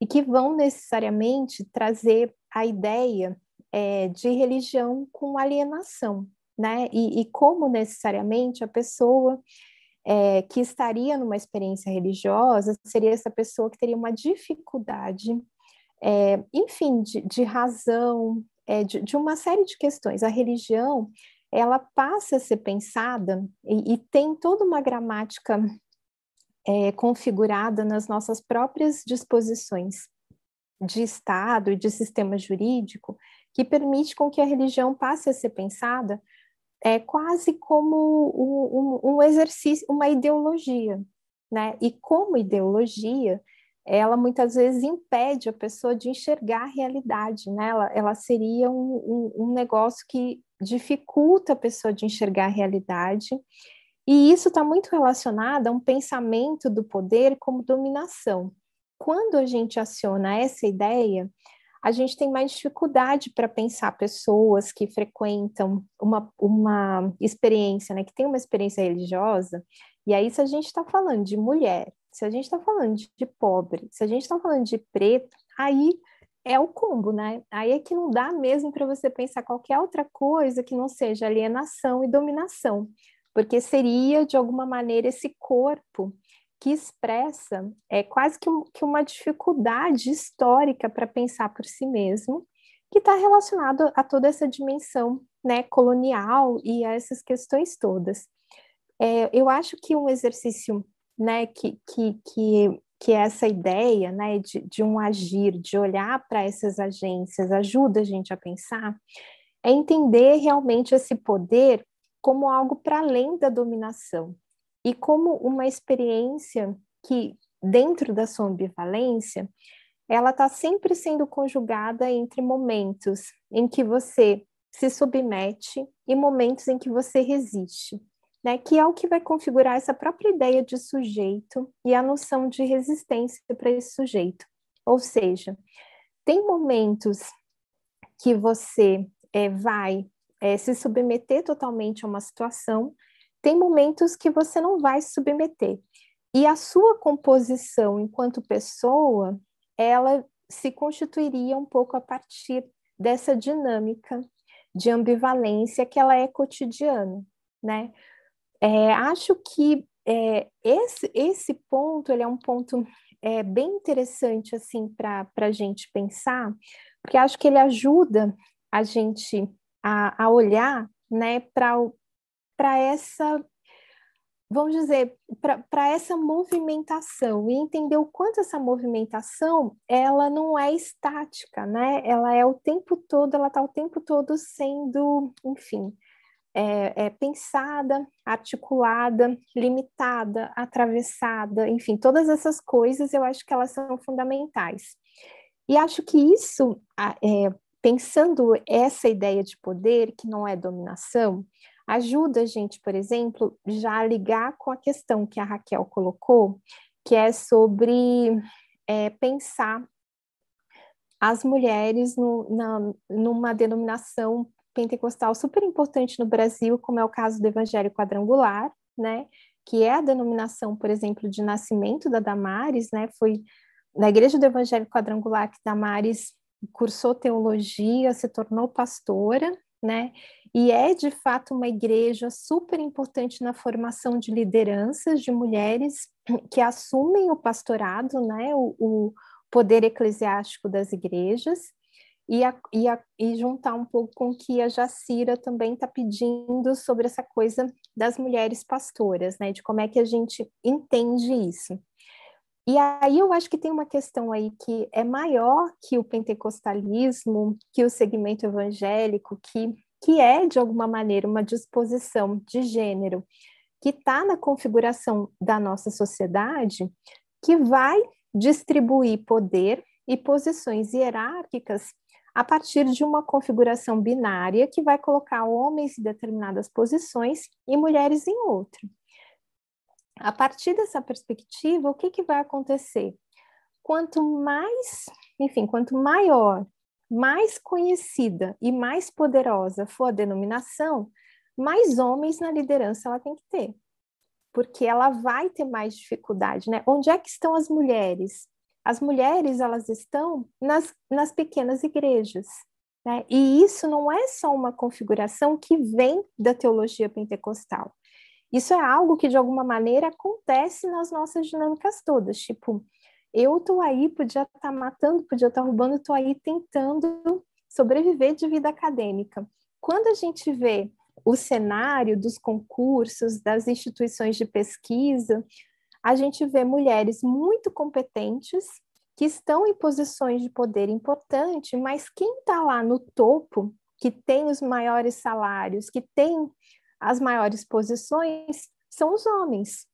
e que vão necessariamente trazer a ideia é, de religião com alienação, né, e, e como necessariamente a pessoa é, que estaria numa experiência religiosa seria essa pessoa que teria uma dificuldade, é, enfim, de, de razão, é, de, de, uma série de questões. A religião ela passa a ser pensada e, e tem toda uma gramática é, configurada nas nossas próprias disposições de Estado e de sistema jurídico que permite com que a religião passe a ser pensada é quase como um, um, exercício, uma ideologia, né? E como ideologia, ela muitas vezes impede a pessoa de enxergar a realidade, né? Ela, ela seria um, um, um negócio que dificulta a pessoa de enxergar a realidade, e isso está muito relacionado a um pensamento do poder como dominação. Quando a gente aciona essa ideia, a gente tem mais dificuldade para pensar pessoas que frequentam uma, uma experiência, né, que tem uma experiência religiosa, e aí se a gente está falando de mulher, se a gente está falando de, de pobre, se a gente está falando de preto, aí é o combo, né? Aí é que não dá mesmo para você pensar qualquer outra coisa que não seja alienação e dominação, porque seria de alguma maneira esse corpo que expressa é quase que, um, que uma dificuldade histórica para pensar por si mesmo, que está relacionado a toda essa dimensão né, colonial e a essas questões todas. É, eu acho que um exercício né, que, que, que, que essa ideia né, de, de um agir, de olhar para essas agências, ajuda a gente a pensar, é entender realmente esse poder como algo para além da dominação, e como uma experiência que, dentro da sua ambivalência, ela está sempre sendo conjugada entre momentos em que você se submete e momentos em que você resiste, né? Que é o que vai configurar essa própria ideia de sujeito e a noção de resistência para esse sujeito. Ou seja, tem momentos que você é, vai é, se submeter totalmente a uma situação tem momentos que você não vai se submeter. E a sua composição enquanto pessoa, ela se constituiria um pouco a partir dessa dinâmica de ambivalência que ela é cotidiana, né? É, acho que é, esse, esse ponto ele é um ponto é, bem interessante assim para a gente pensar, porque acho que ele ajuda a gente a, a olhar né, para essa, vamos dizer, para essa movimentação e entender o quanto essa movimentação ela não é estática, né? Ela é o tempo todo, ela está o tempo todo sendo, enfim, é, é, pensada, articulada, limitada, atravessada, enfim, todas essas coisas eu acho que elas são fundamentais. E acho que isso, é, pensando essa ideia de poder, que não é dominação, ajuda a gente, por exemplo, já a ligar com a questão que a Raquel colocou, que é sobre é, pensar as mulheres no, na, numa denominação pentecostal super importante no Brasil, como é o caso do Evangelho Quadrangular, né? Que é a denominação, por exemplo, de nascimento da Damares, né? Foi na Igreja do Evangelho Quadrangular que Damares cursou teologia, se tornou pastora, né? E é de fato uma igreja super importante na formação de lideranças de mulheres que assumem o pastorado, né? O, o poder eclesiástico das igrejas. E, a, e, a, e, juntar um pouco com o que a Jacira também está pedindo sobre essa coisa das mulheres pastoras, né? De como é que a gente entende isso. E aí eu acho que tem uma questão aí que é maior que o pentecostalismo, que o segmento evangélico, que, que é, de alguma maneira, uma disposição de gênero que está na configuração da nossa sociedade, que vai distribuir poder e posições hierárquicas a partir de uma configuração binária que vai colocar homens em determinadas posições e mulheres em outra a partir dessa perspectiva, o que, que vai acontecer? Quanto mais, enfim, quanto maior, mais conhecida e mais poderosa for a denominação, mais homens na liderança ela tem que ter. Porque ela vai ter mais dificuldade, né? Onde é que estão as mulheres? As mulheres, elas estão nas, nas pequenas igrejas, né? E isso não é só uma configuração que vem da teologia pentecostal. Isso é algo que, de alguma maneira, acontece nas nossas dinâmicas todas. Tipo, eu tô aí, podia estar tá matando, podia estar tá roubando, tô aí tentando sobreviver de vida acadêmica. Quando a gente vê o cenário dos concursos, das instituições de pesquisa, a gente vê mulheres muito competentes que estão em posições de poder importante, mas quem está lá no topo, que tem os maiores salários, que tem as maiores posições são os homens.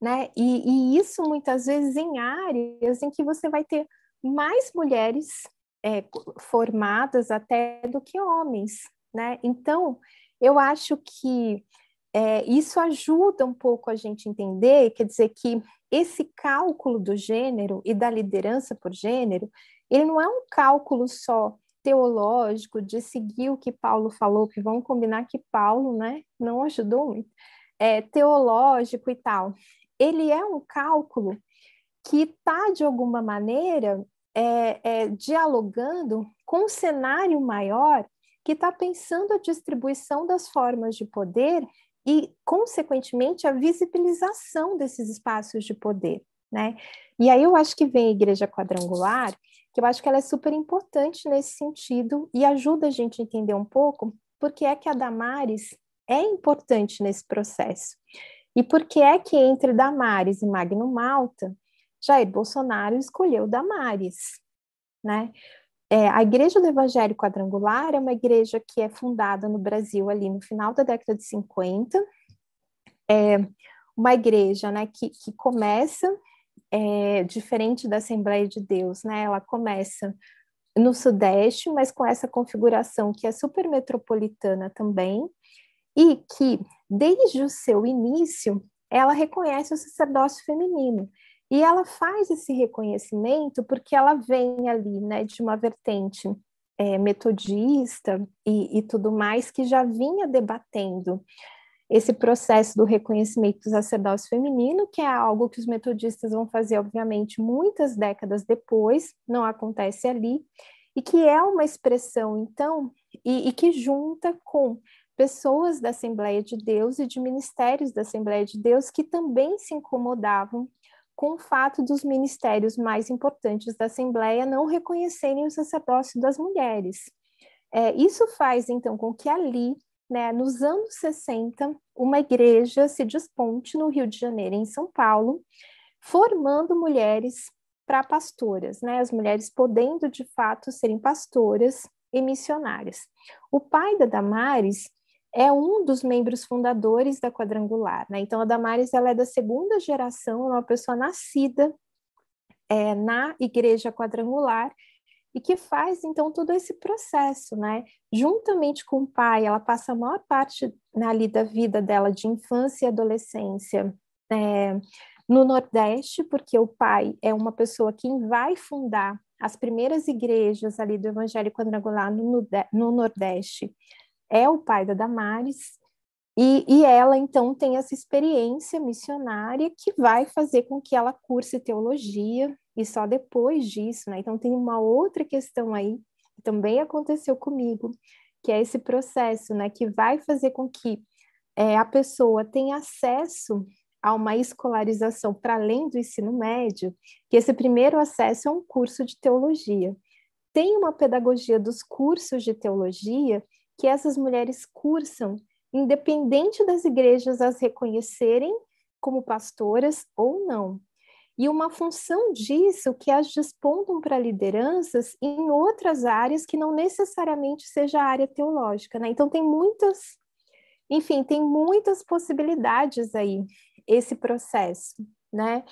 né? E, e isso muitas vezes em áreas em que você vai ter mais mulheres é, formadas até do que homens, né? Então, eu acho que é, isso ajuda um pouco a gente entender, quer dizer que esse cálculo do gênero e da liderança por gênero, ele não é um cálculo só teológico de seguir o que Paulo falou, que vamos combinar que Paulo, né, não ajudou muito, é teológico e tal. Ele é um cálculo que está, de alguma maneira, é, é, dialogando com um cenário maior que está pensando a distribuição das formas de poder e, consequentemente, a visibilização desses espaços de poder, né? E aí eu acho que vem a igreja quadrangular, que eu acho que ela é super importante nesse sentido e ajuda a gente a entender um pouco porque é que a Damares é importante nesse processo. E por que é que entre Damares e Magno Malta, Jair Bolsonaro escolheu Damares, né? É, a Igreja do Evangelho Quadrangular é uma igreja que é fundada no Brasil ali no final da década de 50. É uma igreja né, que, que começa é, diferente da Assembleia de Deus, né? Ela começa no Sudeste, mas com essa configuração que é super metropolitana também, e que, desde o seu início, ela reconhece o sacerdócio feminino. E ela faz esse reconhecimento porque ela vem ali, né, de uma vertente é, metodista e, e tudo mais que já vinha debatendo esse processo do reconhecimento do sacerdócio feminino, que é algo que os metodistas vão fazer, obviamente, muitas décadas depois, não acontece ali, e que é uma expressão, então, e, e que junta com pessoas da Assembleia de Deus e de ministérios da Assembleia de Deus que também se incomodavam com o fato dos ministérios mais importantes da Assembleia não reconhecerem o sacerdócio das mulheres. É, isso faz, então, com que ali né, nos anos 60, uma igreja se desponte no Rio de Janeiro, em São Paulo, formando mulheres para pastoras, né, as mulheres podendo de fato serem pastoras e missionárias. O pai da Damares é um dos membros fundadores da Quadrangular, né? Então a Damares ela é da segunda geração, é uma pessoa nascida é, na Igreja Quadrangular e que faz então todo esse processo, né? Juntamente com o pai, ela passa a maior parte né, ali da vida dela de infância e adolescência é, no Nordeste, porque o pai é uma pessoa que vai fundar as primeiras igrejas ali do Evangelho Quadrangular no, no Nordeste, é o pai da Damares, e, e, ela, então, tem essa experiência missionária que vai fazer com que ela curse teologia, e só depois disso, né? Então, tem uma outra questão aí, que também aconteceu comigo, que é esse processo, né? Que vai fazer com que é, a pessoa tenha acesso a uma escolarização para além do ensino médio, que esse primeiro acesso é um curso de teologia. Tem uma pedagogia dos cursos de teologia que essas mulheres cursam independente das igrejas as reconhecerem como pastoras ou não. E uma função disso que as despontam para lideranças em outras áreas que não necessariamente seja a área teológica, né? Então tem muitas, enfim, tem muitas possibilidades aí esse processo, né?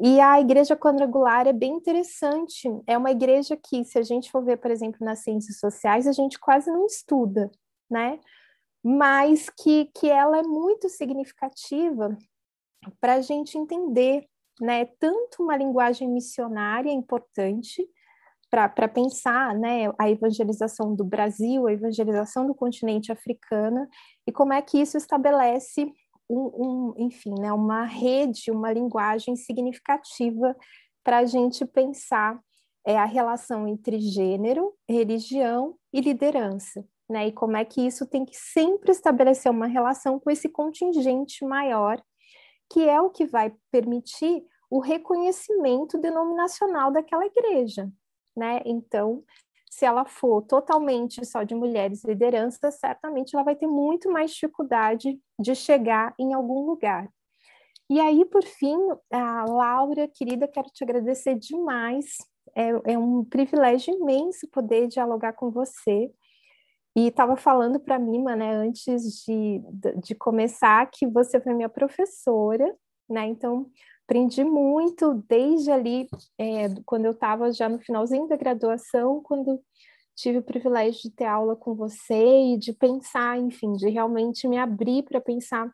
E a igreja quadrangular é bem interessante. É uma igreja que, se a gente for ver, por exemplo, nas ciências sociais, a gente quase não estuda, né? mas que, que ela é muito significativa para a gente entender, né, tanto uma linguagem missionária importante para pensar né, a evangelização do Brasil, a evangelização do continente africano, e como é que isso estabelece um, um enfim, né, uma rede, uma linguagem significativa para a gente pensar é, a relação entre gênero, religião e liderança né? E como é que isso tem que sempre estabelecer uma relação com esse contingente maior, que é o que vai permitir o reconhecimento denominacional daquela igreja, né? Então, se ela for totalmente só de mulheres lideranças, certamente ela vai ter muito mais dificuldade de chegar em algum lugar. E aí, por fim, a Laura, querida, quero te agradecer demais. É, é um privilégio imenso poder dialogar com você. E estava falando para mim, né, antes de, de começar, que você foi minha professora né? Então, aprendi muito desde ali, é, quando eu estava já no finalzinho da graduação, quando tive o privilégio de ter aula com você e de pensar, enfim, de realmente me abrir para pensar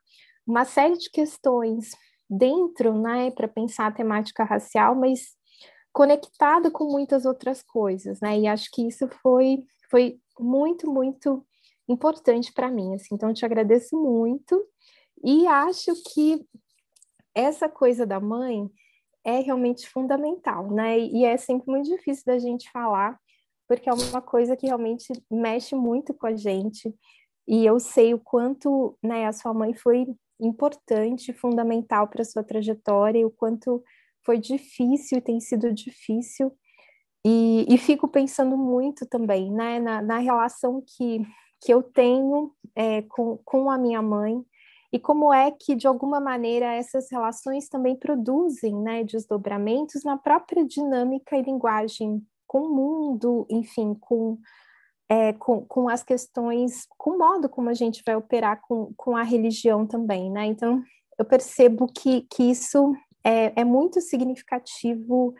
uma série de questões dentro, né, para pensar a temática racial, mas conectada com muitas outras coisas, né? E acho que isso foi foi muito muito importante para mim, assim. Então, te agradeço muito e acho que essa coisa da mãe é realmente fundamental, né? E é sempre muito difícil da gente falar, porque é uma coisa que realmente mexe muito com a gente. E eu sei o quanto, né, a sua mãe foi importante, fundamental para a sua trajetória, e o quanto foi difícil tem sido difícil. E, e fico pensando muito também, né, na, na relação que, que eu tenho é, com, com a minha mãe, e como é que, de alguma maneira, essas relações também produzem né, desdobramentos na própria dinâmica e linguagem com o mundo, enfim, com, é, com, com as questões, com o modo como a gente vai operar com, com a religião também, né? Então, eu percebo que, que isso é, é muito significativo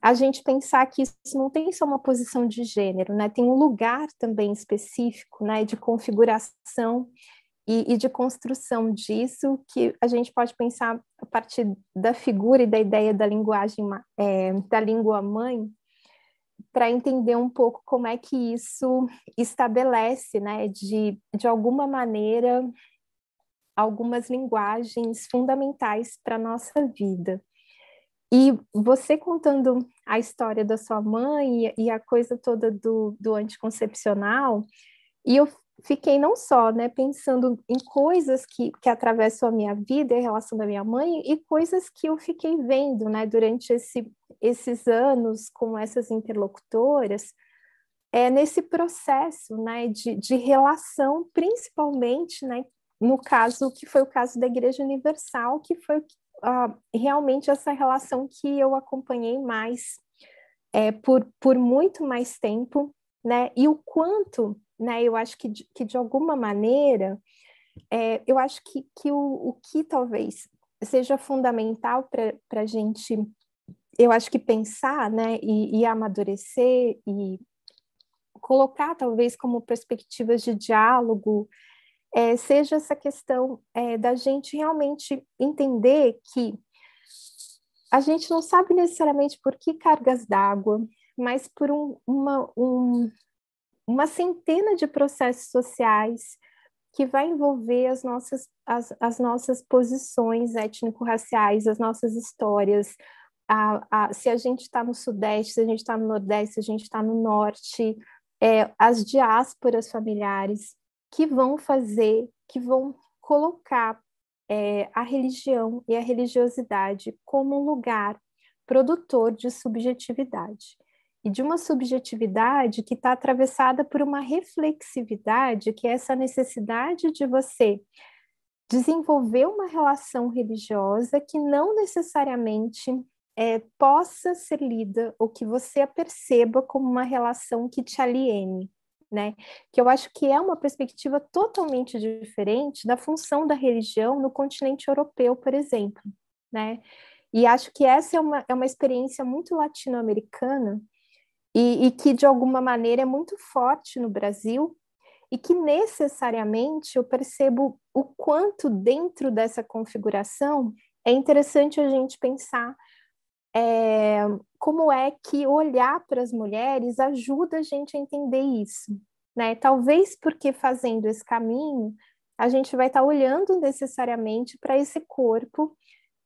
a gente pensar que isso não tem só uma posição de gênero, né? Tem um lugar também específico, né, de configuração e, e, de construção disso, que a gente pode pensar a partir da figura e da ideia da linguagem, é, da língua mãe, para entender um pouco como é que isso estabelece, né, de, de alguma maneira, algumas linguagens fundamentais para a nossa vida. E você contando a história da sua mãe e, e a coisa toda do, do anticoncepcional, e eu fiquei não só né, pensando em coisas que, que atravessam a minha vida e a relação da minha mãe, e coisas que eu fiquei vendo né, durante esse, esses anos com essas interlocutoras, é, nesse processo né, de, de relação, principalmente né, no caso que foi o caso da Igreja Universal, que foi uh, realmente essa relação que eu acompanhei mais é, por, por muito mais tempo, né, e o quanto né? Eu acho que de, que de alguma maneira, é, eu acho que, que o, o que talvez seja fundamental para a gente, eu acho que pensar, né, e, e amadurecer e colocar talvez como perspectivas de diálogo, é, seja essa questão é, da gente realmente entender que a gente não sabe necessariamente por que cargas d'água, mas por um, uma, um, uma centena de processos sociais que vai envolver as nossas, as, as nossas posições étnico-raciais, as nossas histórias. A, a, se a gente está no Sudeste, se a gente está no Nordeste, se a gente está no Norte, é, as diásporas familiares que vão fazer, que vão colocar é, a religião e a religiosidade como um lugar produtor de subjetividade e de uma subjetividade que está atravessada por uma reflexividade, que é essa necessidade de você desenvolver uma relação religiosa que não necessariamente é, possa ser lida ou que você a perceba como uma relação que te aliene, né? Que eu acho que é uma perspectiva totalmente diferente da função da religião no continente europeu, por exemplo, né? E acho que essa é uma, é uma experiência muito latino-americana e, e que de alguma maneira é muito forte no Brasil e que necessariamente eu percebo o quanto dentro dessa configuração é interessante a gente pensar é, como é que olhar para as mulheres ajuda a gente a entender isso, né? Talvez porque fazendo esse caminho a gente vai estar tá olhando necessariamente para esse corpo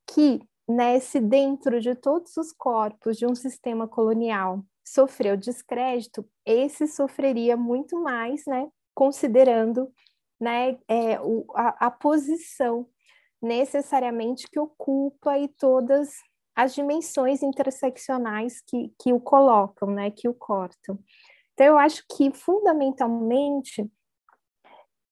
que, né, dentro de todos os corpos de um sistema colonial sofreu descrédito, esse sofreria muito mais, né, considerando né, é, o, a, a posição necessariamente que ocupa e todas as dimensões interseccionais que, que o colocam, né, que o cortam. Então, eu acho que, fundamentalmente,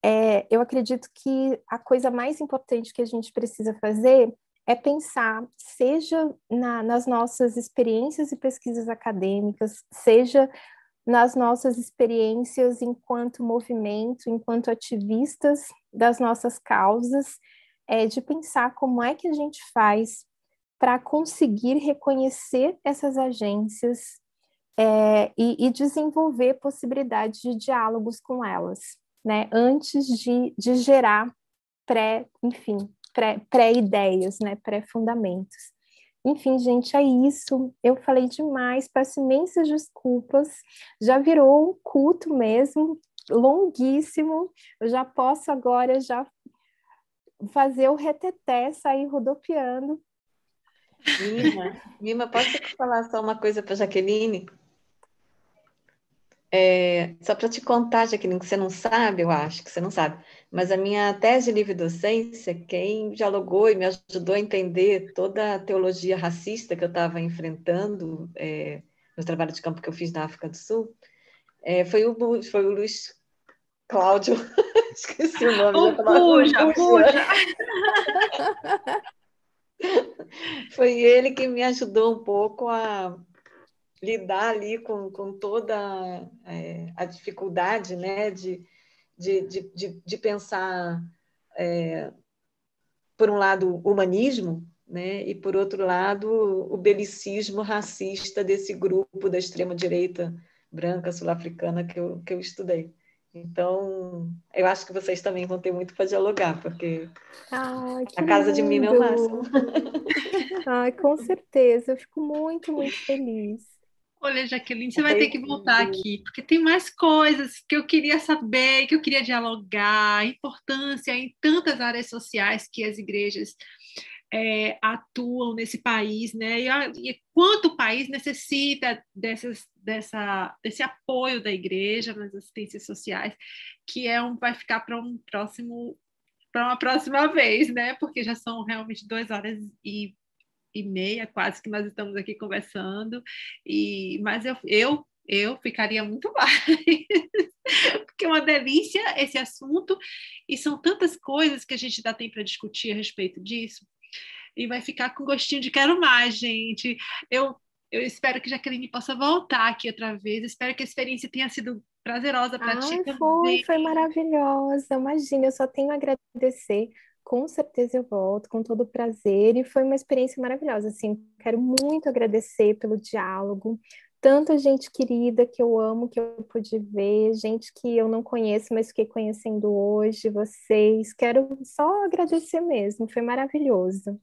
é, eu acredito que a coisa mais importante que a gente precisa fazer é pensar, seja na, nas nossas experiências e pesquisas acadêmicas, seja nas nossas experiências enquanto movimento, enquanto ativistas das nossas causas, é de pensar como é que a gente faz para conseguir reconhecer essas agências é, e, e, desenvolver possibilidades de diálogos com elas, né? Antes de, de gerar pré, enfim, pré-ideias, pré né? Pré-fundamentos. Enfim, gente, é isso. Eu falei demais, peço imensas desculpas. Já virou um culto mesmo, longuíssimo. Eu já posso agora já fazer o reteté, sair rodopiando. Mima, Mima, posso falar só uma coisa para Jaqueline? É, só para te contar, Jaqueline, que você não sabe, eu acho que você não sabe, mas a minha tese de livre docência, quem dialogou e me ajudou a entender toda a teologia racista que eu estava enfrentando é, no trabalho de campo que eu fiz na África do Sul, é, foi, o, foi o Luiz Cláudio, esqueci o nome. O Puja, Puja. foi ele que me ajudou um pouco a lidar ali com, com toda é, a dificuldade né, de, de, de, de pensar, é, por um lado, o humanismo, né, e, por outro lado, o belicismo racista desse grupo da extrema-direita branca sul-africana que eu, que eu estudei. Então, eu acho que vocês também vão ter muito para dialogar, porque Ai, a casa de mim é o máximo. Ai, com certeza, eu fico muito, muito feliz. Olha, Jaqueline, você vai ter que voltar aqui, porque tem mais coisas que eu queria saber, que eu queria dialogar, importância em tantas áreas sociais que as igrejas é, atuam nesse país, né? E, e, quanto o país necessita dessas, dessa, desse apoio da igreja nas assistências sociais, que é um, vai ficar para um próximo para uma próxima vez, né? Porque já são realmente duas horas e e meia, quase que nós estamos aqui conversando, e mas eu, eu, eu ficaria muito mais, porque é uma delícia esse assunto, e são tantas coisas que a gente dá tempo para discutir a respeito disso, e vai ficar com gostinho de quero mais, gente. Eu, eu espero que Jaqueline possa voltar aqui outra vez, espero que a experiência tenha sido prazerosa para ti também. Foi, foi maravilhosa. Imagina, eu só tenho a agradecer com certeza eu volto com todo prazer e foi uma experiência maravilhosa. Assim, quero muito agradecer pelo diálogo, tanta gente querida que eu amo, que eu pude ver, gente que eu não conheço, mas fiquei conhecendo hoje, vocês. Quero só agradecer mesmo, foi maravilhoso.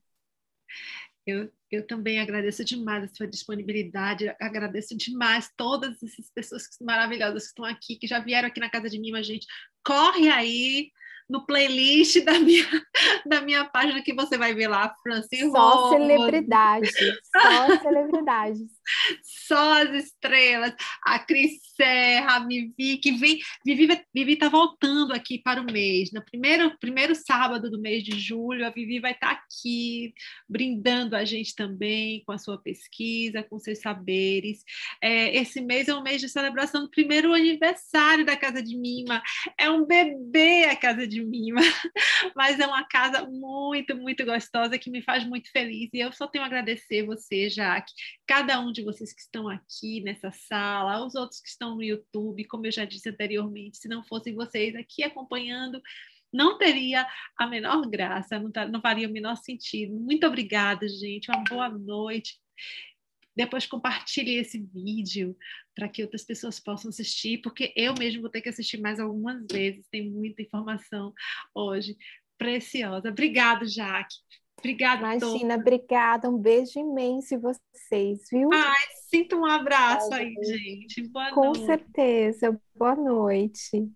Eu, eu também agradeço demais a sua disponibilidade, agradeço demais todas essas pessoas maravilhosas que estão aqui, que já vieram aqui na casa de mim, mas, gente, corre aí, no playlist da minha, da minha página que você vai ver lá, Francis Só celebridades, só celebridades. Só as estrelas, a Cris Serra, a Vivi, que vem, Vivi, Vivi tá voltando aqui para o mês, no primeiro, primeiro sábado do mês de julho, a Vivi vai estar tá aqui, brindando a gente também com a sua pesquisa, com seus saberes. É, esse mês é um mês de celebração do primeiro aniversário da Casa de Mima, é um bebê a Casa de de mim, mas é uma casa muito, muito gostosa que me faz muito feliz. E eu só tenho a agradecer você, Jaque, cada um de vocês que estão aqui nessa sala, os outros que estão no YouTube, como eu já disse anteriormente, se não fossem vocês aqui acompanhando, não teria a menor graça, não, tá, não faria o menor sentido. Muito obrigada, gente. Uma boa noite. Depois compartilhe esse vídeo para que outras pessoas possam assistir, porque eu mesmo vou ter que assistir mais algumas vezes. Tem muita informação hoje preciosa. Obrigada, Jaque. Obrigada, Imagina, obrigada. Um beijo imenso em vocês, viu? Ai, sinto um abraço aí, gente. Boa Com noite. certeza. Boa noite.